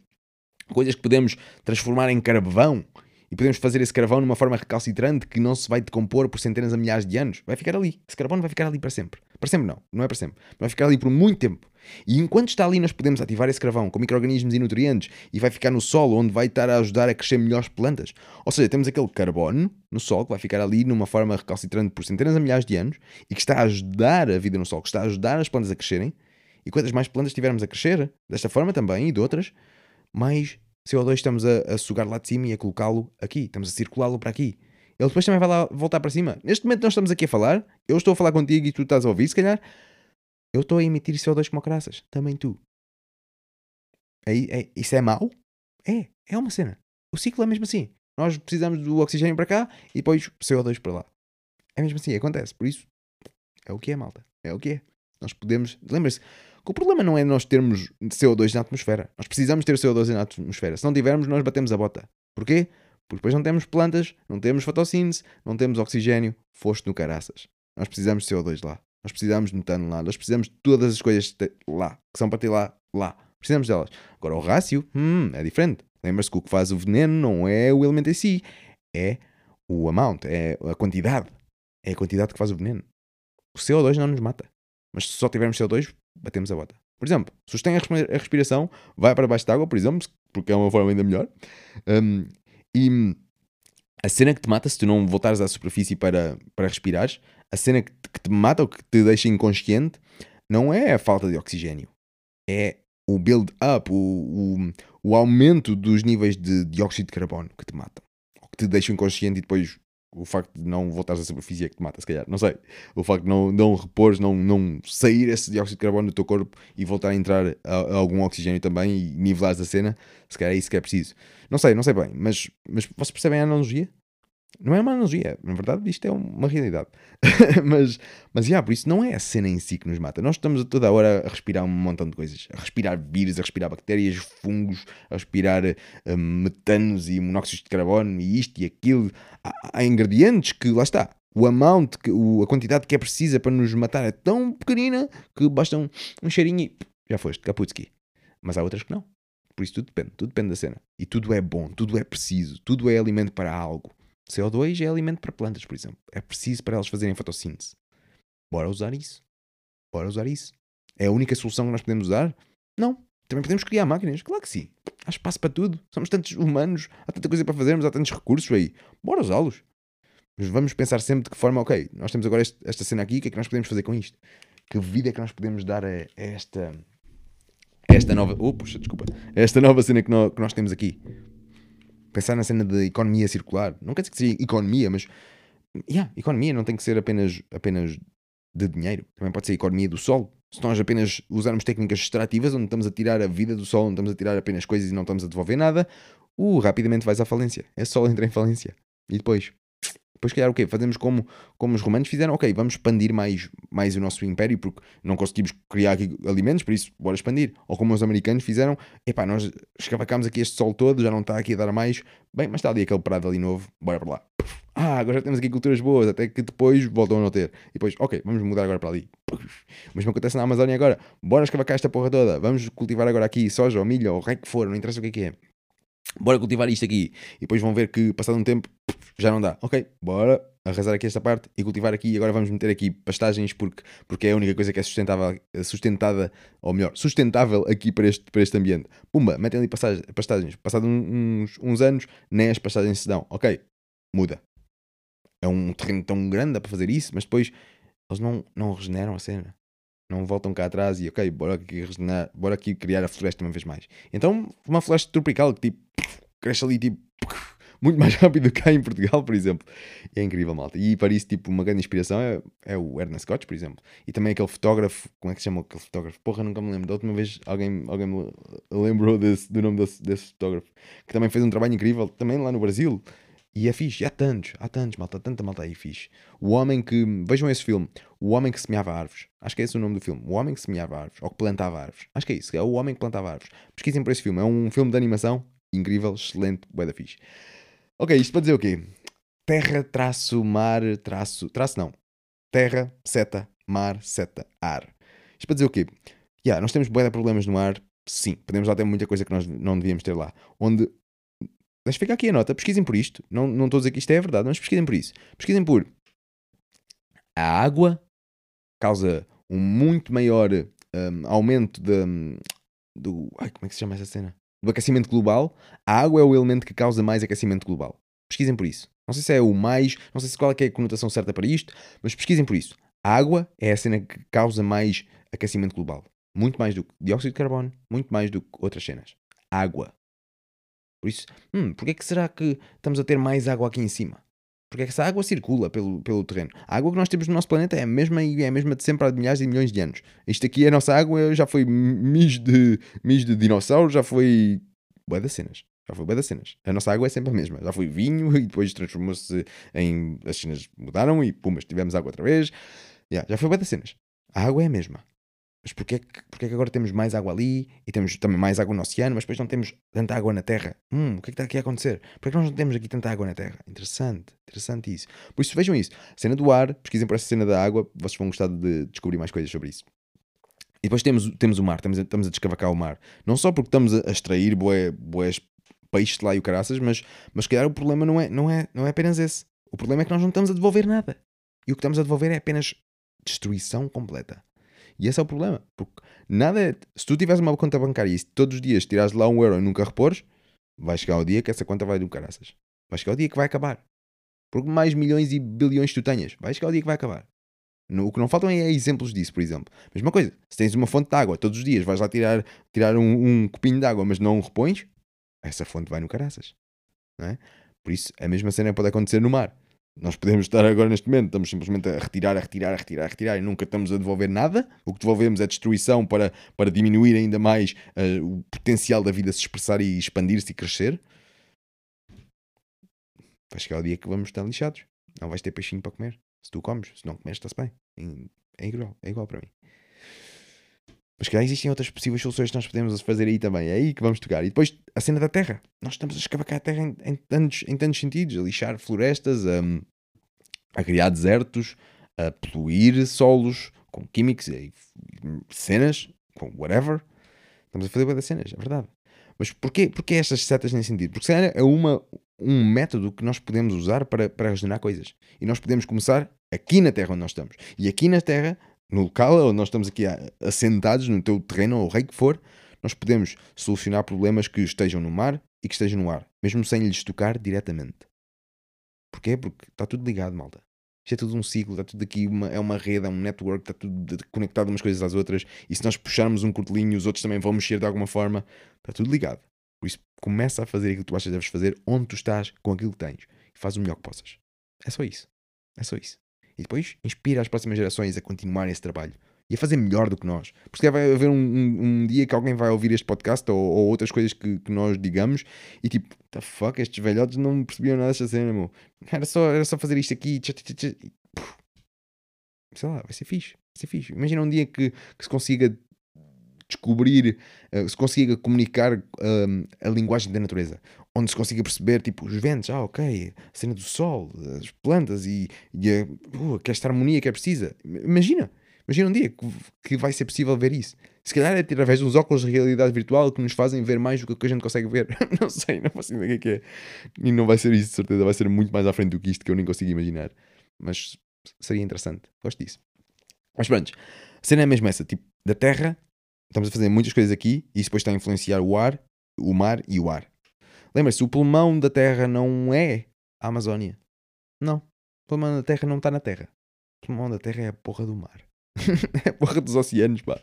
coisas que podemos transformar em carvão e podemos fazer esse carvão numa forma recalcitrante que não se vai decompor por centenas a milhares de anos. Vai ficar ali. Esse carvão vai ficar ali para sempre. Para sempre não, não é para sempre. Vai ficar ali por muito tempo. E enquanto está ali, nós podemos ativar esse carvão com micro-organismos e nutrientes e vai ficar no solo, onde vai estar a ajudar a crescer melhores plantas. Ou seja, temos aquele carbono no solo que vai ficar ali numa forma recalcitrante por centenas a milhares de anos e que está a ajudar a vida no solo, que está a ajudar as plantas a crescerem. E quantas mais plantas tivermos a crescer, desta forma também e de outras, mais CO2 estamos a, a sugar lá de cima e a colocá-lo aqui, estamos a circulá-lo para aqui. Ele depois também vai lá voltar para cima. Neste momento nós estamos aqui a falar, eu estou a falar contigo e tu estás a ouvir, se calhar, eu estou a emitir CO2 como caraças, também tu. É, é, isso é mau? É, é uma cena. O ciclo é mesmo assim. Nós precisamos do oxigênio para cá e depois CO2 para lá. É mesmo assim, acontece. Por isso, é o que é, malta. É o que é. Nós podemos. Lembre-se, que o problema não é nós termos CO2 na atmosfera. Nós precisamos ter CO2 na atmosfera. Se não tivermos, nós batemos a bota. Porquê? Porque depois não temos plantas, não temos fotossíntese, não temos oxigênio. Foste no caraças. Nós precisamos de CO2 lá. Nós precisamos de metano lá. Nós precisamos de todas as coisas lá, que são para ter lá, lá. Precisamos delas. Agora, o rácio, hum, é diferente. Lembra-se que o que faz o veneno não é o elemento em si, é o amount, é a quantidade. É a quantidade que faz o veneno. O CO2 não nos mata. Mas se só tivermos CO2, batemos a bota. Por exemplo, sustém a respiração, vai para baixo de água, por exemplo, porque é uma forma ainda melhor. Um, e a cena que te mata, se tu não voltares à superfície para, para respirares, a cena que te, que te mata ou que te deixa inconsciente, não é a falta de oxigênio. É o build-up, o, o, o, aumento dos níveis de dióxido de carbono que te matam. Ou que te deixam inconsciente e depois o facto de não voltares à superfície é que te mata, se calhar, não sei. O facto de não, não repores, não, não sair esse dióxido de carbono do teu corpo e voltar a entrar a, a algum oxigênio também e nivelares a cena, se calhar é isso que é preciso. Não sei, não sei bem, mas, mas vocês percebem a analogia? Não é uma analogia, na verdade isto é uma realidade. [LAUGHS] mas, mas yeah, por isso não é a cena em si que nos mata. Nós estamos a toda hora a respirar um montão de coisas. A respirar vírus, a respirar bactérias, fungos, a respirar uh, metanos e monóxidos de carbono e isto e aquilo. Há, há ingredientes que, lá está, o amount, que, o, a quantidade que é precisa para nos matar é tão pequenina que basta um, um cheirinho e já foste, Kaputski. Mas há outras que não. Por isso tudo depende, tudo depende da cena. E tudo é bom, tudo é preciso, tudo é alimento para algo. CO2 é alimento para plantas, por exemplo. É preciso para elas fazerem fotossíntese. Bora usar isso. Bora usar isso. É a única solução que nós podemos usar? Não. Também podemos criar máquinas. Claro que sim. Há espaço para tudo. Somos tantos humanos. Há tanta coisa para fazermos. Há tantos recursos aí. Bora usá-los. Mas vamos pensar sempre de que forma, ok, nós temos agora este, esta cena aqui, o que é que nós podemos fazer com isto? Que vida é que nós podemos dar a, a esta, a esta nova. Oh, puxa, desculpa. A esta nova cena que nós, que nós temos aqui pensar na cena de economia circular. Não quer dizer que seja economia, mas yeah, economia não tem que ser apenas, apenas de dinheiro. Também pode ser economia do sol. Se nós apenas usarmos técnicas extrativas, onde estamos a tirar a vida do sol, onde estamos a tirar apenas coisas e não estamos a devolver nada, uh, rapidamente vais à falência. É só entra em falência. E depois? Depois, calhar, o quê? Fazemos como, como os romanos fizeram, ok, vamos expandir mais, mais o nosso império porque não conseguimos criar aqui alimentos, por isso, bora expandir. Ou como os americanos fizeram, epá, nós escavacámos aqui este sol todo, já não está aqui a dar mais, bem, mas está ali aquele prado ali novo, bora para lá. Ah, agora já temos aqui culturas boas, até que depois voltam a não ter. E depois, ok, vamos mudar agora para ali. O mesmo acontece na Amazónia agora. Bora escavacar esta porra toda. Vamos cultivar agora aqui soja ou milho ou o que for, não interessa o que é que é bora cultivar isto aqui. E depois vão ver que, passado um tempo, já não dá. Ok, bora arrasar aqui esta parte e cultivar aqui. Agora vamos meter aqui pastagens porque, porque é a única coisa que é sustentável, sustentada, ou melhor, sustentável aqui para este, para este ambiente. Pumba, metem ali pastagens. pastagens. Passado uns, uns anos, nem as pastagens se dão. Ok, muda. É um terreno tão grande, para fazer isso, mas depois eles não, não regeneram a cena. Não voltam cá atrás e ok, bora aqui, regenerar, bora aqui criar a floresta uma vez mais. Então, uma floresta tropical que tipo cresce ali tipo muito mais [LAUGHS] rápido que cá em Portugal, por exemplo. É incrível, malta. E para isso, tipo, uma grande inspiração é, é o Ernest Scott, por exemplo. E também aquele fotógrafo, como é que se chama aquele fotógrafo? Porra, nunca me lembro. Da última vez alguém, alguém me lembrou desse, do nome desse, desse fotógrafo, que também fez um trabalho incrível, também lá no Brasil. E é fixe, há tantos, há tantos, malta, tanta malta aí fixe. O homem que, vejam esse filme, o homem que semeava árvores. Acho que é esse o nome do filme. O homem que semeava árvores, ou que plantava árvores. Acho que é isso, é o homem que plantava árvores. Pesquisem por esse filme, é um filme de animação incrível, excelente, bué da fixe. Ok, isto para dizer o quê? Terra, traço, mar, traço, traço não. Terra, seta, mar, seta, ar. Isto para dizer o quê? Yeah, nós temos bué de problemas no ar, sim. Podemos lá ter muita coisa que nós não devíamos ter lá. Onde Deixa ficar aqui a nota, pesquisem por isto. Não, não estou a dizer que isto é verdade, mas pesquisem por isso. Pesquisem por a água causa um muito maior um, aumento de, do. Ai, como é que se chama essa cena? Do aquecimento global. A água é o elemento que causa mais aquecimento global. Pesquisem por isso. Não sei se é o mais, não sei se qual é, é a conotação certa para isto, mas pesquisem por isso. A água é a cena que causa mais aquecimento global. Muito mais do que dióxido de carbono, muito mais do que outras cenas. Água. Por isso, hum, porquê é que será que estamos a ter mais água aqui em cima? Porque é que essa água circula pelo, pelo terreno. A água que nós temos no nosso planeta é a mesma e é a mesma de sempre há milhares e milhões de anos. Isto aqui a nossa água, já foi mijo de, mijo de dinossauro, já foi. Boa das cenas. Já foi boa das cenas. A nossa água é sempre a mesma. Já foi vinho [LAUGHS] e depois transformou-se em. As cenas mudaram e pumas, tivemos água outra vez. Yeah, já foi boa das cenas. A água é a mesma. Mas porquê porquê que agora temos mais água ali e temos também mais água no oceano, mas depois não temos tanta água na Terra? Hum, o que é que está aqui a acontecer? Porquê que nós não temos aqui tanta água na Terra? Interessante, interessante isso. Por isso vejam isso. Cena do ar, pesquisem por essa cena da água, vocês vão gostar de descobrir mais coisas sobre isso. E depois temos, temos o mar, estamos a, estamos a descavacar o mar. Não só porque estamos a extrair boé, boés peixes lá e o caraças, mas, mas calhar o problema não é, não, é, não é apenas esse. O problema é que nós não estamos a devolver nada. E o que estamos a devolver é apenas destruição completa. E esse é o problema. Porque nada é. Se tu tiveres uma conta bancária e todos os dias tirares lá um euro e nunca repores, vai chegar o dia que essa conta vai um caraças. Vai chegar o dia que vai acabar. Por mais milhões e bilhões tu tenhas, vai chegar o dia que vai acabar. O que não faltam é exemplos disso, por exemplo. Mesma coisa, se tens uma fonte de água todos os dias, vais lá tirar, tirar um, um copinho de água, mas não repões, essa fonte vai no caraças. Não é? Por isso, a mesma cena pode acontecer no mar. Nós podemos estar agora neste momento, estamos simplesmente a retirar, a retirar, a retirar, a retirar e nunca estamos a devolver nada. O que devolvemos é destruição para, para diminuir ainda mais uh, o potencial da vida se expressar e expandir-se e crescer. Vai chegar o dia que vamos estar lixados. Não vais ter peixinho para comer. Se tu comes, se não comes, está-se bem. É igual, é igual para mim. Mas que existem outras possíveis soluções que nós podemos fazer aí também. É aí que vamos tocar. E depois a cena da terra. Nós estamos a escavacar a terra em, em, tantos, em tantos sentidos. A lixar florestas, a, a criar desertos, a poluir solos com químicos e cenas, com whatever. Estamos a fazer boas cenas, é verdade. Mas porquê, porquê estas setas nesse sentido? Porque cena é uma, um método que nós podemos usar para, para regenerar coisas. E nós podemos começar aqui na Terra onde nós estamos. E aqui na Terra no local nós estamos aqui assentados, no teu terreno ou o rei que for, nós podemos solucionar problemas que estejam no mar e que estejam no ar, mesmo sem lhes tocar diretamente. Porquê? Porque está tudo ligado, malta. Isto é tudo um ciclo, está tudo aqui, uma, é uma rede, é um network, está tudo conectado umas coisas às outras. E se nós puxarmos um cortelinho, os outros também vão mexer de alguma forma. Está tudo ligado. Por isso, começa a fazer aquilo que tu achas que deves fazer, onde tu estás, com aquilo que tens. E faz o melhor que possas. É só isso. É só isso. E depois inspira as próximas gerações a continuar esse trabalho e a fazer melhor do que nós. Porque vai haver um, um, um, dia que alguém vai ouvir este podcast ou, ou outras coisas que, que, nós digamos e tipo, the fuck, estes velhotes não percebiam nada desta cena, meu. Era só, era só fazer isto aqui. Tch, tch, tch, sei lá, vai ser fixe. Vai ser fixe. Imagina um dia que, que se consiga descobrir, uh, se consiga comunicar uh, a linguagem da natureza, onde se consiga perceber tipo os ventos, ah ok, a cena do sol, as plantas e, e a, uh, esta harmonia que é precisa. Imagina, imagina um dia que, que vai ser possível ver isso. Se calhar é através dos óculos de realidade virtual que nos fazem ver mais do que a gente consegue ver. [LAUGHS] não sei, não faço ideia o que é. E não vai ser isso, de certeza, vai ser muito mais à frente do que isto que eu nem consigo imaginar. mas seria interessante. Gosto disso. Mas pronto, a cena é mesmo essa, tipo, da Terra, estamos a fazer muitas coisas aqui e isso depois está a influenciar o ar, o mar e o ar. Lembra-se, o pulmão da Terra não é a Amazónia. Não. O pulmão da Terra não está na Terra. O pulmão da Terra é a porra do mar. [LAUGHS] é a porra dos oceanos, pá.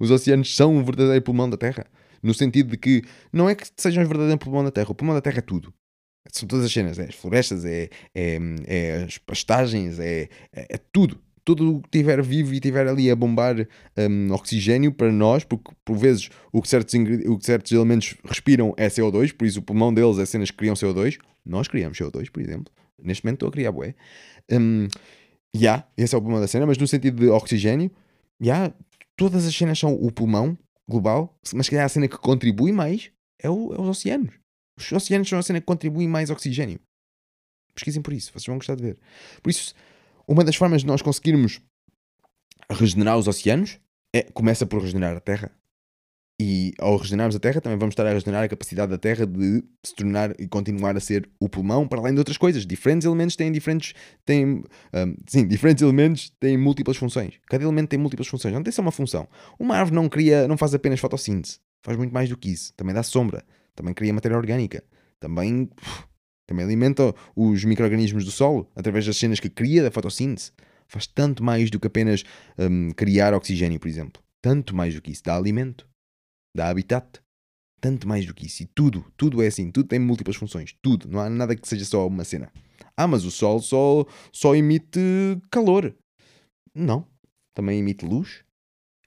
Os oceanos são o verdadeiro pulmão da Terra. No sentido de que não é que sejam o verdadeiro pulmão da Terra. O pulmão da Terra é tudo. São todas as cenas. É as florestas, é, é, é as pastagens, é, é, é tudo. Tudo o que estiver vivo e estiver ali a bombar um, oxigênio para nós, porque por vezes o que, certos o que certos elementos respiram é CO2, por isso o pulmão deles é cenas que criam CO2. Nós criamos CO2, por exemplo. Neste momento estou a criar bué. Um, yeah, esse é o pulmão da cena, mas no sentido de oxigênio, yeah, todas as cenas são o pulmão global, mas que é a cena que contribui mais é, o, é os oceanos. Os oceanos são a cena que contribui mais oxigênio. Pesquisem por isso, vocês vão gostar de ver. Por isso, uma das formas de nós conseguirmos regenerar os oceanos é, começa por regenerar a Terra. E ao regenerarmos a Terra, também vamos estar a regenerar a capacidade da Terra de se tornar e continuar a ser o pulmão, para além de outras coisas. Diferentes elementos têm diferentes. Têm, um, sim, [LAUGHS] diferentes elementos têm múltiplas funções. Cada elemento tem múltiplas funções. Não tem só uma função. Uma árvore não cria, não faz apenas fotossíntese. Faz muito mais do que isso. Também dá sombra. Também cria matéria orgânica. Também, também alimenta os micro-organismos do solo através das cenas que cria da fotossíntese. Faz tanto mais do que apenas um, criar oxigênio, por exemplo. Tanto mais do que isso. Dá alimento da habitat. Tanto mais do que isso. E tudo, tudo é assim. Tudo tem múltiplas funções. Tudo. Não há nada que seja só uma cena. Ah, mas o Sol só, só emite calor. Não. Também emite luz.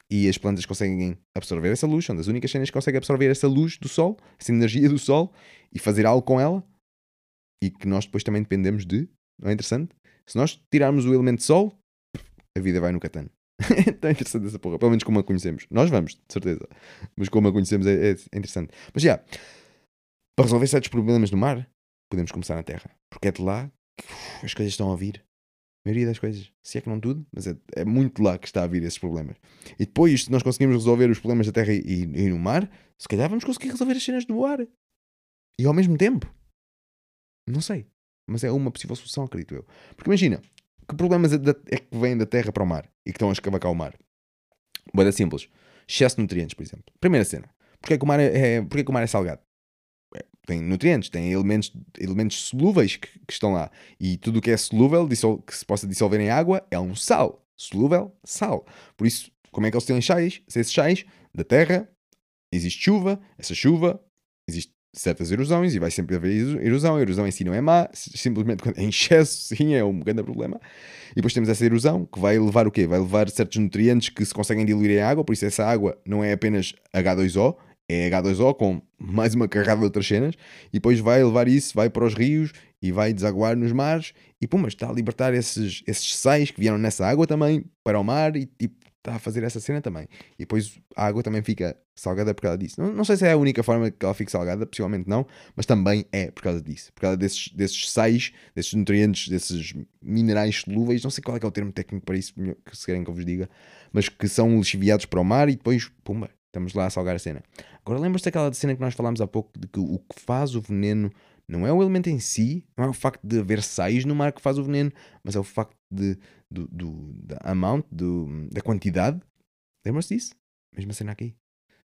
E as plantas conseguem absorver essa luz. São das únicas cenas que conseguem absorver essa luz do Sol, essa energia do Sol, e fazer algo com ela. E que nós depois também dependemos de. Não é interessante? Se nós tirarmos o elemento Sol, a vida vai no catano. [LAUGHS] Está interessante essa porra, pelo menos como a conhecemos. Nós vamos, de certeza. Mas como a conhecemos é, é interessante. Mas já, yeah, para resolver certos problemas no mar, podemos começar na terra. Porque é de lá que uf, as coisas estão a vir. A maioria das coisas. Se é que não tudo, mas é, é muito lá que está a vir esses problemas. E depois, se nós conseguimos resolver os problemas da terra e, e no mar, se calhar vamos conseguir resolver as cenas do ar. E ao mesmo tempo. Não sei. Mas é uma possível solução, acredito eu. Porque imagina, que problemas é, é que vêm da terra para o mar e que estão a escavacar o mar? Boa simples. Excesso de nutrientes, por exemplo. Primeira cena. Porquê que o mar é, é, porquê que o mar é salgado? É, tem nutrientes, tem elementos, elementos solúveis que, que, estão lá. E tudo o que é solúvel, que se possa dissolver em água, é um sal. Solúvel, sal. Por isso, como é que eles têm sais? Se esses sais da terra, existe chuva, essa chuva, existe certas erosões e vai sempre haver erosão. A erosão em si não é má, simplesmente quando é em excesso, [LAUGHS] sim, é um grande problema. E depois temos essa erosão que vai levar o quê? Vai levar certos nutrientes que se conseguem diluir em água, por isso essa água não é apenas H2O, é H2O com mais uma carrada de outras cenas, e depois vai levar isso, vai para os rios e vai desaguar nos mares, e pum, mas está a libertar esses, esses sais que vieram nessa água também para o mar, e tipo, está a fazer essa cena também. E depois a água também fica salgada por causa disso. Não, não sei se é a única forma que ela fique salgada, possivelmente não, mas também é por causa disso. Por causa desses, desses sais, desses nutrientes, desses minerais solúveis, não sei qual é, é o termo técnico para isso, que se querem que eu vos diga, mas que são lixiviados para o mar e depois, pumba, estamos lá a salgar a cena. Agora lembras-te daquela cena que nós falámos há pouco, de que o que faz o veneno não é o elemento em si, não é o facto de haver sais no mar que faz o veneno, mas é o facto de, do, do, da amount, do, da quantidade. Lembram-se disso? Mesma cena aqui.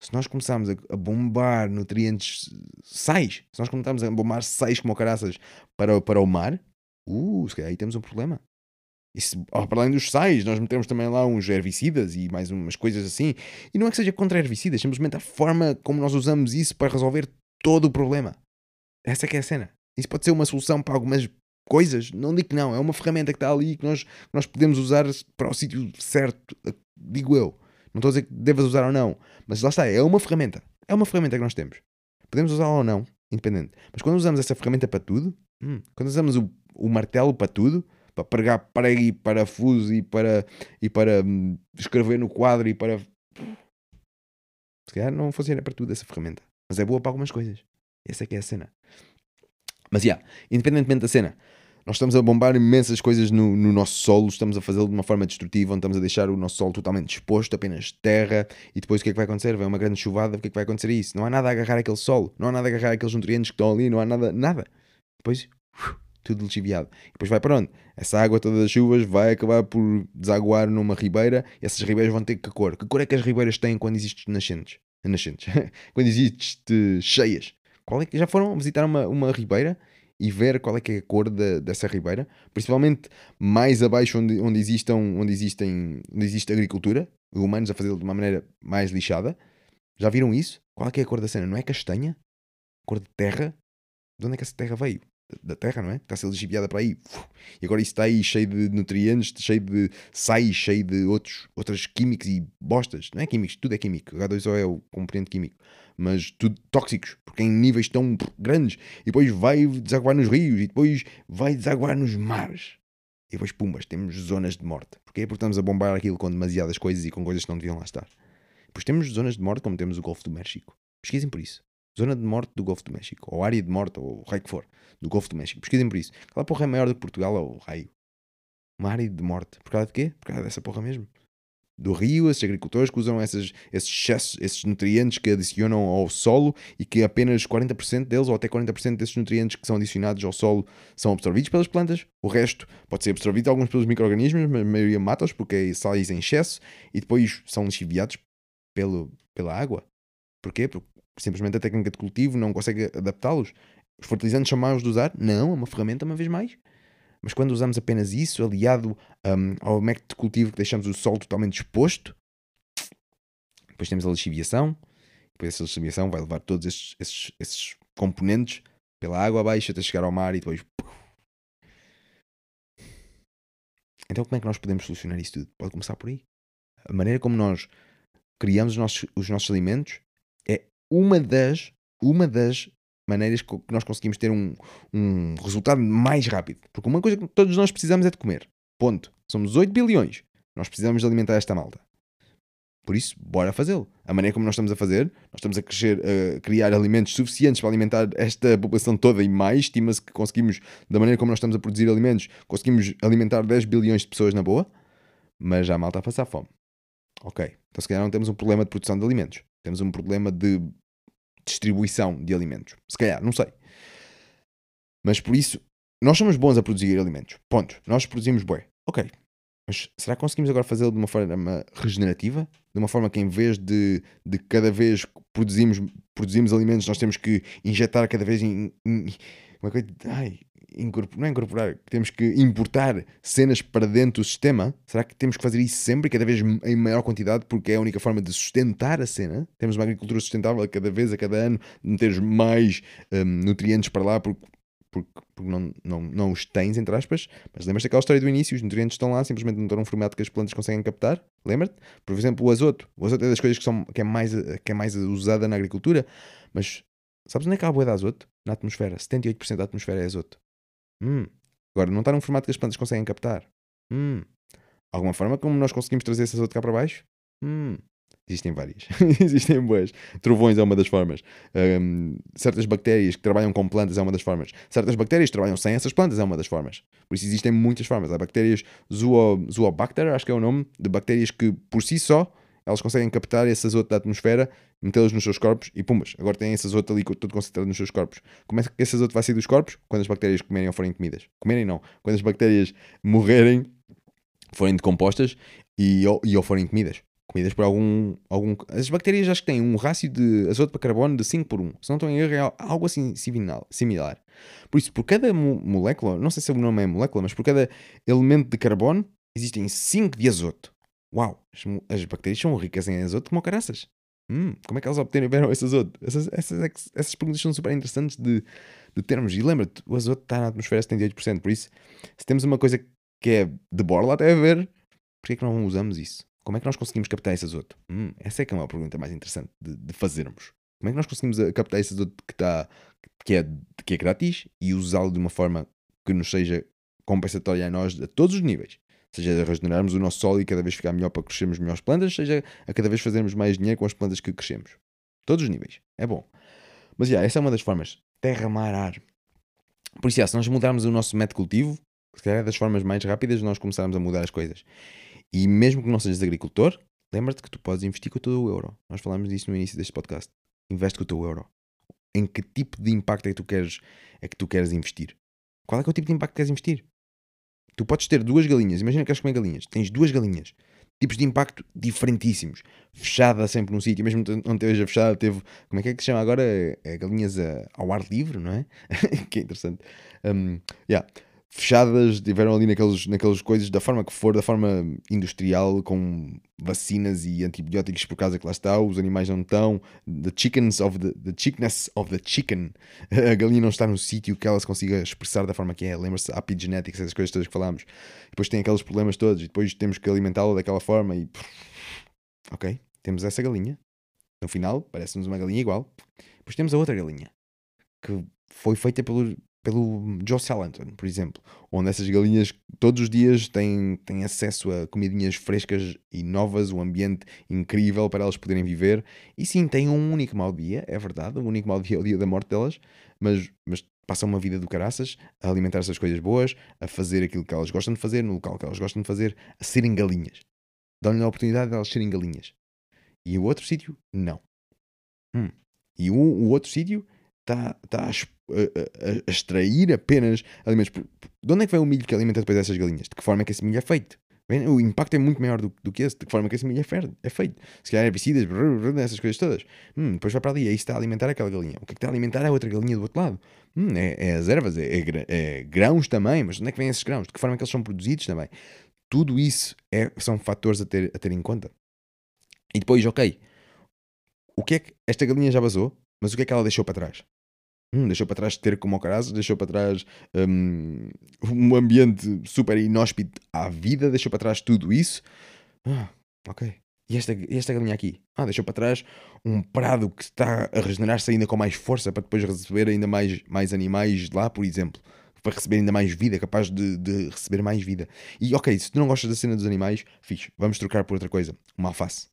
Se nós começarmos a, a, bombar nutrientes sais, se nós começarmos a bombar sais como caraças para, para o mar, uh, se calhar aí temos um problema. E se, oh, para além dos sais, nós metemos também lá uns herbicidas e mais umas coisas assim. E não é que seja contra herbicidas, simplesmente a forma como nós usamos isso para resolver todo o problema. Essa é é a cena. Isso pode ser uma solução para algumas coisas. Não digo que não. É uma ferramenta que está ali que nós, que nós podemos usar para o sítio certo. Digo eu. Não estou a dizer que devas usar ou não. Mas lá está. É uma ferramenta. É uma ferramenta que nós temos. Podemos usá-la ou não. Independente. Mas quando usamos essa ferramenta para tudo. Hum, quando usamos o, o martelo para tudo. Para pregar prego e parafuso e para, e para hum, escrever no quadro e para. Se calhar não funciona para tudo essa ferramenta. Mas é boa para algumas coisas. Essa é que é a cena. Mas, já, yeah, independentemente da cena, nós estamos a bombar imensas coisas no, no nosso solo, estamos a fazê-lo de uma forma destrutiva, onde estamos a deixar o nosso solo totalmente exposto, apenas terra, e depois o que é que vai acontecer? Vem uma grande chuvada, o que é que vai acontecer isso? Não há nada a agarrar aquele solo, não há nada a agarrar aqueles nutrientes que estão ali, não há nada, nada. Depois, tudo lixiviado. Depois vai para onde? Essa água todas as chuvas vai acabar por desaguar numa ribeira e essas ribeiras vão ter que cor? Que cor é que as ribeiras têm quando existem nascentes? [LAUGHS] Nascentes. [LAUGHS] quando existem cheias. Qual é que já foram visitar uma, uma ribeira e ver qual é que é a cor da, dessa ribeira? Principalmente mais abaixo onde, onde, existam, onde, existem, onde existe agricultura, humanos a fazê-lo de uma maneira mais lixada. Já viram isso? Qual é que é a cor da cena? Não é castanha? Cor de terra? De onde é que essa terra veio? Da terra, não é? Está a ser lixiviada para aí. E agora isso está aí cheio de nutrientes, cheio de sais, cheio de outros, outros químicos e bostas. Não é químicos, tudo é químico. H2O é o componente químico. Mas tudo tóxicos, porque em níveis tão grandes. E depois vai desaguar nos rios, e depois vai desaguar nos mares. E depois, pumbas, temos zonas de morte. Porquê? Porque estamos a bombar aquilo com demasiadas coisas e com coisas que não deviam lá estar. Depois temos zonas de morte, como temos o Golfo do México. Pesquisem por isso. Zona de morte do Golfo do México, ou área de morte, ou o raio que for, do Golfo do México. Pesquisem por isso. Aquela porra é maior do que Portugal, ou o raio. Uma área de morte. Por causa de quê? Por causa dessa porra mesmo. Do rio, esses agricultores que usam esses, esses excessos, esses nutrientes que adicionam ao solo e que apenas 40% deles, ou até 40% desses nutrientes que são adicionados ao solo, são absorvidos pelas plantas. O resto pode ser absorvido alguns pelos micro-organismos, mas a maioria mata-os porque é sais em excesso e depois são lixiviados pelo, pela água. Porquê? Porque simplesmente a técnica de cultivo não consegue adaptá-los. Os fertilizantes são maus de usar? Não, é uma ferramenta, uma vez mais. Mas quando usamos apenas isso, aliado um, ao método de cultivo que deixamos o solo totalmente exposto, depois temos a lixiviação, depois essa lixiviação vai levar todos esses, esses, esses componentes pela água abaixo até chegar ao mar e depois. Então, como é que nós podemos solucionar isso tudo? Pode começar por aí. A maneira como nós criamos os nossos, os nossos alimentos é uma das, uma das maneiras que nós conseguimos ter um, um resultado mais rápido. Porque uma coisa que todos nós precisamos é de comer. Ponto. Somos 8 bilhões. Nós precisamos de alimentar esta malta. Por isso, bora fazê-lo. A maneira como nós estamos a fazer, nós estamos a crescer, a criar alimentos suficientes para alimentar esta população toda e mais. Estima-se que conseguimos, da maneira como nós estamos a produzir alimentos, conseguimos alimentar 10 bilhões de pessoas na boa. Mas já a malta a passar fome. Ok. Então, se calhar, não temos um problema de produção de alimentos. Temos um problema de distribuição de alimentos. Se calhar, não sei. Mas por isso, nós somos bons a produzir alimentos. Ponto. Nós produzimos bué. Ok. Mas será que conseguimos agora fazê-lo de uma forma regenerativa? De uma forma que em vez de, de cada vez produzimos, produzimos alimentos, nós temos que injetar cada vez em, uma coisa. Ai, não é incorporar, temos que importar cenas para dentro do sistema, será que temos que fazer isso sempre, cada vez em maior quantidade, porque é a única forma de sustentar a cena? Temos uma agricultura sustentável cada vez, a cada ano, meteres mais um, nutrientes para lá, porque, porque, porque, não, não, não os tens, entre aspas. Mas lembras daquela história do início? Os nutrientes estão lá, simplesmente não estão num formato que as plantas conseguem captar. Lembra-te? Por exemplo, o azoto. O azoto é das coisas que, são, que, é, mais, que é mais usada na agricultura, mas sabes onde é que há a boia de azoto? Na atmosfera. 78% da atmosfera é azoto. Hum. Agora, não está num formato que as plantas conseguem captar. Hum. Alguma forma como nós conseguimos trazer esse azoto cá para baixo? Hum. Existem várias. [LAUGHS] Existem boas. Trovões é uma das formas. Um, certas bactérias que trabalham com plantas é uma das formas. Certas bactérias que trabalham sem essas plantas é uma das formas. Por isso existem muitas formas. Há bactérias Zoobacter, acho que é o nome, de bactérias que por si só elas conseguem captar esse azoto da atmosfera, metê-los nos seus corpos e pumbas, agora têm esse azoto ali todo concentrado nos seus corpos. Como é que esse azoto vai sair dos corpos? Quando as bactérias comerem ou forem comidas. Comerem não. Quando as bactérias morrerem, forem decompostas e ou, e ou forem comidas. Comidas por algum, algum. As bactérias acho que têm um rácio de azoto para carbono de 5 por 1. Se não estou em erro, é algo assim similar. Por isso, por cada molécula, não sei se o nome é molécula, mas por cada elemento de carbono, existem 5 de azoto. Uau, as, as bactérias são ricas em azoto como caraças. Hum, como é que elas obtiveram esse azoto? Essas, essas, essas perguntas são super interessantes de, de termos. E lembra-te, o azoto está na atmosfera 78%. Por isso, se temos uma coisa que é de borla até a ver, por é que não usamos isso? Como é que nós conseguimos captar esse azoto? Hum, essa é que é uma pergunta mais interessante de, de fazermos. Como é que nós conseguimos eh, captar esse azoto que, está, que, é, que é grátis e usá-lo de uma forma que nos seja compensatória a nós a todos os níveis? Seja a regenerarmos o nosso solo e cada vez ficar melhor para crescermos melhores plantas, seja a cada vez fazermos mais dinheiro com as plantas que crescemos. Todos os níveis. É bom. Mas já, essa é uma das formas. Terra, mar, ar. Por isso, já, se nós mudarmos o nosso método cultivo, se calhar é das formas mais rápidas nós começarmos a mudar as coisas. E mesmo que não sejas agricultor, lembra-te que tu podes investir com o teu euro. Nós falámos disso no início deste podcast. Investe com o teu euro. Em que tipo de impacto é que tu queres, é que tu queres investir? Qual é que é o tipo de impacto que queres investir? Tu podes ter duas galinhas, imagina que queres comer galinhas, tens duas galinhas, tipos de impacto diferentíssimos. Fechada sempre num sítio, mesmo onde esteja fechada, teve. Como é que é que se chama agora? É, é galinhas a, ao ar livre, não é? [LAUGHS] que é interessante. Um, yeah fechadas, tiveram ali naqueles, naqueles coisas, da forma que for, da forma industrial, com vacinas e antibióticos por causa que lá está, os animais não estão, the chickens of the, the chickness of the chicken, [LAUGHS] a galinha não está no sítio que ela se consiga expressar da forma que é, lembra-se, epigenetics, essas coisas todas que falámos, depois tem aqueles problemas todos, e depois temos que alimentá-la daquela forma e... Ok, temos essa galinha, no final parece-nos uma galinha igual, depois temos a outra galinha, que foi feita pelo, pelo Joe Salanton, por exemplo, onde essas galinhas todos os dias têm, têm acesso a comidinhas frescas e novas, um ambiente incrível para elas poderem viver. E sim, têm um único mau dia, é verdade, um único mau dia é o dia da morte delas, mas, mas passam uma vida do caraças a alimentar essas coisas boas, a fazer aquilo que elas gostam de fazer, no local que elas gostam de fazer, a serem galinhas. Dão-lhe a oportunidade de elas serem galinhas. E o outro sítio, não. Hum. E o, o outro sítio está tá a, a, extrair apenas alimentos. De onde é que vem o milho que alimenta depois essas galinhas? De que forma é que esse milho é feito? O impacto é muito maior do, do que esse. De que forma é que esse milho é, feito? Se calhar herbicidas, essas coisas todas. Hum, depois vai para ali, aí está a alimentar aquela galinha. O que é que está a alimentar a outra galinha do outro lado? Hum, é, é, as ervas, é, é, é, grãos também, mas de onde é que vêm esses grãos? De que forma é que eles são produzidos também? Tudo isso é, são fatores a ter, a ter em conta. E depois, ok, o que é que esta galinha já vazou, mas o que é que ela deixou para trás? Hum, deixou para trás ter como o caras, deixou para trás um, um, ambiente super inóspito à vida, deixou para trás tudo isso. Ah, ok. E esta, esta galinha aqui? Ah, deixou para trás um prado que está a regenerar-se ainda com mais força para depois receber ainda mais, mais animais lá, por exemplo. Para receber ainda mais vida, capaz de, de receber mais vida. E ok, se tu não gostas da cena dos animais, fixe, vamos trocar por outra coisa. Uma alface.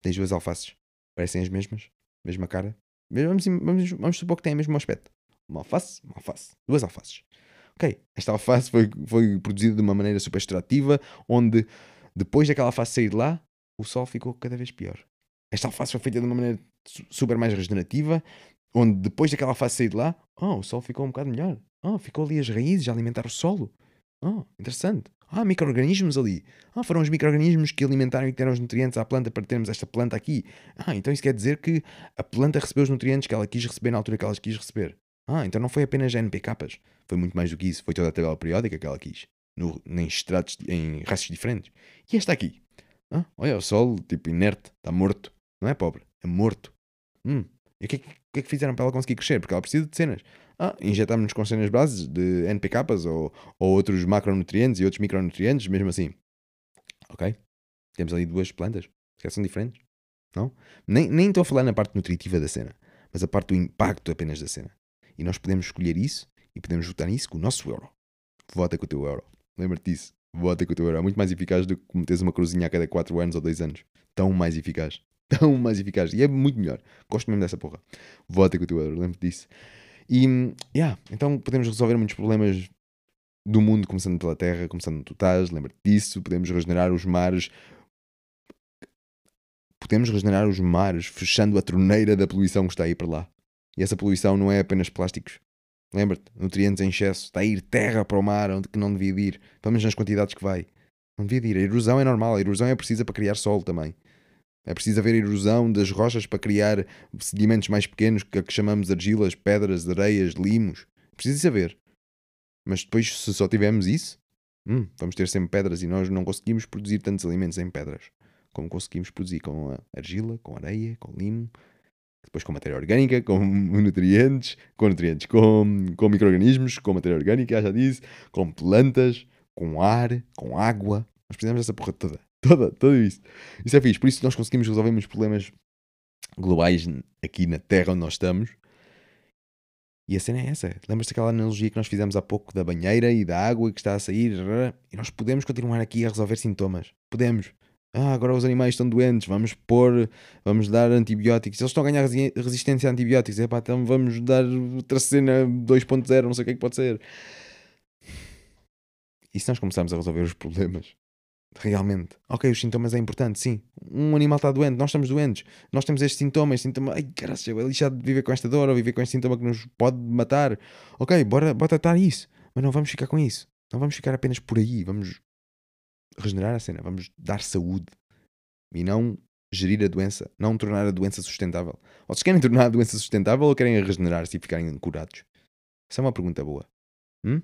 Tens duas alfaces. Parecem as mesmas, mesma cara, Vamos, vamos, vamos supor que tem o mesmo aspecto. Uma alface, uma alface. Duas alfaces. Ok, esta alface foi, foi produzida de uma maneira super extrativa, onde depois daquela alface sair de lá, o sol ficou cada vez pior. Esta alface foi feita de uma maneira super mais regenerativa, onde depois daquela alface sair de lá, oh, o sol ficou um bocado melhor. Oh, ficou ali as raízes a alimentar o solo. Oh, interessante. Ah, micro-organismos ali. Ah, foram os micro-organismos que alimentaram e que deram os nutrientes à planta para termos esta planta aqui. Ah, então isso quer dizer que a planta recebeu os nutrientes que ela quis receber na altura que ela quis receber. Ah, então não foi apenas NPKs. Foi muito mais do que isso. Foi toda a tabela periódica que ela quis. No, em estratos, em raças diferentes. E esta aqui? Ah, olha, o sol, tipo, inerte. Está morto. Não é pobre. É morto. Hum. E o que, é que, é que fizeram para ela conseguir crescer? Porque ela precisa de cenas. Ah, injetamos-nos com cenas bases de NPKs ou, ou outros macronutrientes e outros micronutrientes, mesmo assim. Ok? Temos ali duas plantas que são diferentes. Não? Nem, nem estou a falar na parte nutritiva da cena, mas a parte do impacto apenas da cena. E nós podemos escolher isso e podemos votar nisso com o nosso euro. Vota com o teu euro. Lembra-te disso. Vota com o teu euro. É muito mais eficaz do que meteres uma cruzinha a cada 4 anos ou 2 anos. Tão mais eficaz. Tão [LAUGHS] mais eficaz. E é muito melhor. Gosto mesmo dessa porra. Vota com o teu euro. Lembra-te disso. E, yeah, então podemos resolver muitos problemas do mundo, começando pela terra, começando no tu estás, lembra-te disso. Podemos regenerar os mares. Podemos regenerar os mares fechando a torneira da poluição que está aí para lá. E essa poluição não é apenas plásticos. Lembra-te, nutrientes em excesso. Está a ir terra para o mar onde que não devia ir. Pelo menos nas quantidades que vai. Não devia ir. A erosão é normal. A erosão é precisa para criar solo também. É preciso haver erosão das rochas para criar sedimentos mais pequenos, que, que chamamos argilas, pedras, areias, limos. É preciso saber. Mas depois, se só tivermos isso, hum, vamos ter sempre pedras e nós não conseguimos produzir tantos alimentos em pedras como conseguimos produzir com argila, com areia, com limo, depois com matéria orgânica, com [LAUGHS] nutrientes, com nutrientes, com, com micro-organismos, com matéria orgânica, já disse, com plantas, com ar, com água. Nós precisamos dessa porra toda. Toda, tudo isso. Isso é fixe. Por isso nós conseguimos resolver problemas globais aqui na Terra onde nós estamos. E a cena é essa. Lembras-te daquela analogia que nós fizemos há pouco da banheira e da água que está a sair? E nós podemos continuar aqui a resolver sintomas. Podemos. Ah, agora os animais estão doentes, vamos pôr, vamos dar antibióticos. Eles estão a ganhar resistência a antibióticos. Epá, então vamos dar outra cena 2.0, não sei o que é que pode ser. E se nós começarmos a resolver os problemas Realmente. Ok, os sintomas é importante, sim. Um animal está doente, nós estamos doentes, nós temos estes sintomas, sintoma, ai caralho, é lixado de viver com esta dor ou viver com este sintoma que nos pode matar. Ok, bora, bora tratar isso. Mas não vamos ficar com isso. Não vamos ficar apenas por aí. Vamos regenerar a cena. Vamos dar saúde. E não gerir a doença. Não tornar a doença sustentável. Vocês querem tornar a doença sustentável ou querem regenerar-se e ficarem curados? Essa é uma pergunta boa. Hum?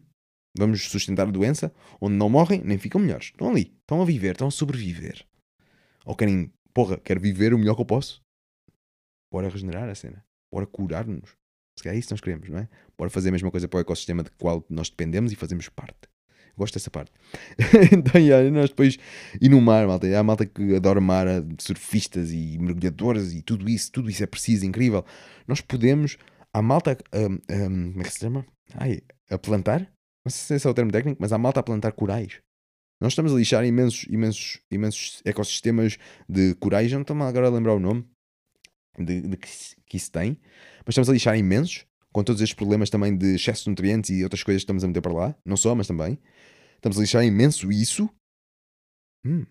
Vamos sustentar a doença onde não morrem nem ficam melhores. Estão ali. Estão a viver. Estão a sobreviver. Ou querem, porra, quero viver o melhor que eu posso. Bora regenerar a cena. Bora curar-nos. Se calhar é isso que nós queremos, não é? Bora fazer a mesma coisa para o ecossistema de qual nós dependemos e fazemos parte. Gosto dessa parte. [LAUGHS] então, yeah, nós depois. E no mar, malta. Há malta que adora mar, surfistas e mergulhadoras e tudo isso. Tudo isso é preciso, incrível. Nós podemos. Há malta. Um, um, como é que se chama? Ai, a plantar? Não sei se esse é o termo técnico, mas há malta a plantar corais. Nós estamos a lixar imensos, imensos, imensos ecossistemas de corais. não estou agora a lembrar o nome de, de que, que isso tem. Mas estamos a lixar imensos, com todos estes problemas também de excesso de nutrientes e outras coisas que estamos a meter para lá. Não só, mas também. Estamos a lixar imenso isso. Hum,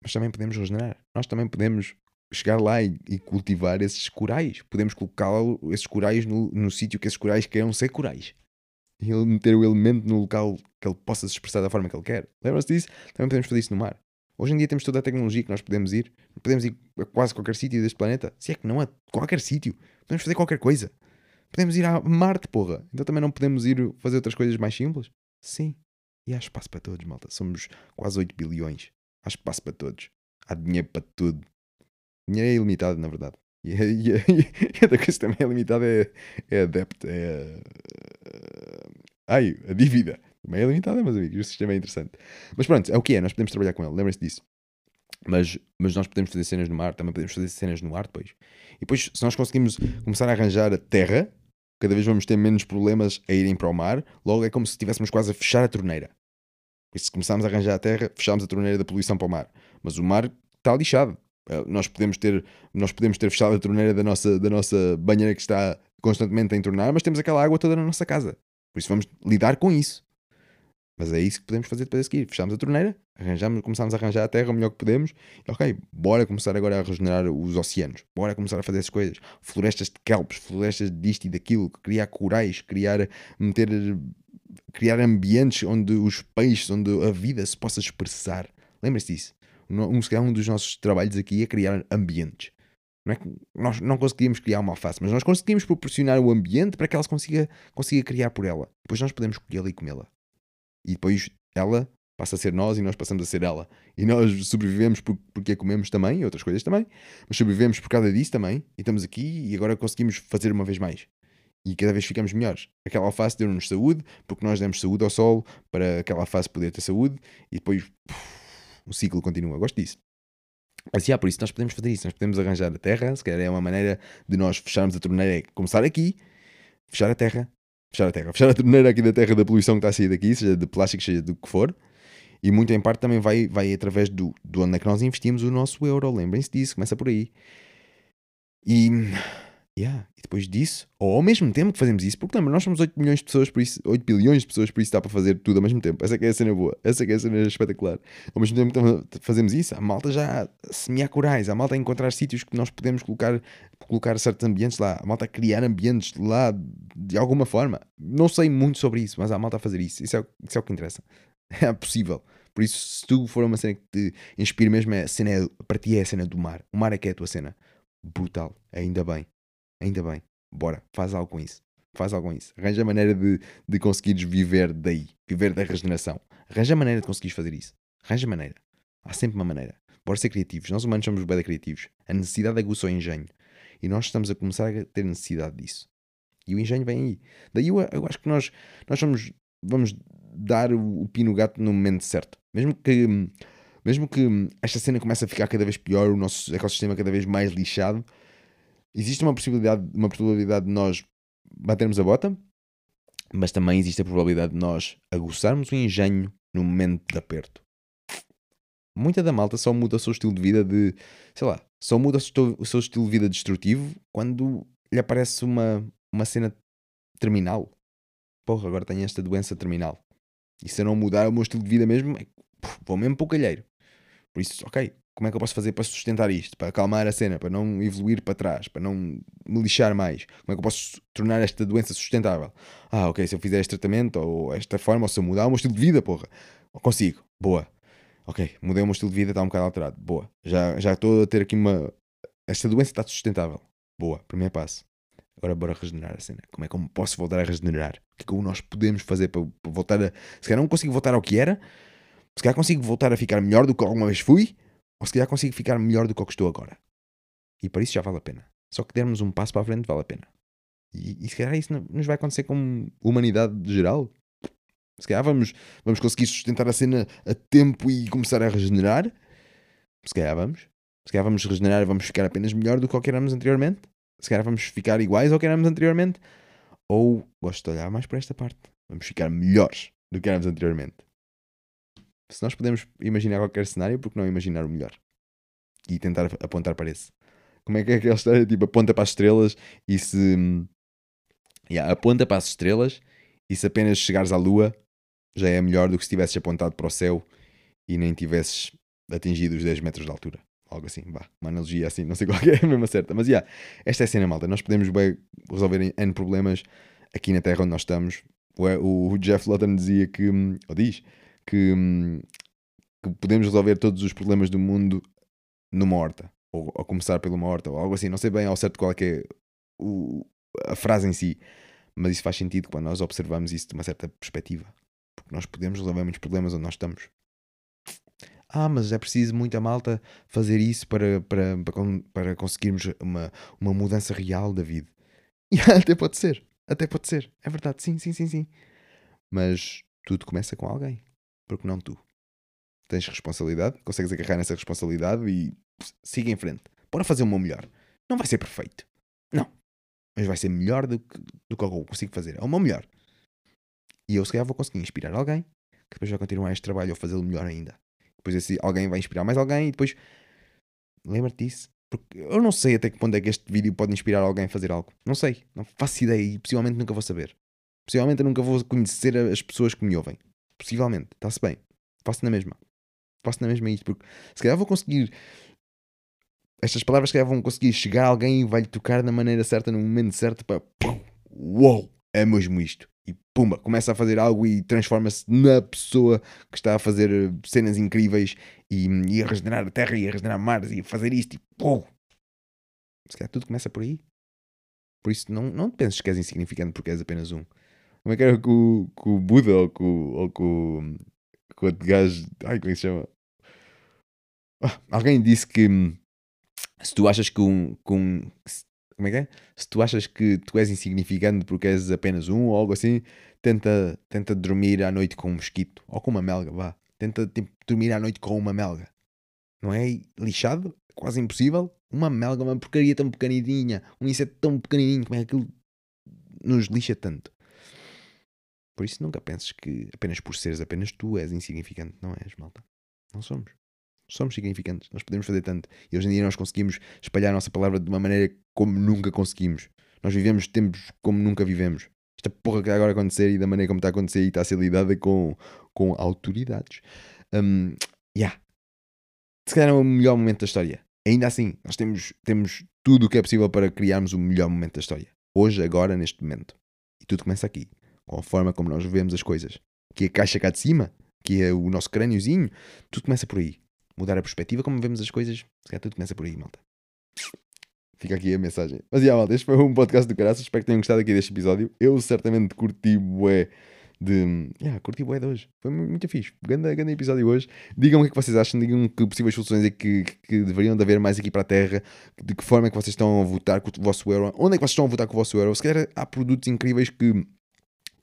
mas também podemos regenerar. Nós também podemos chegar lá e, e cultivar esses corais. Podemos colocar esses corais no, no sítio que esses corais queiram ser corais. E ele meter o elemento no local que ele possa se expressar da forma que ele quer. Lembram-se disso? Também podemos fazer isso no mar. Hoje em dia temos toda a tecnologia que nós podemos ir. Podemos ir a quase qualquer sítio deste planeta. Se é que não a qualquer sítio. Podemos fazer qualquer coisa. Podemos ir a Marte, porra. Então também não podemos ir fazer outras coisas mais simples? Sim. E há espaço para todos, malta. Somos quase 8 bilhões. Há espaço para todos. Há dinheiro para tudo. Dinheiro é ilimitado, na verdade. [LAUGHS] E, outra coisa também é limitada é, é a debt. É a, ai, a dívida. Também é limitada, meus amigos. O sistema é interessante. Mas pronto, é o que é. Nós podemos trabalhar com ele. Lembrem-se disso. Mas, mas nós podemos fazer cenas no mar. Também podemos fazer cenas no ar depois. E depois, se nós conseguimos começar a arranjar a terra, cada vez vamos ter menos problemas a irem para o mar. Logo é como se estivéssemos quase a fechar a torneira. E se começarmos a arranjar a terra, fechamos a torneira da poluição para o mar. Mas o mar está lixado. Eh, nós podemos ter, nós podemos ter fechado a torneira da nossa, da nossa banheira que está constantemente a entornar, mas temos aquela água toda na nossa casa. Por isso vamos lidar com isso. Mas é isso que podemos fazer depois a seguir. Fechamos a torneira, arranjamos, começamos a arranjar a terra o melhor que podemos. E, ok, bora começar agora a regenerar os oceanos. Bora começar a fazer essas coisas. Florestas de kelpes, florestas disto e daquilo. Criar corais, criar, meter, criar ambientes onde os peixes, onde a vida se possa expressar. Lembre-se disso. Um, um dos nossos trabalhos aqui é criar ambientes. Não é que nós não conseguimos criar uma alface, mas nós conseguimos proporcionar o ambiente para que ela se consiga, consiga criar por ela. Depois nós podemos colhê-la e comê-la. E depois ela passa a ser nós e nós passamos a ser ela. E nós sobrevivemos por, porque a comemos também, e outras coisas também, mas sobrevivemos por causa disso também. E estamos aqui e agora conseguimos fazer uma vez mais. E cada vez ficamos melhores. Aquela alface deu-nos saúde, porque nós demos saúde ao solo para aquela alface poder ter saúde, e depois uf, o ciclo continua. Gosto disso. Mas, yeah, por isso nós podemos fazer isso, nós podemos arranjar a terra, se calhar é uma maneira de nós fecharmos a torneira, é começar aqui, fechar a terra, fechar a terra, fechar a torneira aqui da terra da poluição que está a sair daqui, seja de plástico, seja do que for, e muito em parte também vai, vai através do, do onde é que nós investimos o nosso euro, lembrem-se disso, começa por aí. E Yeah. E depois disso, ou ao mesmo tempo que fazemos isso, porque lembra, nós somos 8 milhões de pessoas, por isso, 8 bilhões de pessoas, por isso dá para fazer tudo ao mesmo tempo. Essa é é a cena boa, essa é é a cena espetacular. Ao mesmo tempo que fazemos isso, a malta já a semear corais, a malta a encontrar sítios que nós podemos colocar, colocar certos ambientes lá, a malta a criar ambientes lá de alguma forma. Não sei muito sobre isso, mas a malta a fazer isso, isso é, isso é o que interessa. [LAUGHS] É possível. Por isso, se tu for uma cena que te inspire mesmo, é a cena é, para ti é a cena do mar. O mar é que é a tua cena. Brutal, ainda bem. Ainda bem. Bora, faz algo com isso. Faz algo com isso. Arranja a maneira de, de conseguires viver daí. Viver da regeneração. Arranja a maneira de conseguires fazer isso. Arranja a maneira. Há sempre uma maneira. Bora ser criativos. Nós humanos somos bem criativos. A necessidade aguça o engenho. E nós estamos a começar a ter necessidade disso. E o engenho vem aí. Daí eu, eu acho que nós, nós somos, vamos dar o, o pino gato no momento certo. Mesmo que, mesmo que esta cena comece a ficar cada vez pior, o nosso ecossistema cada vez mais lixado, existe uma possibilidade, uma probabilidade de nós batermos a bota, mas também existe a probabilidade de nós aguçarmos o engenho no momento de aperto. Muita da malta só muda o seu estilo de vida de, sei lá, só muda o seu estilo de vida destrutivo quando lhe aparece uma, uma cena terminal. Porra, agora tenho esta doença terminal. E se eu não mudar o meu estilo de vida mesmo, é, vou mesmo para o calheiro. Por isso, ok, como é que eu posso fazer para sustentar isto, para acalmar a cena, para não evoluir para trás, para não me lixar mais? Como é que eu posso tornar esta doença sustentável? Ah, ok, se eu fizer este tratamento, ou esta forma, ou se eu mudar o meu estilo de vida, porra, consigo, boa. Ok, mudei o meu estilo de vida, está um bocado alterado, boa. Já, já estou a ter aqui uma. Esta doença está sustentável, boa, primeiro passo. Agora bora regenerar a cena. Como é que eu posso voltar a regenerar? O que é que nós podemos fazer para, para voltar a. Se calhar não consigo voltar ao que era, se calhar consigo voltar a ficar melhor do que alguma vez fui, ou se calhar consigo ficar melhor do que o que estou agora. E para isso já vale a pena. Só que dermos um passo para a frente vale a pena. E, e se calhar isso nos vai acontecer com humanidade geral. Se calhar vamos, vamos conseguir sustentar a cena a tempo e começar a regenerar. Se calhar vamos. Se calhar vamos regenerar e vamos ficar apenas melhor do que o que éramos anteriormente. Se calhar vamos ficar iguais ao que éramos anteriormente. Ou gosto de olhar mais para esta parte. Vamos ficar melhores do que éramos anteriormente. Se nós podemos imaginar qualquer cenário, por que não imaginar o melhor? E tentar apontar para esse. Como é que é aquela [LAUGHS] história? Tipo, aponta para as estrelas e se. Yeah, aponta para as estrelas e se apenas chegares à lua já é melhor do que se tivesses apontado para o céu e nem tivesses atingido os 10 metros de altura. Algo assim, vá. Uma analogia assim, não sei [LAUGHS] qual é a mesma certa. Mas, yeah, esta é a cena, malta. Nós podemos bem resolver N problemas aqui na Terra onde nós estamos. O, Jeff Lawton dizia que, ou diz, que, que podemos resolver todos os problemas do mundo numa horta. Ou, ou começar pela horta, ou algo assim. Não sei bem ao certo qual é, é o, a frase em si. Mas isso faz sentido quando nós observamos isso de uma certa perspectiva. Porque nós podemos resolver muitos problemas onde nós estamos. Ah, mas é preciso muita malta fazer isso para, para, para, para conseguirmos uma, uma mudança real da vida. [LAUGHS] E até pode ser. Até pode ser. É verdade. Sim, sim, sim, sim. Mas tudo começa com alguém. Porque não tu. Tens responsabilidade, consegues agarrar nessa responsabilidade e siga em frente. Bora fazer o meu melhor. Não vai ser perfeito. Não. Mas vai ser melhor do que, do que eu consigo fazer. É o meu melhor. E eu, se calhar, vou conseguir inspirar alguém que depois vai continuar este trabalho ou fazê-lo melhor ainda. Depois esse alguém vai inspirar mais alguém e depois. Lembra-te disso. Porque eu não sei até que ponto é que este vídeo pode inspirar alguém a fazer algo. Não sei. Não faço ideia e possivelmente nunca vou saber. Possivelmente eu nunca vou conhecer as pessoas que me ouvem. Possivelmente. Está-se bem. Faço na mesma. Faço na mesma isto. Porque se calhar vou conseguir. Estas palavras se calhar vão conseguir chegar a alguém e vai-lhe tocar da maneira certa, no momento certo para. Uou! É mesmo isto e pumba, começa a fazer algo e transforma-se na pessoa que está a fazer eh, cenas incríveis e, e a regenerar a Terra e a regenerar Mars e a fazer isto e pum. Se calhar tudo começa por aí. Por isso não, não penses que és insignificante porque és apenas um. Como é que era com, com o Buda ou com, ou com, com outro gajo. Ai, como é que se chama? Ah, alguém disse que hum, se tu achas que um, que um, como é que é? Se tu achas que tu és insignificante porque és apenas um ou algo assim, tenta, tenta dormir à noite com um mosquito ou com uma melga, vá. Tenta tipo, dormir à noite com uma melga. Não é lixado? Quase impossível. Uma melga, uma porcaria tão pequenininha, um inseto tão pequenininho, como é que aquilo nos lixa tanto? Por isso nunca penses que apenas por seres apenas tu és insignificante. Não és, malta. Não somos somos significantes, nós podemos fazer tanto. E hoje em dia nós conseguimos espalhar a nossa palavra de uma maneira como nunca conseguimos. Nós vivemos tempos como nunca vivemos. Esta porra que está agora a acontecer e da maneira como está a acontecer e está a ser lidada com, com autoridades. Um, yeah. Se calhar é o melhor momento da história. Ainda assim, nós temos, temos tudo o que é possível para criarmos o melhor momento da história. Hoje, agora, neste momento. E tudo começa aqui. Com a forma como nós vemos as coisas. Que é a caixa cá de cima, que é o nosso crâniozinho, tudo começa por aí mudar a perspectiva, como vemos as coisas. Se calhar tudo começa por aí, malta. Fica aqui a mensagem. Mas, yeah, malta, este foi um podcast do caraças. Espero que tenham gostado aqui deste episódio. Eu certamente curti bué de... Yeah, curti bué de hoje. Foi muito fixe. Grande, grande episódio hoje. Digam o que, é que vocês acham. Digam que possíveis soluções é que, que deveriam de haver mais aqui para a Terra. De que forma é que vocês estão a votar com o vosso euro. Onde é que vocês estão a votar com o vosso euro. Se calhar há produtos incríveis que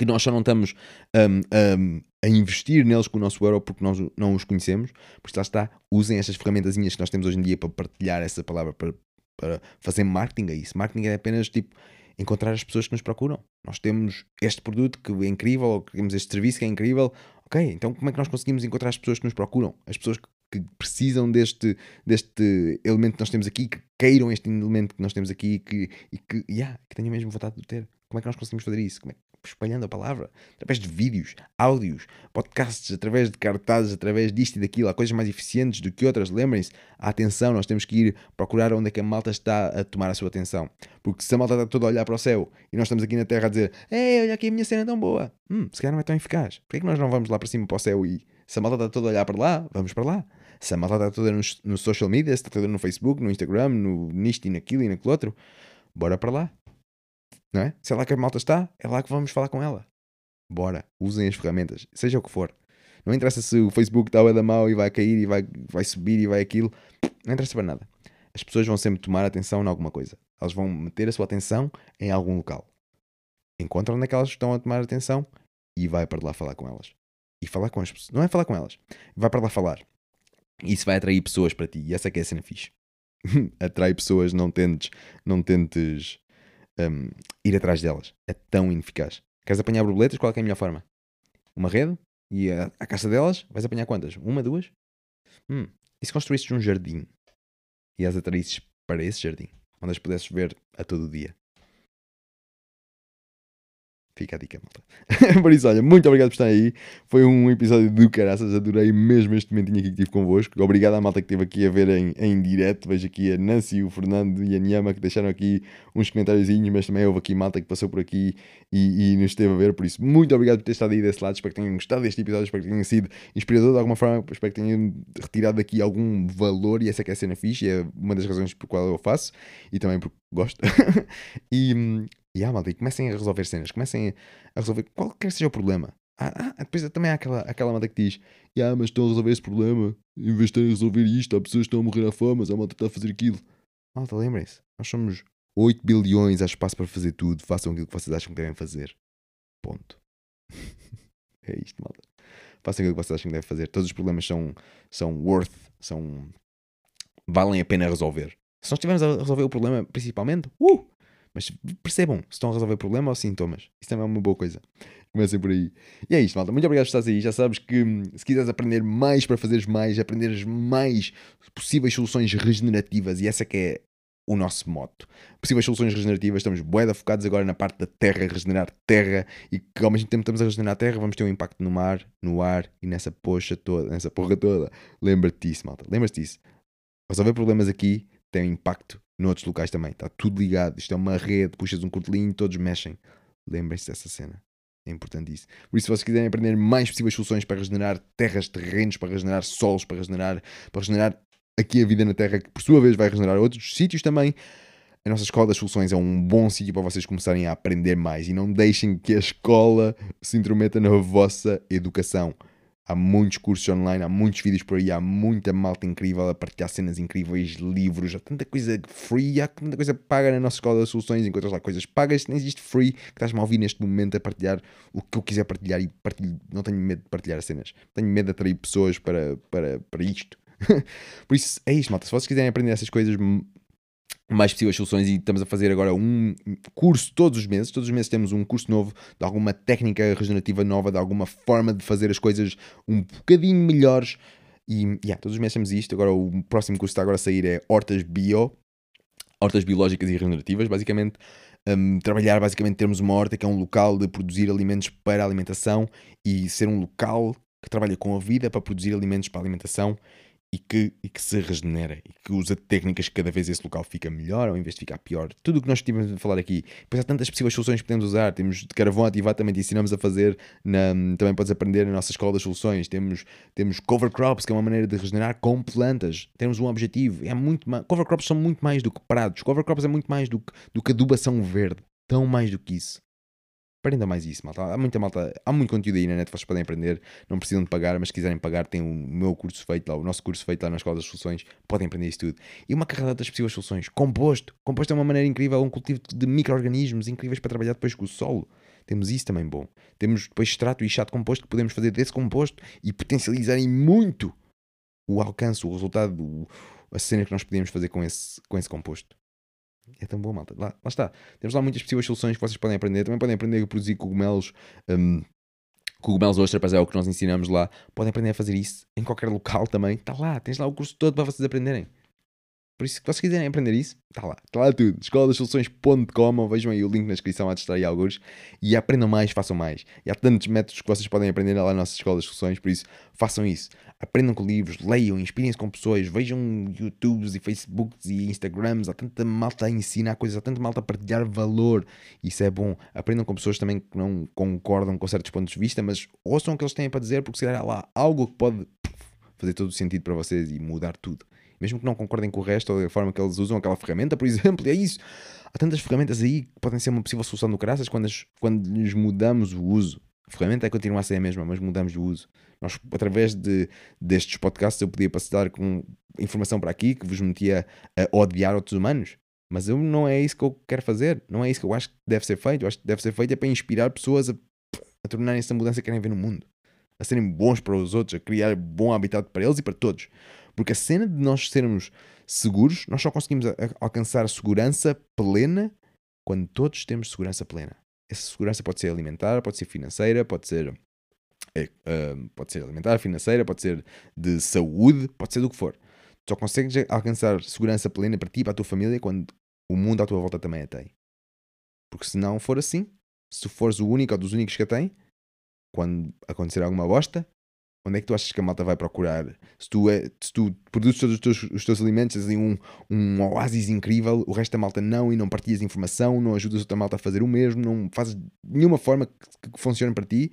que nós só não estamos um, um, a investir neles com o nosso euro porque nós não os conhecemos. Por isso lá está, usem estas ferramentazinhas que nós temos hoje em dia para partilhar essa palavra, para, para fazer marketing a isso. Marketing é apenas tipo encontrar as pessoas que nos procuram. Nós temos este produto que é incrível, ou temos este serviço que é incrível. Ok, então como é que nós conseguimos encontrar as pessoas que nos procuram? As pessoas que precisam deste, deste elemento que nós temos aqui, que queiram este elemento que nós temos aqui que, e que, yeah, que tenham mesmo vontade de ter. Como é que nós conseguimos fazer isso? Como é, espalhando a palavra, através de vídeos, áudios, podcasts, através de cartazes, através disto e daquilo. Há coisas mais eficientes do que outras. Lembrem-se, atenção, nós temos que ir procurar onde é que a malta está a tomar a sua atenção. Porque se a malta está toda a olhar para o céu e nós estamos aqui na Terra a dizer Ei, olha aqui a minha cena é tão boa, hum, se calhar não é tão eficaz. Porquê é que nós não vamos lá para cima para o céu e se a malta está toda a olhar para lá, vamos para lá. Se a malta está toda no, no social media, se está toda no Facebook, no Instagram, no nisto e naquilo e naquilo outro, bora para lá. Não é? Se é lá que a malta está, é lá que vamos falar com ela. Bora, usem as ferramentas, seja o que for. Não interessa se o Facebook está a da mal e vai cair e vai, vai subir e vai aquilo. Não interessa para nada. As pessoas vão sempre tomar atenção em alguma coisa. Elas vão meter a sua atenção em algum local. Encontram onde é que elas estão a tomar atenção e vai para lá falar com elas. E falar com as pessoas. Não é falar com elas. Vai para lá falar. Isso vai atrair pessoas para ti. E essa é que é a cena fixe. [LAUGHS] Atrai pessoas, não tentes, não tentes um, ir atrás delas. É tão ineficaz. Queres apanhar borboletas? Qual é, é a melhor forma? Uma rede? E a, a caça delas? Vais apanhar quantas? Uma, duas? Hum. E se construísses um jardim? E as atraísses para esse jardim? Onde as pudesses ver a todo o dia? Fica a dica, malta. [LAUGHS] Por isso, olha, muito obrigado por estar aí. Foi um episódio do caraças. Adorei mesmo este momentinho aqui que tive convosco. Obrigado à malta que esteve aqui a ver em, em direto. Vejo aqui a Nancy, o Fernando e a Nhama que deixaram aqui uns comentáriozinhos, mas também houve aqui malta que passou por aqui e, e nos esteve a ver. Por isso, muito obrigado por ter estado aí desse lado. Espero que tenham gostado deste episódio. Espero que tenha sido inspirador de alguma forma. Espero que tenham retirado daqui algum valor. E essa é que é a cena fixe. É uma das razões por qual eu faço e também porque gosto. [LAUGHS] e, hum, e ah, malta, e comecem a resolver cenas, comecem a resolver qualquer seja o problema. Ah, ah, depois também há aquela, aquela malta que diz: ah, mas estão a resolver esse problema, em vez de resolver isto, há pessoas que estão a morrer à fome, mas a malta está a fazer aquilo. Malta, lembrem-se, nós somos 8 bilhões, há espaço para fazer tudo, façam aquilo que vocês acham que devem fazer. Ponto. [LAUGHS] é isto, malta. Façam aquilo que vocês acham que devem fazer. Todos os problemas são, são worth, são. valem a pena resolver. Se nós estivermos a resolver o problema principalmente, uh, mas percebam se estão a resolver problema ou sintomas. Isso também é uma boa coisa. Comecem por aí. E é isto, malta. Muito obrigado por estares aí. Já sabes que hum, se quiseres aprender mais para fazeres mais, aprenderes mais possíveis soluções regenerativas, e essa que é o nosso moto. Possíveis soluções regenerativas, estamos bué focados agora na parte da terra, regenerar terra, e que ao mesmo tempo estamos a regenerar a terra, vamos ter um impacto no mar, no ar e nessa poxa toda, nessa porra toda. Lembra-te disso, malta. Lembra-te disso. Resolver problemas aqui tem um impacto noutros locais também. Está tudo ligado. Isto é uma rede, puxas um cortelinho, todos mexem. Lembrem-se dessa cena. É importante isso. Por isso, se vocês quiserem aprender mais possíveis soluções para regenerar terras, terrenos, para regenerar solos, para regenerar, para regenerar aqui a vida na Terra, que por sua vez vai regenerar outros sítios também, a nossa Escola das Soluções é um bom sítio para vocês começarem a aprender mais e não deixem que a escola se intrometa na vossa educação. Há muitos cursos online, há muitos vídeos por aí, há muita malta incrível a partilhar cenas incríveis, livros, há tanta coisa free, há tanta coisa paga na nossa escola de soluções, encontras lá coisas pagas, nem existe free, que estás-me a ouvir neste momento a partilhar o que eu quiser partilhar e partilho, não tenho medo de partilhar as cenas, tenho medo de atrair pessoas para, para, para isto. [LAUGHS] Por isso, é isto, malta. Se vocês quiserem aprender essas coisas, mais possíveis soluções e estamos a fazer agora um curso todos os meses. Todos os meses temos um curso novo de alguma técnica regenerativa nova, de alguma forma de fazer as coisas um bocadinho melhores. E yeah, todos os meses temos isto. Agora o próximo curso que está agora a sair é Hortas Bio, Hortas Biológicas e Regenerativas. Basicamente, um, trabalhar, basicamente termos uma horta que é um local de produzir alimentos para a alimentação e ser um local que trabalha com a vida para produzir alimentos para a alimentação e que, e que se regenera e que usa técnicas que cada vez esse local fica melhor ao invés de ficar pior. Tudo o que nós estivemos a falar aqui. Depois há tantas possíveis soluções que podemos usar. Temos de carvão ativado, também te ensinamos a fazer. Na, também podes aprender na nossa escola das soluções. Temos, temos cover crops, que é uma maneira de regenerar com plantas. Temos um objetivo. É muito mais, cover crops são muito mais do que prados. Cover crops é muito mais do que, do que adubação verde. Tão mais do que isso. Aprenda mais isso, malta. Há muita malta, há muito conteúdo aí na net, vocês podem aprender, não precisam de pagar, mas se quiserem pagar, tem o meu curso feito lá, o nosso curso feito lá na Escola das Soluções, podem aprender isso tudo. E uma carrada outras possíveis soluções. Composto. Composto é uma maneira incrível, um cultivo de micro-organismos incríveis para trabalhar depois com o solo. Temos isso também bom. Temos depois extrato e chá de composto que podemos fazer desse composto e potencializarem muito o alcance, o resultado, a cena que nós podemos fazer com esse, com esse composto. É tão bom, malta. Lá, lá está. Temos lá muitas possíveis soluções que vocês podem aprender. Também podem aprender a produzir cogumelos. Um, cogumelos ostras, é o que nós ensinamos lá. Podem aprender a fazer isso em qualquer local também. Está lá, tens lá o curso todo para vocês aprenderem. Por isso, se vocês quiserem aprender isso, está lá. Está lá tudo. escoladasoluções.com ou vejam aí o link na descrição a aí alguns. E aprendam mais, façam mais. E há tantos métodos que vocês podem aprender lá na nossa Escola das Soluções, por isso, façam isso. Aprendam com livros, leiam, inspirem-se com pessoas, vejam YouTubes e Facebooks e Instagrams. Há tanta malta a ensinar coisas, há tanta malta a partilhar valor. Isso é bom. Aprendam com pessoas também que não concordam com certos pontos de vista, mas ouçam o que eles têm para dizer, porque se calhar há lá algo que pode fazer todo o sentido para vocês e mudar tudo mesmo que não concordem com o resto ou da forma que eles usam aquela ferramenta, por exemplo, é isso. Há tantas ferramentas aí que podem ser uma possível solução do graças quando, as, quando lhes mudamos o uso. A ferramenta é continuar a ser a mesma, mas mudamos o uso. Nós, através de, destes podcasts, eu podia passar com informação para aqui que vos metia a odiar outros humanos. Mas eu, não é isso que eu quero fazer. Não é isso que eu acho que deve ser feito. Eu acho que deve ser feito é para inspirar pessoas a, a tornarem-se a mudança que querem ver no mundo. A serem bons para os outros, a criar bom habitat para eles e para todos. Porque a cena de nós sermos seguros, nós só conseguimos alcançar segurança plena quando todos temos segurança plena. Essa segurança pode ser alimentar, pode ser financeira, pode ser, uh, pode ser alimentar, financeira, pode ser de saúde, pode ser do que for. Só consegues alcançar segurança plena para ti e para a tua família quando o mundo à tua volta também a tem. Porque se não for assim, se fores o único ou dos únicos que a tem, quando acontecer alguma bosta, Onde é que tu achas que a malta vai procurar? Se tu, é, se tu produzes todos os teus, os teus alimentos, tens um, um oásis incrível, o resto da malta não, e não partilhas informação, não ajudas outra malta a fazer o mesmo, não fazes nenhuma forma que, que funcione para ti,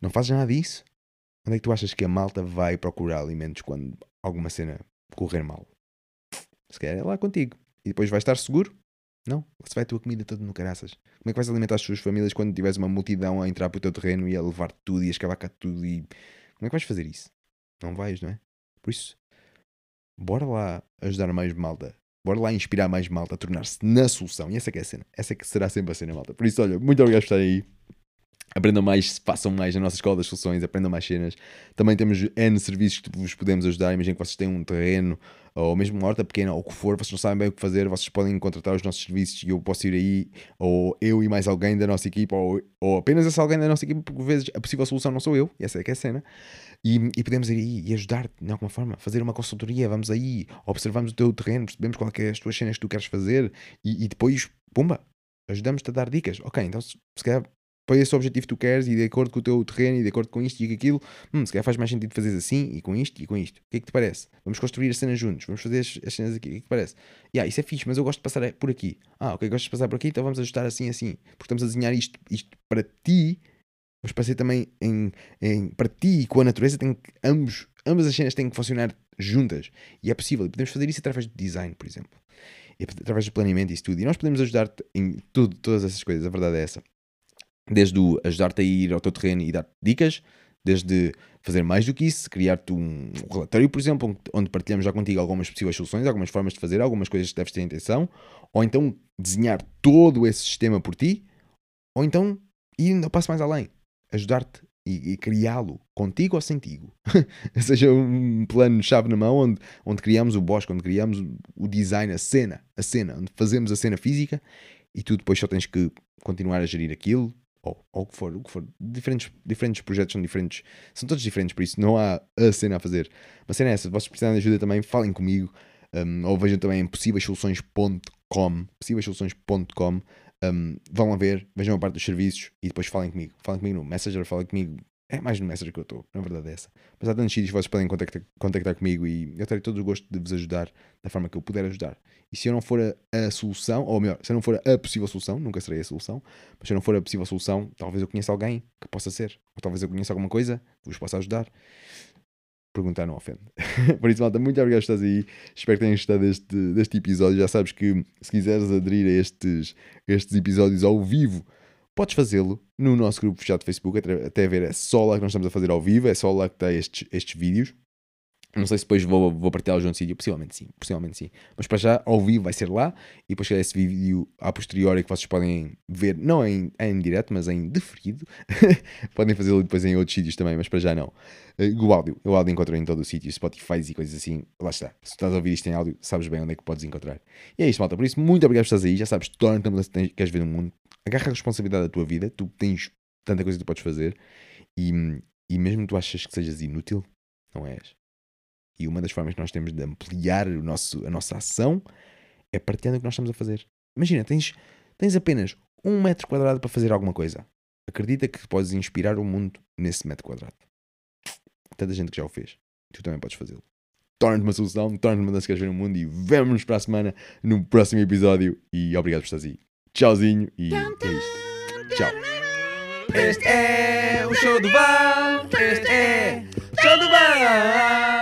não fazes nada disso. Onde é que tu achas que a malta vai procurar alimentos quando alguma cena correr mal? Se calhar é lá contigo. E depois vais estar seguro? Não. Se vai a tua comida toda no caraças. Como é que vais alimentar as tuas famílias quando tiveres uma multidão a entrar para o teu terreno e a levar tudo e a escavar cá tudo e como é que vais fazer isso? Não vais, não é? Por isso, bora lá ajudar mais malta. Bora lá inspirar mais malta a tornar-se na solução. E essa é, é a cena. Essa que será sempre a cena, malta. Por isso, olha, muito obrigado por estarem aí. Aprendam mais, façam mais na nossa escola das soluções, aprendam mais cenas. Também temos N serviços que vos podemos ajudar. Imaginem que vocês têm um terreno ou mesmo uma horta pequena ou o que for, vocês não sabem bem o que fazer, vocês podem contratar os nossos serviços e eu posso ir aí, ou eu e mais alguém da nossa equipa, ou, ou apenas esse alguém da nossa equipa, porque às vezes a possível solução não sou eu, essa é que é a cena. E, e podemos ir aí e ajudar-te de alguma forma, fazer uma consultoria, vamos aí, observamos o teu terreno, percebemos qual é, é as tuas cenas que tu queres fazer e, e depois, pumba, ajudamos-te a dar dicas. Ok, então se, se calhar para esse objetivo que tu queres e de acordo com o teu terreno e de acordo com isto e com aquilo, hum, se calhar faz mais sentido fazer assim e com isto e com isto. O que é que te parece? Vamos construir a cena juntos, vamos fazer as, as cenas aqui. O que é que te parece? Yeah, isso é fixe, mas eu gosto de passar por aqui. Ah, ok, gostas de passar por aqui, então vamos ajustar assim, assim. Porque estamos a desenhar isto, isto para ti, mas para ser também em, em, para ti e com a natureza, tem que, ambos, ambas as cenas têm que funcionar juntas. E é possível. E podemos fazer isso através do design, por exemplo. E através do planeamento e isso tudo. E nós podemos ajudar-te em tudo, todas essas coisas. A verdade é essa desde o ajudar-te a ir ao teu terreno e dar-te dicas, desde fazer mais do que isso, criar-te um relatório, por exemplo, onde partilhamos já contigo algumas possíveis soluções, algumas formas de fazer, algumas coisas que deves ter atenção, ou então desenhar todo esse sistema por ti, ou então ir ainda passo mais além, ajudar-te e, e criá-lo contigo ou sentigo. [LAUGHS] Seja um plano-chave na mão onde, onde criamos o bosque, onde criamos o design, a cena, a cena, onde fazemos a cena física e tu depois só tens que continuar a gerir aquilo, ou, ou o que for, o que for. Diferentes, diferentes projetos são diferentes, são todos diferentes, por isso não há a cena a fazer. Mas cena é essa, se vocês precisarem de ajuda também, falem comigo, um, ou vejam também em possíveissoluções.com, possíveissoluções.com, um, vão lá ver, vejam a parte dos serviços e depois falem comigo. Falem comigo no Messenger, falem comigo é mais no Messenger que eu estou, na verdade é essa. Mas há tantos sítios que vocês podem contactar, contactar comigo e eu terei todo o gosto de vos ajudar da forma que eu puder ajudar. E se eu não for a, a, solução, ou melhor, se eu não for a possível solução, nunca serei a solução, mas se eu não for a possível solução, talvez eu conheça alguém que possa ser. Ou talvez eu conheça alguma coisa que vos possa ajudar. Perguntar não ofende. [LAUGHS] por isso, malta, muito obrigado por estás aí. Espero que tenhas gostado deste, deste episódio. Já sabes que se quiseres aderir a estes, estes episódios ao vivo, podes fazê-lo no nosso grupo fechado de Facebook, até ver, é só lá que nós estamos a fazer ao vivo, é só lá que está estes, estes vídeos. Não sei se depois vou, vou partilhá-los num sítio, possivelmente sim, possivelmente sim. Mas para já, ao vivo vai ser lá e depois esse vídeo a posteriori que vocês podem ver, não em, em direto, mas em deferido. [LAUGHS] podem fazê-lo depois em outros sítios também, mas para já não. Uh, o áudio, o áudio encontro em todo o sítio, Spotify e coisas assim. Lá está. Se estás a ouvir isto em áudio, sabes bem onde é que podes encontrar. E é isto, malta. Por isso, muito obrigado por estás aí. Já sabes, torna-te a mudança que queres ver no mundo. Agarra a responsabilidade da tua vida. Tu tens tanta coisa que tu podes fazer. E, e mesmo tu achas que sejas inútil, não és E uma das formas que nós temos de ampliar o nosso, a nossa ação é partilhando o que nós estamos a fazer. Imagina, tens, tens apenas um metro quadrado para fazer alguma coisa. Acredita que podes inspirar o mundo nesse metro quadrado. Tanta gente que já o fez. Tu também podes fazê-lo. Torna-te uma solução, torna-te uma das que queres ver no mundo e vemo-nos para a semana no próximo episódio. E obrigado por estar aí. Tchauzinho e é isto. Tchau. Este é o show do Val. Este é o show do Val.